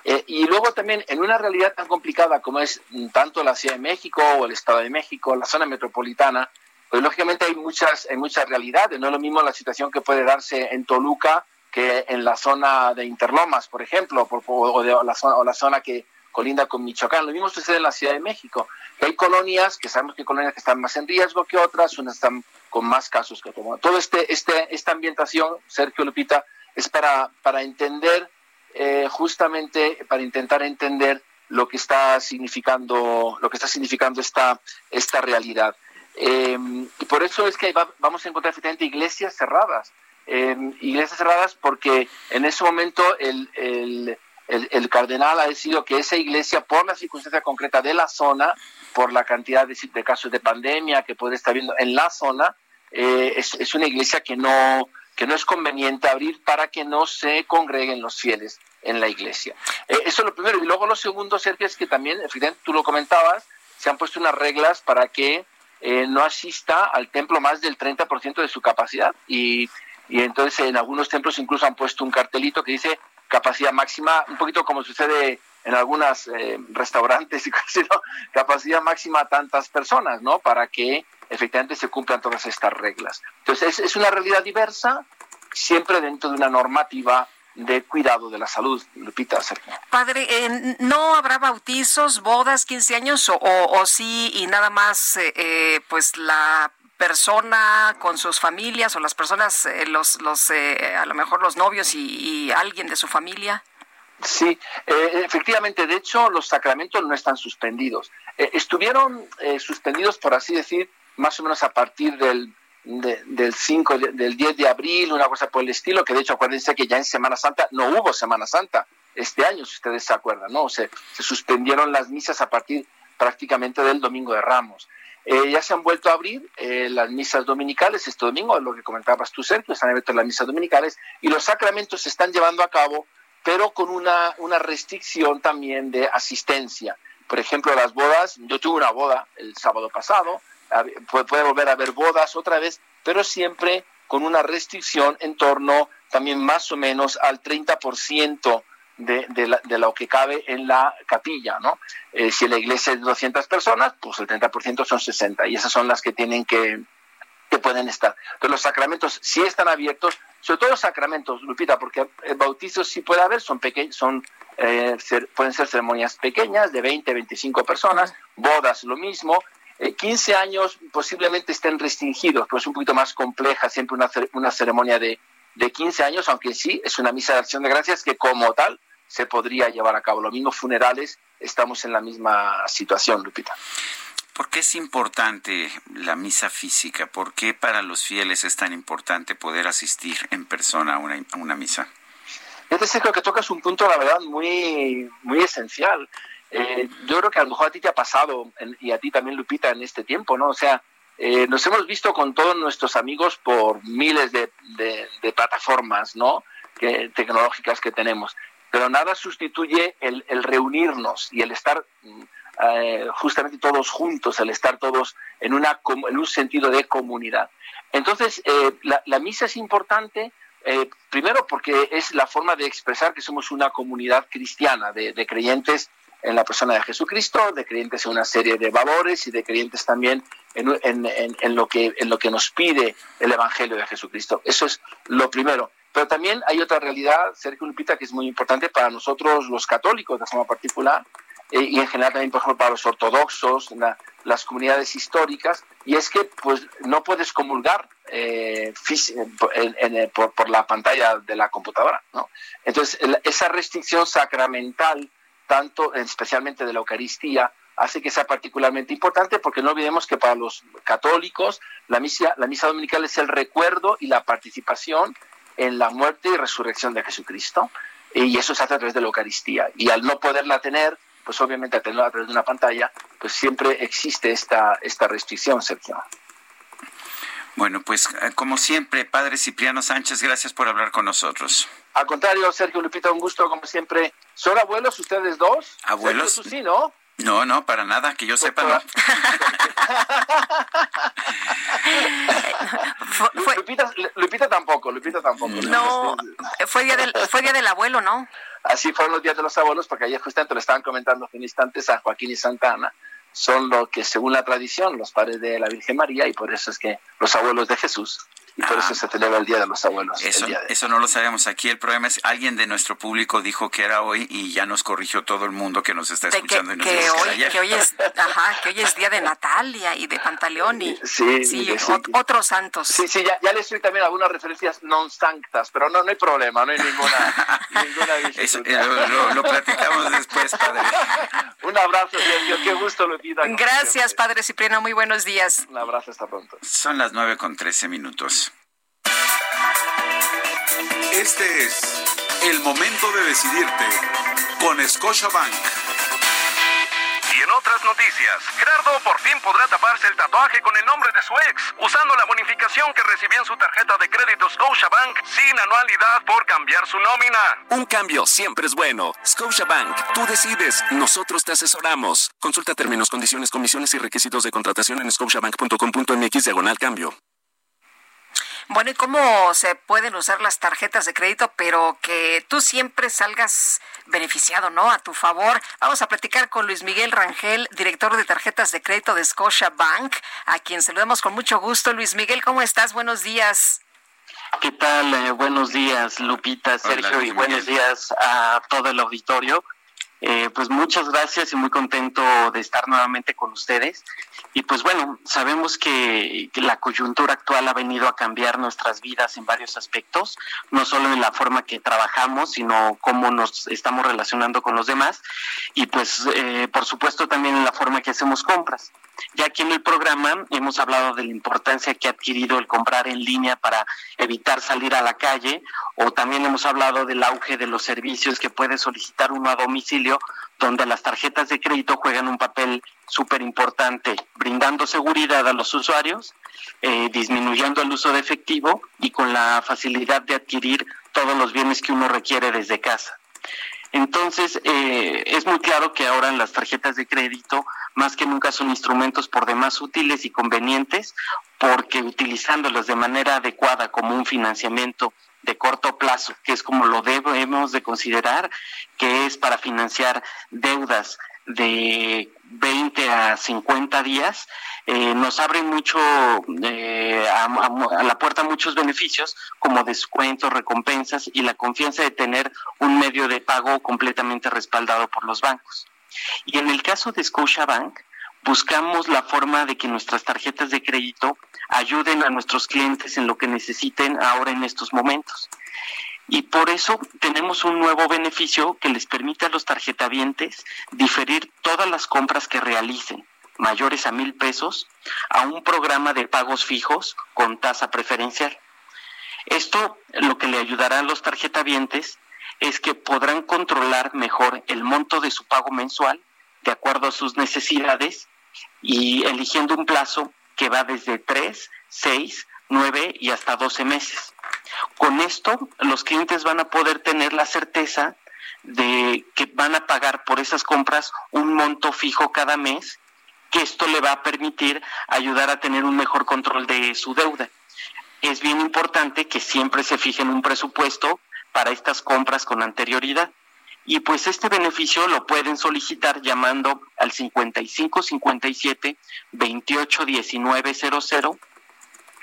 Eh, y luego también en una realidad tan complicada como es tanto la Ciudad de México o el Estado de México, la zona metropolitana, pues lógicamente hay muchas, hay muchas realidades. No es lo mismo la situación que puede darse en Toluca que en la zona de Interlomas, por ejemplo, o, de, la zona, o la zona que colinda con Michoacán. Lo mismo sucede en la Ciudad de México, hay colonias, que sabemos que hay colonias que están más en riesgo que otras, unas están con más casos que otras. Todo este, este, esta ambientación, Sergio Lupita, es para, para entender, eh, justamente para intentar entender lo que está significando, lo que está significando esta, esta realidad. Em, y por eso es que vamos a encontrar efectivamente iglesias cerradas. Em, iglesias cerradas porque en ese momento el, el, cardenal ha decidido que esa iglesia, por la circunstancia concreta de la zona, por la cantidad de, de casos de pandemia que puede estar viendo en la zona, eh, es, es, una iglesia que no, que no es conveniente abrir para que no se congreguen los fieles en la iglesia. Eh, eso es lo primero. Y luego lo segundo, Sergio, es que también, efectivamente, tú lo comentabas, se han puesto unas reglas para que eh, no asista al templo más del 30% de su capacidad. Y, y entonces en algunos templos incluso han puesto un cartelito que dice capacidad máxima, un poquito como sucede en algunos eh, restaurantes [laughs] y cosas, ¿no? capacidad máxima a tantas personas, ¿no? Para que efectivamente se cumplan todas estas reglas. Entonces, es, una realidad diversa, siempre dentro de una normativa de cuidado de la salud, Lupita. Padre, eh, ¿no habrá bautizos, bodas, 15 años o, o, sí y nada más, eh, eh, pues la persona con sus familias o las personas, los, los a lo mejor los novios y, alguien de su familia? Sí, efectivamente, de hecho los sacramentos no están suspendidos. estuvieron suspendidos, por así decir, más o menos a partir del, del 5, del 10 de abril, una cosa por el estilo, que de hecho acuérdense que ya en Semana Santa no hubo Semana Santa este año, si ustedes se acuerdan, ¿no? Se, se suspendieron las misas a partir prácticamente del Domingo de Ramos. Eh, ya se han vuelto a abrir eh, las misas dominicales este domingo, lo que comentabas tú, Sergio, están abiertas las misas dominicales y los sacramentos se están llevando a cabo, pero con una, una restricción también de asistencia. Por ejemplo, las bodas, yo tuve una boda el sábado pasado, puede volver a haber bodas otra vez, pero siempre con una restricción en torno también más o menos al 30% de, de, de lo que cabe en la capilla, ¿no? Eh, si la iglesia es de 200 personas, pues el 30% son 60 y esas son las que tienen que, que pueden estar. Entonces los sacramentos sí están abiertos, sobre todo los sacramentos, Lupita, porque el bautizo sí puede haber, son pequeños, son eh, pueden ser ceremonias pequeñas de 20, 25 personas, bodas lo mismo, 15 eh, años posiblemente estén restringidos, pero es un poquito más compleja siempre una, una ceremonia de, de 15 años, aunque sí es una misa de acción de gracias que como tal se podría llevar a cabo. Lo mismo funerales, estamos en la misma situación, Lupita. ¿Por qué es importante la misa física? ¿Por qué para los fieles es tan importante poder asistir en persona a una, a una misa? Yo te sé que tocas un punto, la verdad, muy, muy esencial. Eh, yo creo que a lo mejor a ti te ha pasado, y a ti también, Lupita, en este tiempo, ¿no? O sea, eh, nos hemos visto con todos nuestros amigos por miles de, plataformas, ¿no? Que, tecnológicas que tenemos. Pero nada sustituye el, reunirnos y el estar mm, eh, justamente todos juntos, el estar todos en, una, un sentido de comunidad. Entonces, la, misa es importante, primero porque es la forma de expresar que somos una comunidad cristiana, de, creyentes en la persona de Jesucristo, de creyentes en una serie de valores y de creyentes también en lo que nos pide el Evangelio de Jesucristo. Eso es lo primero. Pero también hay otra realidad, Sergio Lupita, que es muy importante para nosotros los católicos de forma particular, eh, y en general también, por ejemplo, para los ortodoxos, las comunidades históricas, y es que pues no puedes comulgar eh, por, la pantalla de la computadora. ¿no? Entonces, esa restricción sacramental, tanto especialmente de la Eucaristía, hace que sea particularmente importante porque no olvidemos que para los católicos la misa, la misa dominical es el recuerdo y la participación en la muerte y resurrección de Jesucristo y eso se hace a través de la Eucaristía y al no poderla tener pues obviamente al tenerla a través de una pantalla pues siempre existe esta, esta restricción, Sergio. Bueno, pues eh, como siempre, Padre Cipriano Sánchez, gracias por hablar con nosotros. Al contrario, Sergio Lupita, un gusto como siempre. ¿Son abuelos ustedes dos? ¿Abuelos? sí, ¿no? No, no, para nada, que yo sepa, no. [laughs] Lupita, tampoco, Lupita tampoco. No, fue día, del, fue día del abuelo, ¿no? Así fueron los días de los abuelos, porque ayer justamente lo estaban comentando en instantes a Joaquín y Santana. Son lo que, según la tradición, los padres de la Virgen María, y por eso es que los abuelos de Jesús y por eso ah. se celebra el Día de los Abuelos. Eso, eso no lo sabemos aquí. El problema es alguien de nuestro público dijo que era hoy y ya nos corrigió todo el mundo que nos está escuchando. Que, hoy, que, hoy, es, ajá, que hoy es Día de Natalia y de Pantaleón y [laughs] sí, otros santos. Sí, sí, ya, ya les doy también algunas referencias non sanctas, pero no, no hay problema, no hay ninguna, [laughs] ninguna eso, eh, lo, platicamos después, padre. [laughs] Un abrazo, Sergio. Qué gusto, Lupita. Gracias, padre Cipriano. Muy buenos días. Un abrazo, hasta pronto. Son las nueve con trece minutos. Este es el momento de decidirte con Scotiabank. Y en otras noticias, Gerardo por fin podrá taparse el tatuaje con el nombre de su ex, usando la bonificación que recibió en su tarjeta de crédito Scotiabank sin anualidad por cambiar su nómina. Un cambio siempre es bueno. Scotiabank, tú decides, nosotros te asesoramos. Consulta términos, condiciones, comisiones y requisitos de contratación en scotiabank.com.mx diagonal cambio. Bueno, ¿y cómo se pueden usar las tarjetas de crédito, pero que tú siempre salgas beneficiado, ¿no? A tu favor. Vamos a platicar con Luis Miguel Rangel, director de tarjetas de crédito de Scotia Bank, a quien saludamos con mucho gusto. Luis Miguel, ¿cómo estás? Buenos días. ¿Qué tal? Eh, buenos días, Lupita, Sergio, y buenos días a todo el auditorio. Eh, pues muchas gracias y muy contento de estar nuevamente con ustedes. Y pues bueno, sabemos que, la coyuntura actual ha venido a cambiar nuestras vidas en varios aspectos, no solo en la forma que trabajamos, sino cómo nos estamos relacionando con los demás y pues eh, por supuesto también en la forma que hacemos compras. Ya aquí en el programa hemos hablado de la importancia que ha adquirido el comprar en línea para evitar salir a la calle o también hemos hablado del auge de los servicios que puede solicitar uno a domicilio donde las tarjetas de crédito juegan un papel súper importante, brindando seguridad a los usuarios, eh, disminuyendo el uso de efectivo y con la facilidad de adquirir todos los bienes que uno requiere desde casa. Entonces, eh, es muy claro que ahora las tarjetas de crédito más que nunca son instrumentos por demás útiles y convenientes porque utilizándolas de manera adecuada como un financiamiento de corto plazo, que es como lo debemos de considerar, que es para financiar deudas de 20 a 50 días, eh, nos abren mucho eh, a, la puerta muchos beneficios como descuentos, recompensas y la confianza de tener un medio de pago completamente respaldado por los bancos. Y en el caso de Scotiabank, buscamos la forma de que nuestras tarjetas de crédito ayuden a nuestros clientes en lo que necesiten ahora en estos momentos. Y por eso tenemos un nuevo beneficio que les permite a los tarjetavientes diferir todas las compras que realicen, mayores a mil pesos, a un programa de pagos fijos con tasa preferencial. Esto lo que le ayudará a los tarjetavientes es que podrán controlar mejor el monto de su pago mensual de acuerdo a sus necesidades y eligiendo un plazo que va desde 3, 6, 9 y hasta 12 meses. Con esto, los clientes van a poder tener la certeza de que van a pagar por esas compras un monto fijo cada mes, que esto le va a permitir ayudar a tener un mejor control de su deuda. Es bien importante que siempre se fijen un presupuesto para estas compras con anterioridad. Y pues este beneficio lo pueden solicitar llamando al 55 57 28 19 00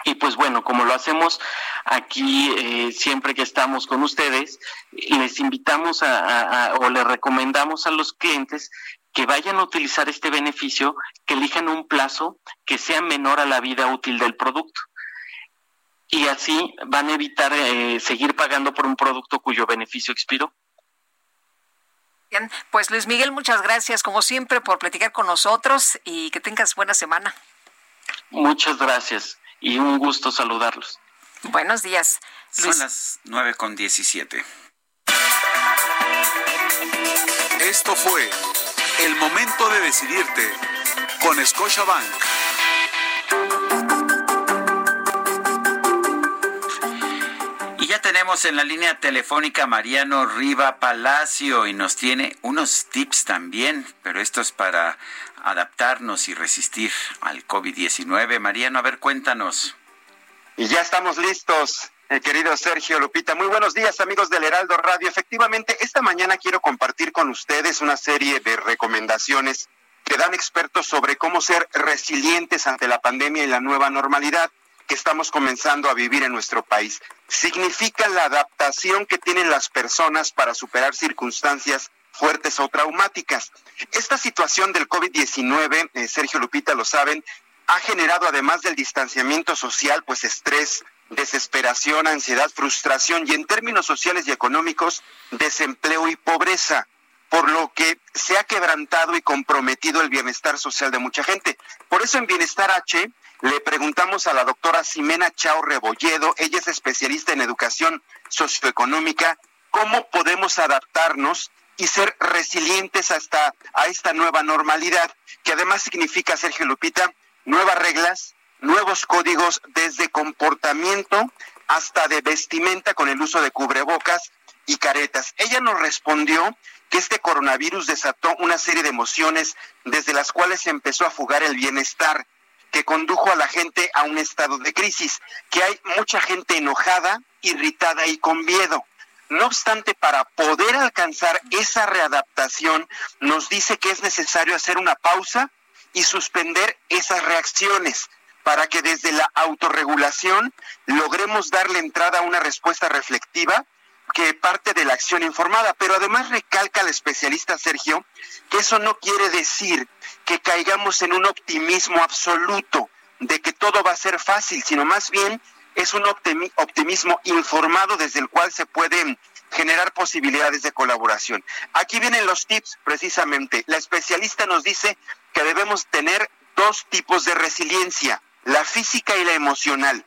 y pues bueno, como lo hacemos aquí eh, siempre que estamos con ustedes, les invitamos a, o les recomendamos a los clientes que vayan a utilizar este beneficio, que elijan un plazo que sea menor a la vida útil del producto. Y así van a evitar eh, seguir pagando por un producto cuyo beneficio expiró. Bien, pues Luis Miguel, muchas gracias como siempre por platicar con nosotros y que tengas buena semana. Muchas gracias y un gusto saludarlos. Buenos días. Son las nueve con diecisiete. Esto fue el momento de decidirte con Scotiabank. Y ya tenemos en la línea telefónica Mariano Riva Palacio y nos tiene unos tips también, pero esto es para adaptarnos y resistir al COVID-19. Mariano, a ver, cuéntanos. Y ya estamos listos, eh, querido Sergio Lupita. Muy buenos días, amigos del Heraldo Radio. Efectivamente, esta mañana quiero compartir con ustedes una serie de recomendaciones que dan expertos sobre cómo ser resilientes ante la pandemia y la nueva normalidad que estamos comenzando a vivir en nuestro país. Significa la adaptación que tienen las personas para superar circunstancias fuertes o traumáticas. Esta situación del COVID-19, eh, Sergio Lupita lo saben, ha generado además del distanciamiento social, pues estrés, desesperación, ansiedad, frustración y en términos sociales y económicos, desempleo y pobreza, por lo que se ha quebrantado y comprometido el bienestar social de mucha gente. Por eso en Bienestar H le preguntamos a la doctora Ximena Chao Rebolledo, ella es especialista en educación socioeconómica, cómo podemos adaptarnos y ser resilientes hasta a esta nueva normalidad, que además significa, Sergio Lupita, nuevas reglas, nuevos códigos desde comportamiento hasta de vestimenta con el uso de cubrebocas y caretas. Ella nos respondió que este coronavirus desató una serie de emociones desde las cuales se empezó a fugar el bienestar, que condujo a la gente a un estado de crisis, que hay mucha gente enojada, irritada y con miedo. No obstante, para poder alcanzar esa readaptación, nos dice que es necesario hacer una pausa y suspender esas reacciones para que desde la autorregulación logremos darle entrada a una respuesta reflectiva que parte de la acción informada. Pero además recalca el especialista Sergio que eso no quiere decir que caigamos en un optimismo absoluto de que todo va a ser fácil, sino más bien es un optimismo informado desde el cual se pueden generar posibilidades de colaboración. Aquí vienen los tips precisamente. La especialista nos dice que debemos tener dos tipos de resiliencia, la física y la emocional.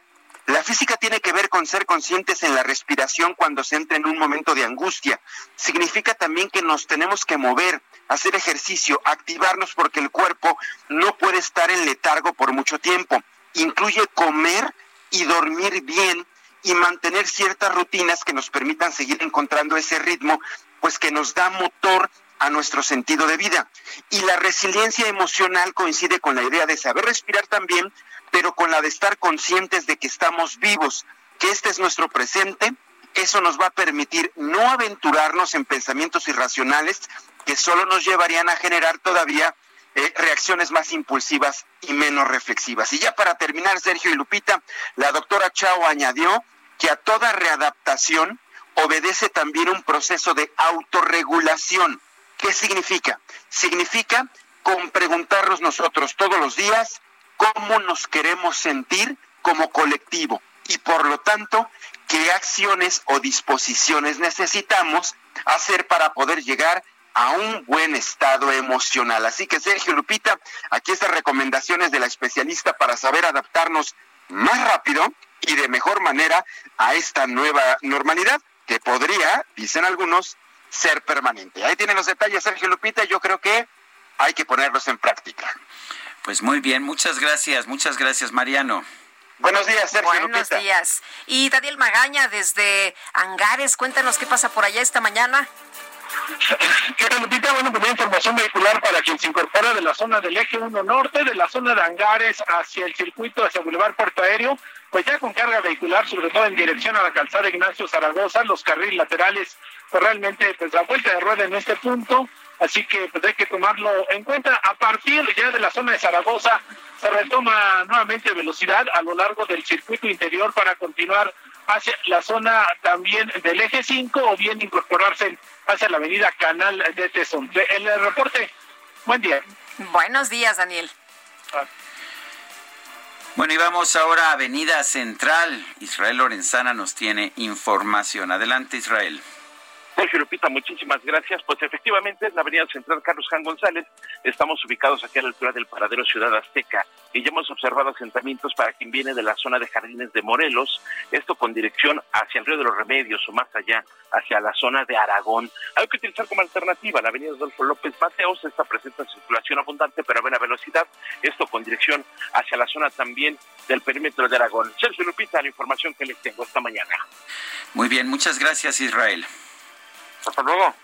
La física tiene que ver con ser conscientes en la respiración cuando se entra en un momento de angustia. Significa también que nos tenemos que mover, hacer ejercicio, activarnos porque el cuerpo no puede estar en letargo por mucho tiempo. Incluye comer y dormir bien y mantener ciertas rutinas que nos permitan seguir encontrando ese ritmo, pues que nos da motor a nuestro sentido de vida. Y la resiliencia emocional coincide con la idea de saber respirar también, pero con la de estar conscientes de que estamos vivos, que este es nuestro presente. Eso nos va a permitir no aventurarnos en pensamientos irracionales que solo nos llevarían a generar todavía eh, reacciones más impulsivas y menos reflexivas. Y ya para terminar, Sergio y Lupita, la doctora Chao añadió que a toda readaptación obedece también un proceso de autorregulación. ¿Qué significa? Significa con preguntarnos nosotros todos los días cómo nos queremos sentir como colectivo y por lo tanto qué acciones o disposiciones necesitamos hacer para poder llegar a un buen estado emocional. Así que Sergio Lupita, aquí estas recomendaciones de la especialista para saber adaptarnos más rápido y de mejor manera a esta nueva normalidad que podría, dicen algunos, ser permanente. Ahí tienen los detalles, Sergio Lupita, yo creo que hay que ponerlos en práctica. Pues muy bien, muchas gracias, muchas gracias, Mariano. Buenos días, Sergio Buenos días. Y Daniel Magaña, desde Angares, cuéntanos qué pasa por allá esta mañana. ¿Qué tal, Lupita? Bueno, pues información vehicular para quien se incorpora de la zona del eje 1 norte, de la zona de Angares hacia el circuito hacia Boulevard Puerto Aéreo, pues ya con carga vehicular, sobre todo en dirección a la calzada Ignacio Zaragoza, los carriles laterales, pues realmente, pues la vuelta de rueda en este punto, así que pues hay que tomarlo en cuenta. A partir ya de la zona de Zaragoza, se retoma nuevamente velocidad a lo largo del circuito interior para continuar hacia la zona también del eje 5 o bien incorporarse hacia la avenida Canal de Tesón. El reporte Buen día. Buenos días, Daniel. Ah. Bueno, y vamos ahora a Avenida Central. Israel Lorenzana nos tiene información. Adelante, Israel. Sergio Lupita, muchísimas gracias. Pues efectivamente es la avenida central Carlos Jan González. Estamos ubicados aquí a la altura del paradero Ciudad Azteca y ya hemos observado asentamientos para quien viene de la zona de Jardines de Morelos, esto con dirección hacia el río de los Remedios o más allá, hacia la zona de Aragón. Hay que utilizar como alternativa la avenida Adolfo López Mateos, esta presenta circulación abundante pero a buena velocidad, esto con dirección hacia la zona también del perímetro de Aragón. Sergio Lupita, la información que les tengo esta mañana. Muy bien, muchas gracias Israel. Hasta luego.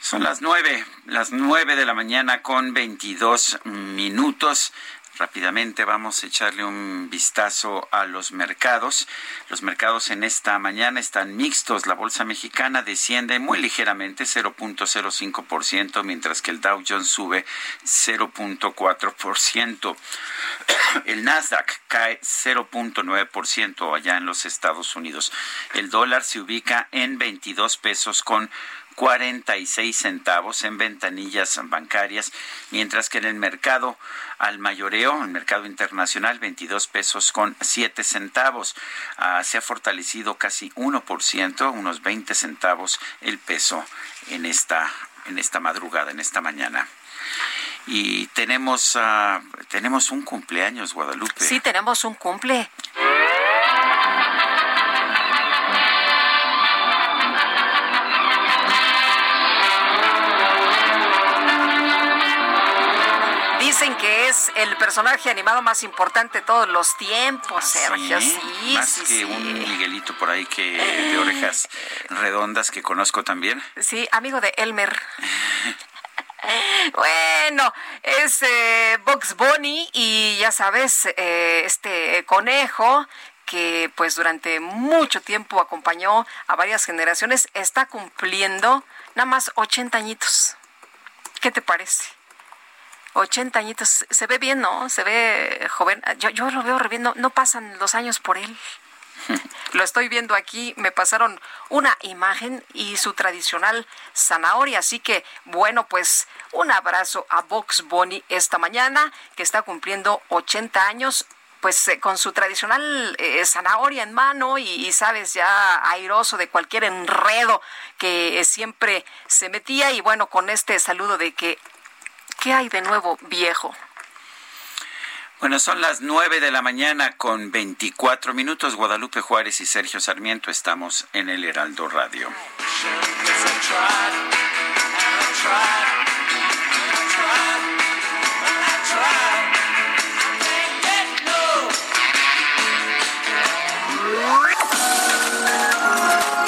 Son las nueve, las nueve de la mañana con veintidós minutos. Rápidamente vamos a echarle un vistazo a los mercados. Los mercados en esta mañana están mixtos. La bolsa mexicana desciende muy ligeramente, 0.05%, mientras que el Dow Jones sube 0.4%. [coughs] El Nasdaq cae 0.9% allá en los Estados Unidos. El dólar se ubica en 22 pesos con 46 centavos en ventanillas bancarias, mientras que en el mercado al mayoreo, el mercado internacional, 22 pesos con 7 centavos. Ah, se ha fortalecido casi 1%, unos 20 centavos el peso en esta, en esta madrugada, en esta mañana. Y tenemos, uh, tenemos un cumpleaños, Guadalupe. Sí, tenemos un cumple. Dicen que es el personaje animado más importante de todos los tiempos, Sergio. Sí, sí más que un Miguelito por ahí que de orejas redondas que conozco también. Sí, amigo de Elmer. [laughs] Bueno, es eh, Box Bunny y ya sabes, eh, este conejo que pues durante mucho tiempo acompañó a varias generaciones, está cumpliendo nada más 80 añitos. ¿Qué te parece? 80 añitos, se ve bien, ¿no? Se ve joven. Yo, yo lo veo reviendo, no pasan los años por él. [laughs] Lo estoy viendo aquí, me pasaron una imagen y su tradicional zanahoria. Así que, bueno, pues un abrazo a Box Bunny esta mañana, que está cumpliendo 80 años pues eh, con su tradicional eh, zanahoria en mano y, sabes ya airoso de cualquier enredo que siempre se metía y bueno con este saludo de que qué hay de nuevo viejo bueno, son las nueve de la mañana con 24 minutos. Guadalupe Juárez y Sergio Sarmiento estamos en el Heraldo Radio.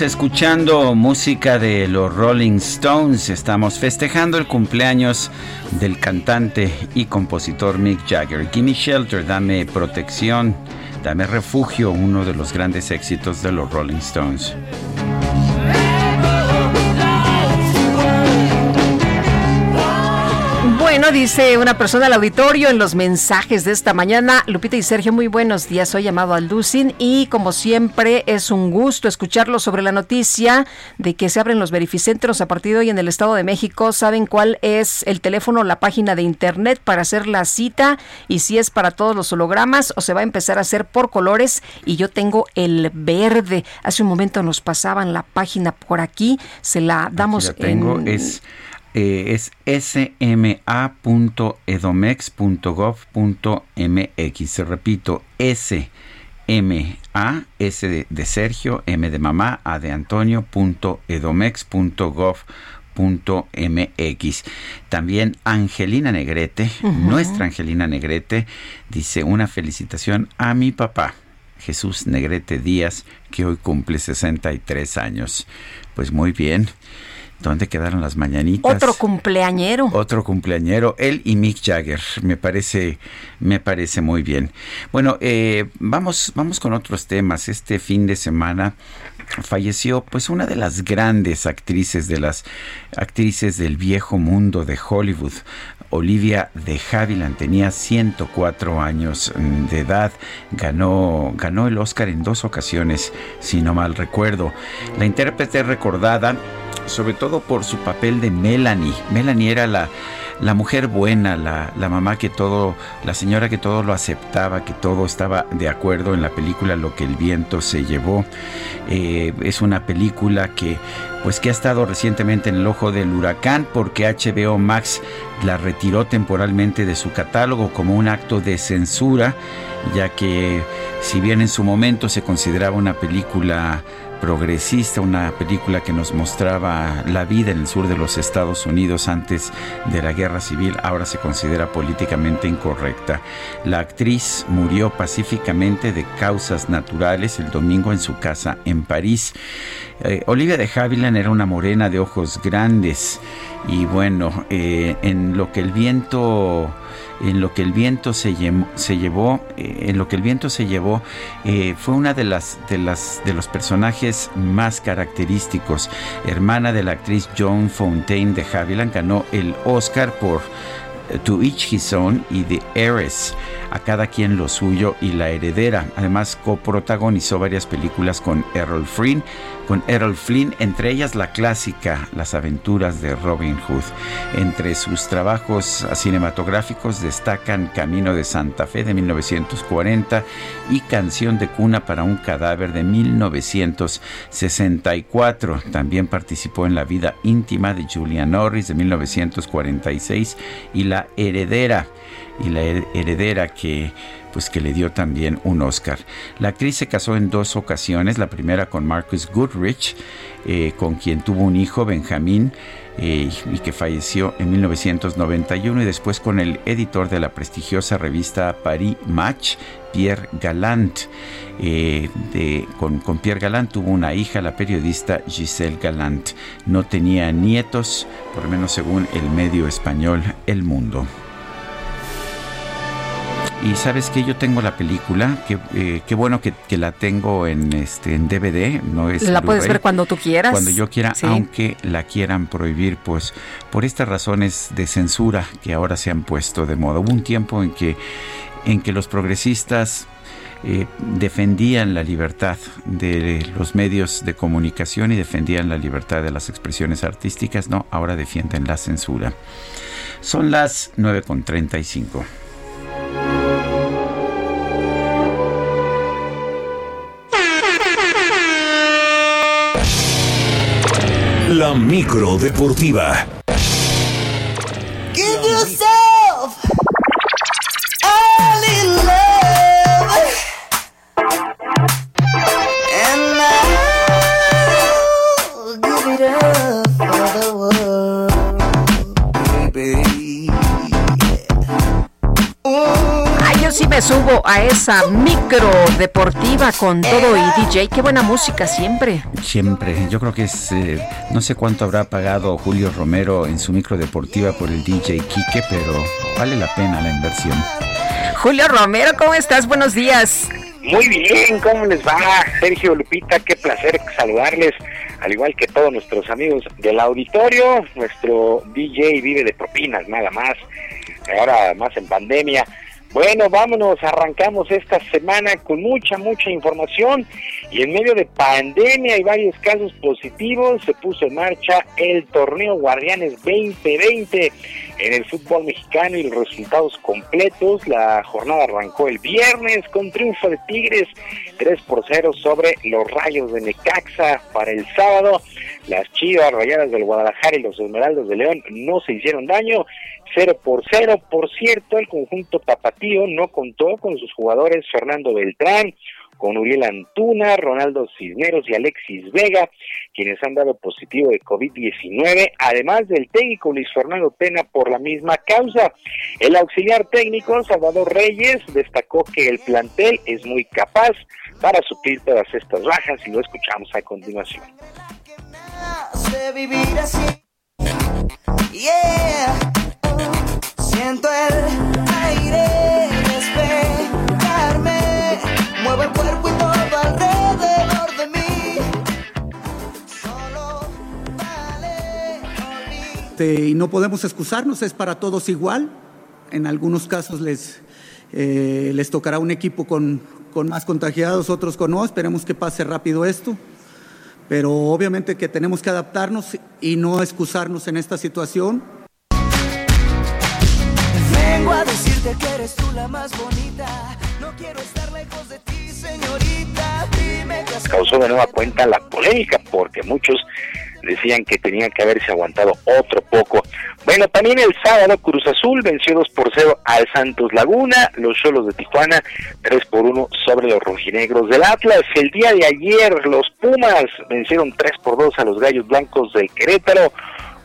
Escuchando música de los Rolling Stones. Estamos festejando el cumpleaños del cantante y compositor Mick Jagger. Gimme Shelter, dame protección, dame refugio, uno de los grandes éxitos de los Rolling Stones. Bueno, dice una persona al auditorio en los mensajes de esta mañana. Lupita y Sergio, muy buenos días. Soy llamado al Lucin y como siempre es un gusto escucharlo sobre la noticia de que se abren los verificentros a partir de hoy en el Estado de México. ¿Saben cuál es el teléfono, la página de internet para hacer la cita y si es para todos los hologramas o se va a empezar a hacer por colores? Y yo tengo el verde. Hace un momento nos pasaban la página por aquí. Se la damos tengo, en... Es eh, es sma.edomex.gov.mx. Se repito, SMA, S de, de, Sergio, M de mamá, A de Antonio, punto edomex.gov.mx. También Angelina Negrete, nuestra Angelina Negrete, dice una felicitación a mi papá. Jesús Negrete Díaz, que hoy cumple 63 años. Pues muy bien. ¿Dónde quedaron las mañanitas? Otro cumpleañero. Otro cumpleañero, él y Mick Jagger. Me parece, me parece muy bien. Bueno, eh, vamos, vamos con otros temas. Este fin de semana falleció pues una de las grandes actrices de las actrices del viejo mundo de Hollywood. Olivia de Havilland tenía 104 años de edad, ganó, ganó el Oscar en dos ocasiones, si no mal recuerdo. La intérprete recordada sobre todo por su papel de Melanie. Melanie era la, la mujer buena, la, la, mamá que todo, la señora que todo lo aceptaba, que todo estaba de acuerdo en la película Lo que el viento se llevó. Eh, es una película que pues que ha estado recientemente en el ojo del huracán porque HBO Max la retiró temporalmente de su catálogo como un acto de censura, ya que si bien en su momento se consideraba una película progresista, una película que nos mostraba la vida en el sur de los Estados Unidos antes de la guerra civil, ahora se considera políticamente incorrecta. La actriz murió pacíficamente de causas naturales el domingo en su casa en París. Eh, Olivia de Havilland era una morena de ojos grandes y bueno, eh, en lo que el viento en lo que el viento se, llevó, eh, en lo que el viento se llevó, eh, fue una de las, de las de los personajes más característicos. Hermana de la actriz Joan Fontaine de Havilland ganó el Oscar por eh, To Each His Own y The Heiress, a cada quien lo suyo y la heredera. Además coprotagonizó varias películas con Errol Flynn, con Errol Flynn, entre ellas la clásica Las aventuras de Robin Hood. Entre sus trabajos cinematográficos destacan Camino de Santa Fe de 1940 y Canción de cuna para un cadáver de 1964. También participó en La vida íntima de Julia Norris de 1946 y La heredera y la heredera que pues que le dio también un Oscar. La actriz se casó en dos ocasiones, la primera con Marcus Goodrich, eh, con quien tuvo un hijo, Benjamín, eh, y que falleció en 1991, y después con el editor de la prestigiosa revista Paris Match, Pierre Gallant. Eh, con, con, Pierre Gallant tuvo una hija, la periodista Giselle Gallant. No tenía nietos, por lo menos según el medio español El Mundo. Y sabes que yo tengo la película, que eh, qué bueno que, la tengo en este en DVD, no es La puedes ver cuando tú quieras. Cuando yo quiera, aunque la quieran prohibir, pues por estas razones de censura que ahora se han puesto de moda. Hubo un tiempo en que en que los progresistas eh, defendían la libertad de los medios de comunicación y defendían la libertad de las expresiones artísticas, no, ahora defienden la censura. Son las 9.35. Micro deportiva. Sí me subo a esa micro deportiva con todo y DJ. Qué buena música siempre. Siempre. Yo creo que es. eh, no sé cuánto habrá pagado Julio Romero en su micro deportiva por el DJ Quique, pero vale la pena la inversión. Julio Romero, ¿cómo estás? Buenos días. Muy bien, ¿cómo les va? Sergio Lupita, qué placer saludarles. al igual que todos nuestros amigos del auditorio. Nuestro DJ vive de propinas, nada más. Ahora más en pandemia. Bueno, vámonos, arrancamos esta semana con mucha, mucha información y en medio de pandemia y varios casos positivos se puso en marcha el torneo Guardianes 2020 en el fútbol mexicano y los resultados completos. La jornada arrancó el viernes con triunfo de Tigres 3 por 0 sobre los Rayos de Necaxa para el sábado. Las Chivas Rayadas del Guadalajara y los Esmeraldas de León no se hicieron daño 0 por 0. Por cierto, el conjunto tapatío no contó con sus jugadores Fernando Beltrán, con Uriel Antuna, Ronaldo Cisneros y Alexis Vega, quienes han dado positivo de COVID-19, además del técnico Luis Fernando Tena por la misma causa. El auxiliar técnico Salvador Reyes destacó que el plantel es muy capaz para suplir todas estas bajas y lo escuchamos a continuación. Despegarme, mueve el cuerpo y todo alrededor de mí. Este, y no podemos excusarnos, es para todos igual. En algunos casos les, eh, les tocará un equipo con, con más contagiados, otros con no. Esperemos que pase rápido esto. Pero obviamente que tenemos que adaptarnos y no excusarnos en esta situación. Vengo a decirte que eres tú la más bonita. No quiero estar lejos de ti, señorita. Dime has Causó de nueva cuenta la polémica porque muchos decían que tenían que haberse aguantado otro poco. Bueno, también el sábado Cruz Azul venció 2 por 0 al Santos Laguna, los Cholos de Tijuana 3 por 1 sobre los rojinegros del Atlas. El día de ayer los Pumas vencieron 3 por 2 a los Gallos Blancos del Querétaro.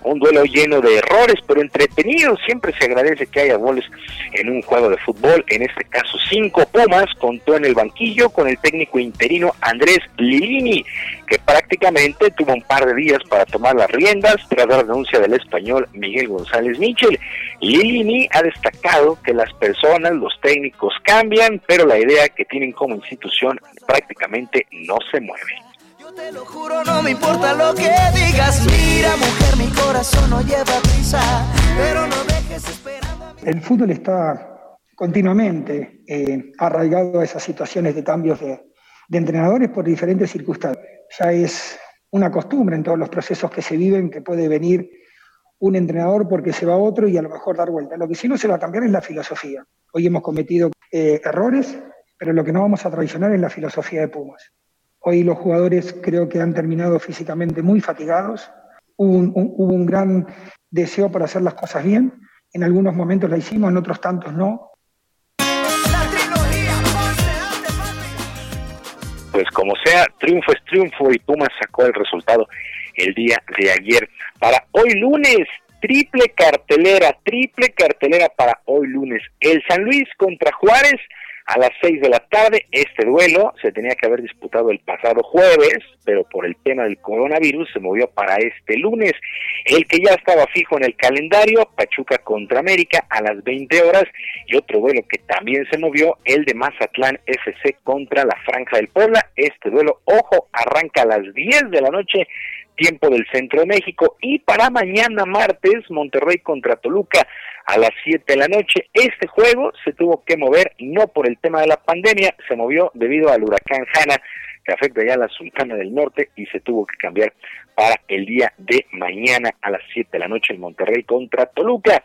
Un duelo lleno de errores, pero entretenido. Siempre se agradece que haya goles en un juego de fútbol. En este caso, cinco Pumas contó en el banquillo con el técnico interino Andrés Lilini, que prácticamente tuvo un par de días para tomar las riendas tras la renuncia del español Miguel González Michel. Lilini ha destacado que las personas, los técnicos cambian, pero la idea que tienen como institución prácticamente no se mueve. Te lo juro, no me importa lo que digas. Mira, mujer, mi corazón no lleva prisa. Pero no dejes esperando. El fútbol está continuamente eh, arraigado a esas situaciones de cambios de, de entrenadores por diferentes circunstancias. Ya es una costumbre en todos los procesos que se viven que puede venir un entrenador porque se va otro y a lo mejor dar vuelta. Lo que sí no se va a cambiar es la filosofía. Hoy hemos cometido eh, errores, pero lo que no vamos a traicionar es la filosofía de Pumas. Hoy los jugadores creo que han terminado físicamente muy fatigados. Hubo un, un- hubo un gran deseo por hacer las cosas bien. En algunos momentos la hicimos, en otros tantos no. pues como sea, triunfo es triunfo y Pumas sacó el resultado el día de ayer. Para hoy lunes, triple cartelera, triple cartelera para hoy lunes. El San Luis contra Juárez a las 6 de la tarde. Este duelo se tenía que haber disputado el pasado jueves, pero por el tema del coronavirus se movió para este lunes. El que ya estaba fijo en el calendario, Pachuca contra América a las 20 horas y otro duelo que también se movió, el de Mazatlán FC contra la Franja del Puebla. Este duelo, ojo, arranca a las 10 de la noche tiempo del centro de México y para mañana martes Monterrey contra Toluca a las 7 de la noche. Este juego se tuvo que mover no por el tema de la pandemia, se movió debido al huracán Hanna que afecta ya a la Sultana del Norte y se tuvo que cambiar para el día de mañana a las 7 de la noche en Monterrey contra Toluca.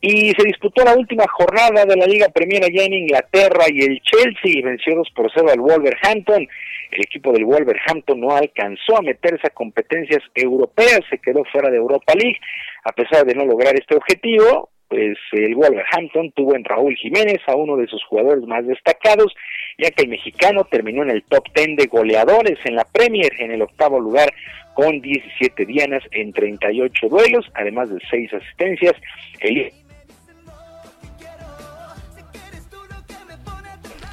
Y se disputó la última jornada de la Liga Premier allá en Inglaterra y el Chelsea venció 2 por 0 al Wolverhampton. El equipo del Wolverhampton no alcanzó a meterse a competencias europeas, se quedó fuera de Europa League. A pesar de no lograr este objetivo, pues el Wolverhampton tuvo en Raúl Jiménez a uno de sus jugadores más destacados, ya que el mexicano terminó en el top 10 de goleadores en la Premier, en el octavo lugar con 17 dianas en 38 duelos, además de 6 asistencias. El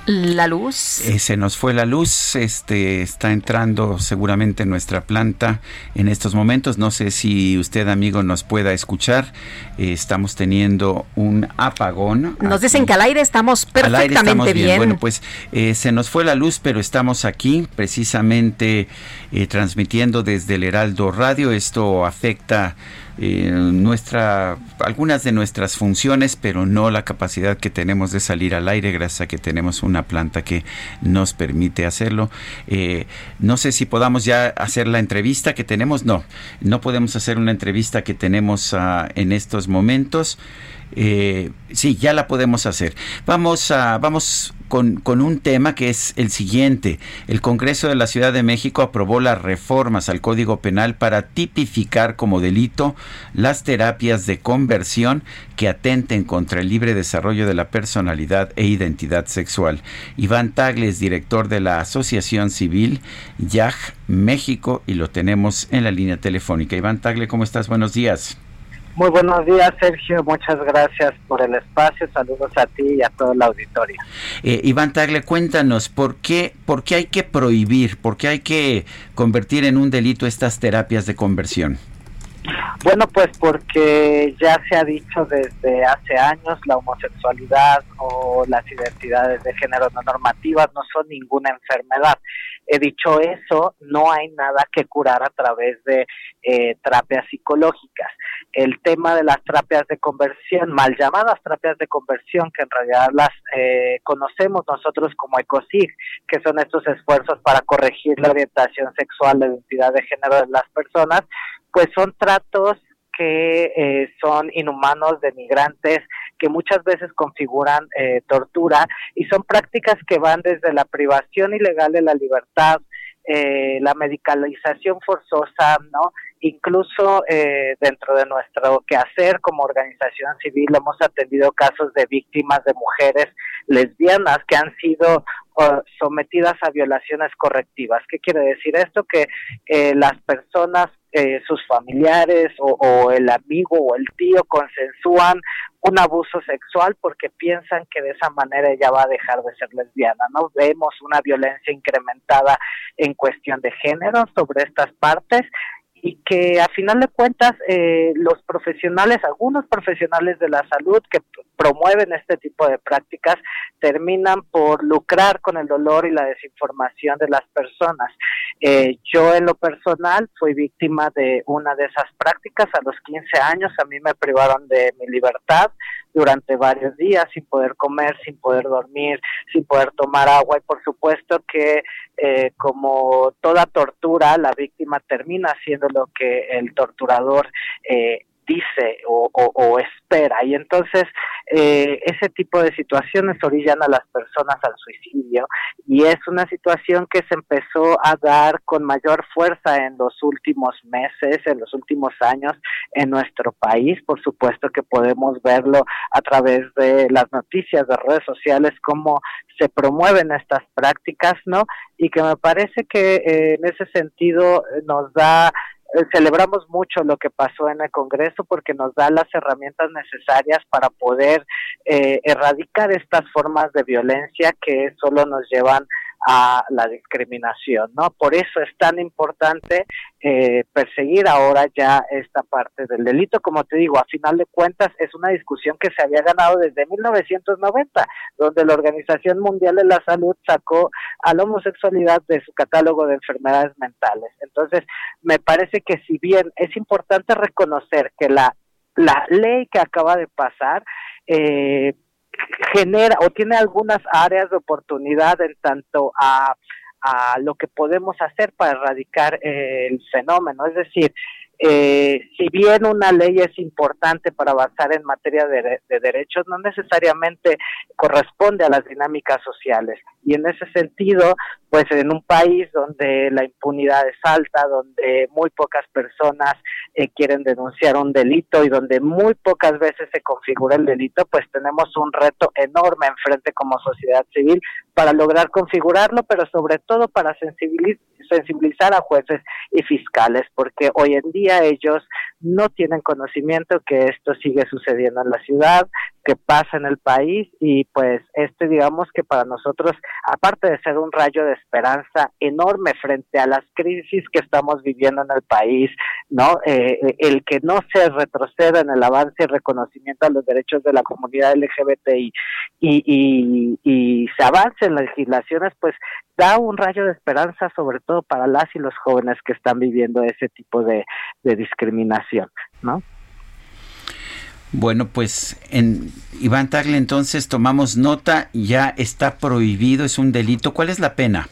la luz. Eh, se nos fue la luz, este está entrando seguramente en nuestra planta en estos momentos. No sé si usted, amigo, nos pueda escuchar. Eh, estamos teniendo un apagón. Nos dicen que al aire estamos perfectamente bien. Bueno, pues eh, se nos fue la luz, pero estamos aquí precisamente transmitiendo desde el Heraldo Radio. Esto afecta eh, nuestra, algunas de nuestras funciones, pero no la capacidad que tenemos de salir al aire, gracias a que tenemos una planta que nos permite hacerlo. Eh, no sé si podamos ya hacer la entrevista que tenemos. No, no podemos hacer una entrevista que tenemos ah, en estos momentos. Eh, sí, ya la podemos hacer. Vamos a, vamos con, con, un tema que es el siguiente. El Congreso de la Ciudad de México aprobó las reformas al Código Penal para tipificar como delito las terapias de conversión que atenten contra el libre desarrollo de la personalidad e identidad sexual. Iván Tagles, director de la Asociación Civil YAG México, y lo tenemos en la línea telefónica. Iván Tagle, ¿cómo estás? Buenos días. Muy buenos días, Sergio. Muchas gracias por el espacio. Saludos a ti y a todo el auditorio. Eh, Iván Tagle, cuéntanos, ¿por qué, ¿por qué hay que prohibir, por qué hay que convertir en un delito estas terapias de conversión? Bueno, pues porque ya se ha dicho desde hace años la homosexualidad o las identidades de género no normativas no son ninguna enfermedad. He dicho eso, no hay nada que curar a través de eh, terapias psicológicas el tema de las terapias de conversión, mal llamadas terapias de conversión, que en realidad las eh, conocemos nosotros como ECOSIG, que son estos esfuerzos para corregir la orientación sexual, la identidad de género de las personas, pues son tratos que eh, son inhumanos, denigrantes, que muchas veces configuran eh, tortura y son prácticas que van desde la privación ilegal de la libertad, eh, la medicalización forzosa, ¿no? Incluso eh, dentro de nuestro quehacer como organización civil hemos atendido casos de víctimas de mujeres lesbianas que han sido uh, sometidas a violaciones correctivas. ¿Qué quiere decir esto? Que eh, las personas eh, sus familiares o, el amigo o el tío consensúan un abuso sexual porque piensan que de esa manera ella va a dejar de ser lesbiana, ¿no? Vemos una violencia incrementada en cuestión de género sobre estas partes y que a final de cuentas eh, los profesionales, algunos profesionales de la salud que promueven este tipo de prácticas terminan por lucrar con el dolor y la desinformación de las personas. Eh, yo en lo personal fui víctima de una de esas prácticas a los 15 años, a mí me privaron de mi libertad durante varios días sin poder comer, sin poder dormir, sin poder tomar agua. Y por supuesto que eh, como toda tortura la víctima termina haciendo lo que el torturador eh, dice o, o, espera. Y entonces eh, ese tipo de situaciones orillan a las personas al suicidio y es una situación que se empezó a dar con mayor fuerza en los últimos meses, en los últimos años en nuestro país. Por supuesto que podemos verlo a través de las noticias de redes sociales, cómo se promueven estas prácticas, ¿no? Y que me parece que eh, en ese sentido nos da eh, celebramos mucho lo que pasó en el Congreso porque nos da las herramientas necesarias para poder eh, erradicar estas formas de violencia que solo nos llevan a la discriminación, ¿no? Por eso es tan importante eh, perseguir ahora ya esta parte del delito. Como te digo, a final de cuentas es una discusión que se había ganado desde 1990, donde la Organización Mundial de la Salud sacó a la homosexualidad de su catálogo de enfermedades mentales. Entonces, me parece que si bien es importante reconocer que la, la ley que acaba de pasar, eh, genera o tiene algunas áreas de oportunidad en tanto a, a lo que podemos hacer para erradicar el fenómeno. Es decir, eh, si bien una ley es importante para avanzar en materia de, derechos, no necesariamente corresponde a las dinámicas sociales. Y en ese sentido, pues en un país donde la impunidad es alta, donde muy pocas personas eh, quieren denunciar un delito y donde muy pocas veces se configura el delito, pues tenemos un reto enorme enfrente como sociedad civil para lograr configurarlo, pero sobre todo para sensibilizar sensibilizar a jueces y fiscales, porque hoy en día ellos no tienen conocimiento que esto sigue sucediendo en la ciudad, que pasa en el país y pues este digamos que para nosotros, aparte de ser un rayo de esperanza enorme frente a las crisis que estamos viviendo en el país, ¿no? Eh, el que no se retroceda en el avance y reconocimiento a los derechos de la comunidad LGBTI y, y, y se avance en legislaciones, pues da un rayo de esperanza sobre todo para las y los jóvenes que están viviendo ese tipo de, de discriminación, ¿no? Bueno, pues en Iván Tagle entonces tomamos nota, ya está prohibido, es un delito. ¿Cuál es la pena?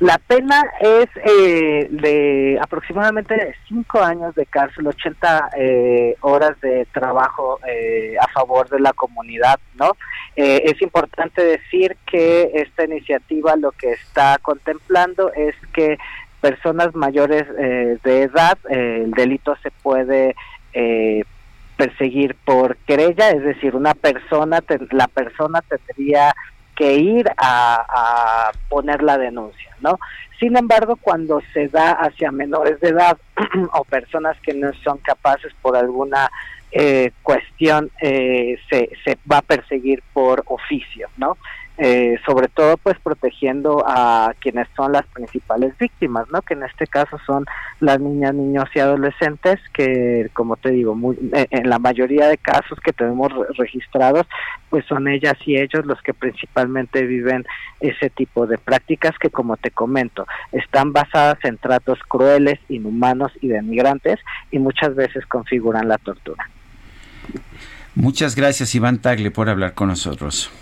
La pena es eh, de aproximadamente cinco años de cárcel, 80 eh, horas de trabajo eh, a favor de la comunidad, ¿no? es importante decir que esta iniciativa lo que está contemplando es que personas mayores de edad, el delito se puede perseguir por querella, es decir, una persona, la persona tendría que ir a, poner la denuncia, ¿no? Sin embargo, cuando se da hacia menores de edad [clears throat] o personas que no son capaces por alguna eh, cuestión, eh, se, se va a perseguir por oficio, ¿no? Eh, sobre todo pues protegiendo a quienes son las principales víctimas, ¿no? Que en este caso son las niñas, niños y adolescentes que, como te digo, eh, en la mayoría de casos que tenemos registrados, pues son ellas y ellos los que principalmente viven ese tipo de prácticas que, como te comento, están basadas en tratos crueles, inhumanos y denigrantes y muchas veces configuran la tortura. Muchas gracias Iván Tagle por hablar con nosotros.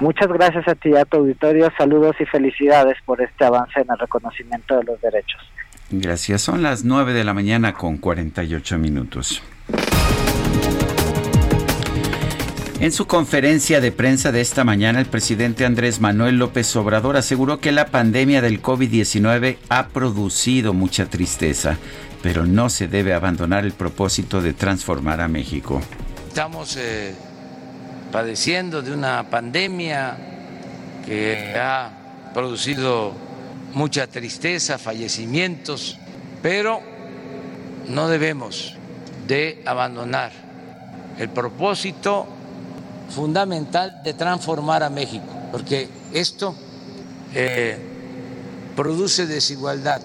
Muchas gracias a ti y a tu auditorio. Saludos y felicidades por este avance en el reconocimiento de los derechos. Gracias. Son las 9 de la mañana con 48 minutos. En su conferencia de prensa de esta mañana, el presidente Andrés Manuel López Obrador aseguró que la pandemia del COVID-19 ha producido mucha tristeza, pero no se debe abandonar el propósito de transformar a México. Estamos eh, padeciendo de una pandemia que ha producido mucha tristeza, fallecimientos, pero no debemos de abandonar el propósito fundamental de transformar a México, porque esto eh, produce desigualdad.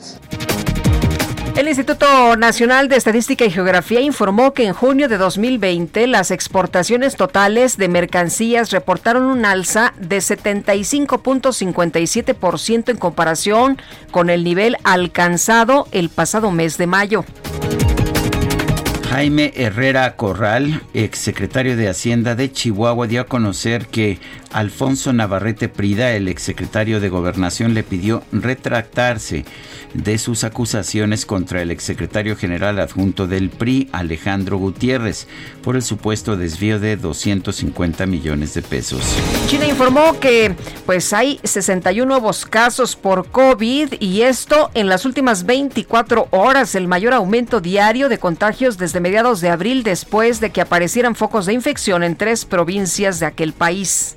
El Instituto Nacional de Estadística y Geografía informó que en junio de 2020 las exportaciones totales de mercancías reportaron un alza de 75.57% en comparación con el nivel alcanzado el pasado mes de mayo. Jaime Herrera Corral, exsecretario de Hacienda de Chihuahua, dio a conocer que Alfonso Navarrete Prida, el exsecretario de Gobernación, le pidió retractarse de sus acusaciones contra el exsecretario general adjunto del PRI, Alejandro Gutiérrez, por el supuesto desvío de 250 millones de pesos. China informó que pues hay 61 nuevos casos por COVID y esto en las últimas 24 horas, el mayor aumento diario de contagios desde mediados de abril después de que aparecieran focos de infección en tres provincias de aquel país.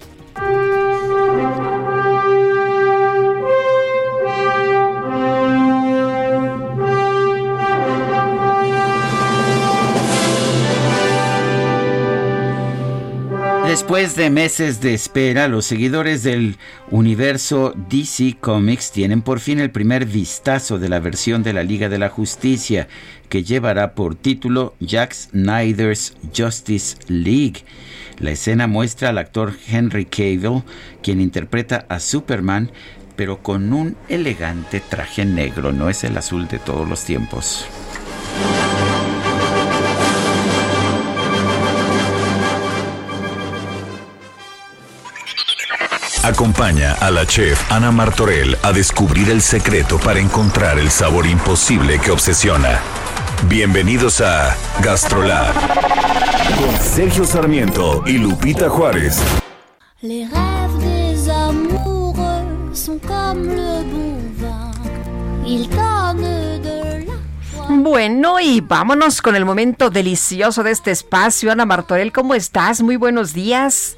Después de meses de espera, los seguidores del universo DC Comics tienen por fin el primer vistazo de la versión de la Liga de la Justicia, que llevará por título Jack Snyder's Justice League. La escena muestra al actor Henry Cavill, quien interpreta a Superman, pero con un elegante traje negro, no es el azul de todos los tiempos. Acompaña a la chef Ana Martorell a descubrir el secreto para encontrar el sabor imposible que obsesiona. Bienvenidos a Gastrolab con Sergio Sarmiento y Lupita Juárez. Les rêves des amoureux sont comme le bon vin. Ils de la bueno, y vámonos con el momento delicioso de este espacio. Ana Martorell, ¿cómo estás? Muy buenos días.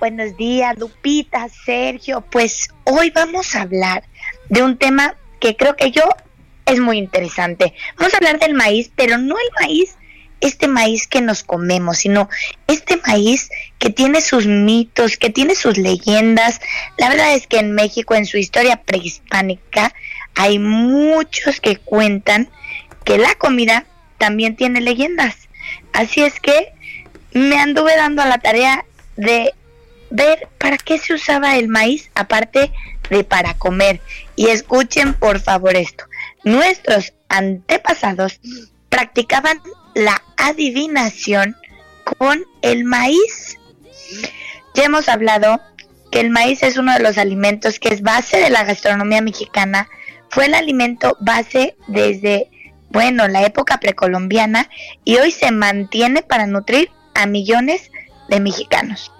Buenos días, Lupita, Sergio. Pues hoy vamos a hablar de un tema que creo que yo es muy interesante. Vamos a hablar del maíz, pero no el maíz este maíz que nos comemos, sino este maíz que tiene sus mitos, que tiene sus leyendas. La verdad es que en México, en su historia prehispánica, hay muchos que cuentan que la comida también tiene leyendas. Así es que me anduve dando a la tarea de ver para qué se usaba el maíz aparte de para comer. Y escuchen por favor esto. Nuestros antepasados practicaban la adivinación con el maíz. Ya hemos hablado que el maíz es uno de los alimentos que es base de la gastronomía mexicana. Fue el alimento base desde, bueno, la época precolombiana y hoy se mantiene para nutrir a millones de mexicanos.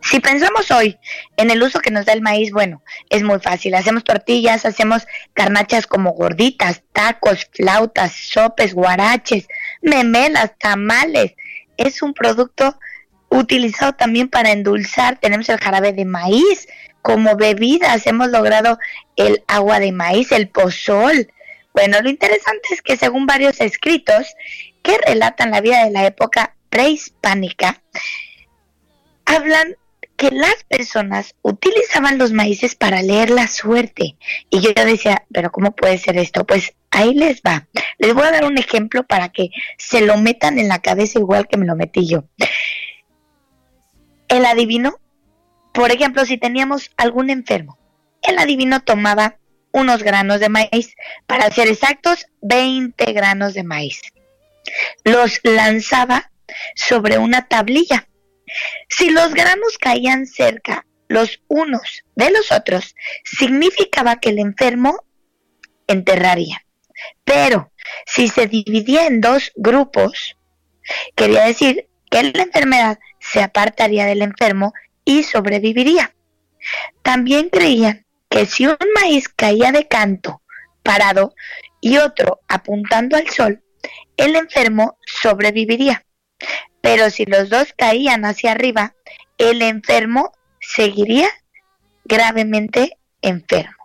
Si pensamos hoy en el uso que nos da el maíz, bueno, es muy fácil. Hacemos tortillas, hacemos carnachas como gorditas, tacos, flautas, sopes, guaraches, memelas, tamales. Es un producto utilizado también para endulzar. Tenemos el jarabe de maíz como bebidas. Hemos logrado el agua de maíz, el pozol. Bueno, lo interesante es que según varios escritos que relatan la vida de la época prehispánica, hablan que las personas utilizaban los maíces para leer la suerte. Y yo decía, pero ¿cómo puede ser esto? Pues ahí les va. Les voy a dar un ejemplo para que se lo metan en la cabeza igual que me lo metí yo. El adivino, por ejemplo, si teníamos algún enfermo, el adivino tomaba unos granos de maíz, para ser exactos, 20 granos de maíz. Los lanzaba sobre una tablilla si los granos caían cerca los unos de los otros, significaba que el enfermo enterraría. Pero si se dividía en dos grupos, quería decir que la enfermedad se apartaría del enfermo y sobreviviría. También creían que si un maíz caía de canto, parado, y otro apuntando al sol, el enfermo sobreviviría. Pero si los dos caían hacia arriba, el enfermo seguiría gravemente enfermo.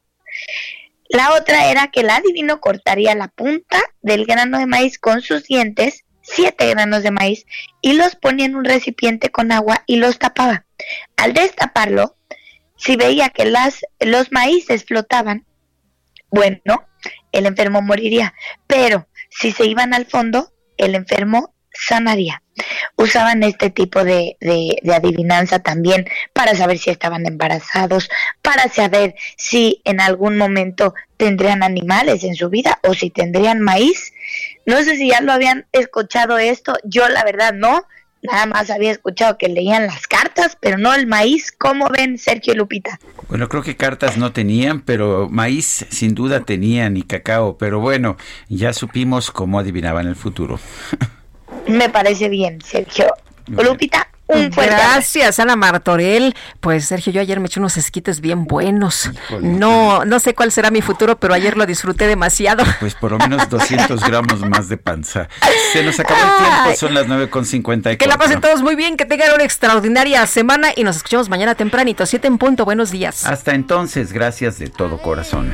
La otra era que el adivino cortaría la punta del grano de maíz con sus dientes, siete granos de maíz, y los ponía en un recipiente con agua y los tapaba. Al destaparlo, si veía que las, los maíces flotaban, bueno, el enfermo moriría. Pero si se iban al fondo, el enfermo sanaría. Usaban este tipo de, de, adivinanza también para saber si estaban embarazados, para saber si en algún momento tendrían animales en su vida o si tendrían maíz. No sé si ya lo habían escuchado esto, yo la verdad no, nada más había escuchado que leían las cartas, pero no el maíz. ¿Cómo ven, Sergio y Lupita? Bueno, creo que cartas no tenían, pero maíz sin duda tenían y cacao. Pero bueno, ya supimos cómo adivinaban el futuro. [laughs] Me parece bien, Sergio. Lupita, un fuerte Gracias, Ana Martorell. Pues Sergio, yo ayer me eché unos esquites bien buenos. No, no sé cuál será mi futuro, pero ayer lo disfruté demasiado. Pues por lo menos [laughs] 200 gramos más de panza. Se nos acabó el tiempo, son las 9.54. Que la pasen todos muy bien, que tengan una extraordinaria semana y nos escuchamos mañana tempranito, 7 en punto. Buenos días. Hasta entonces, gracias de todo corazón.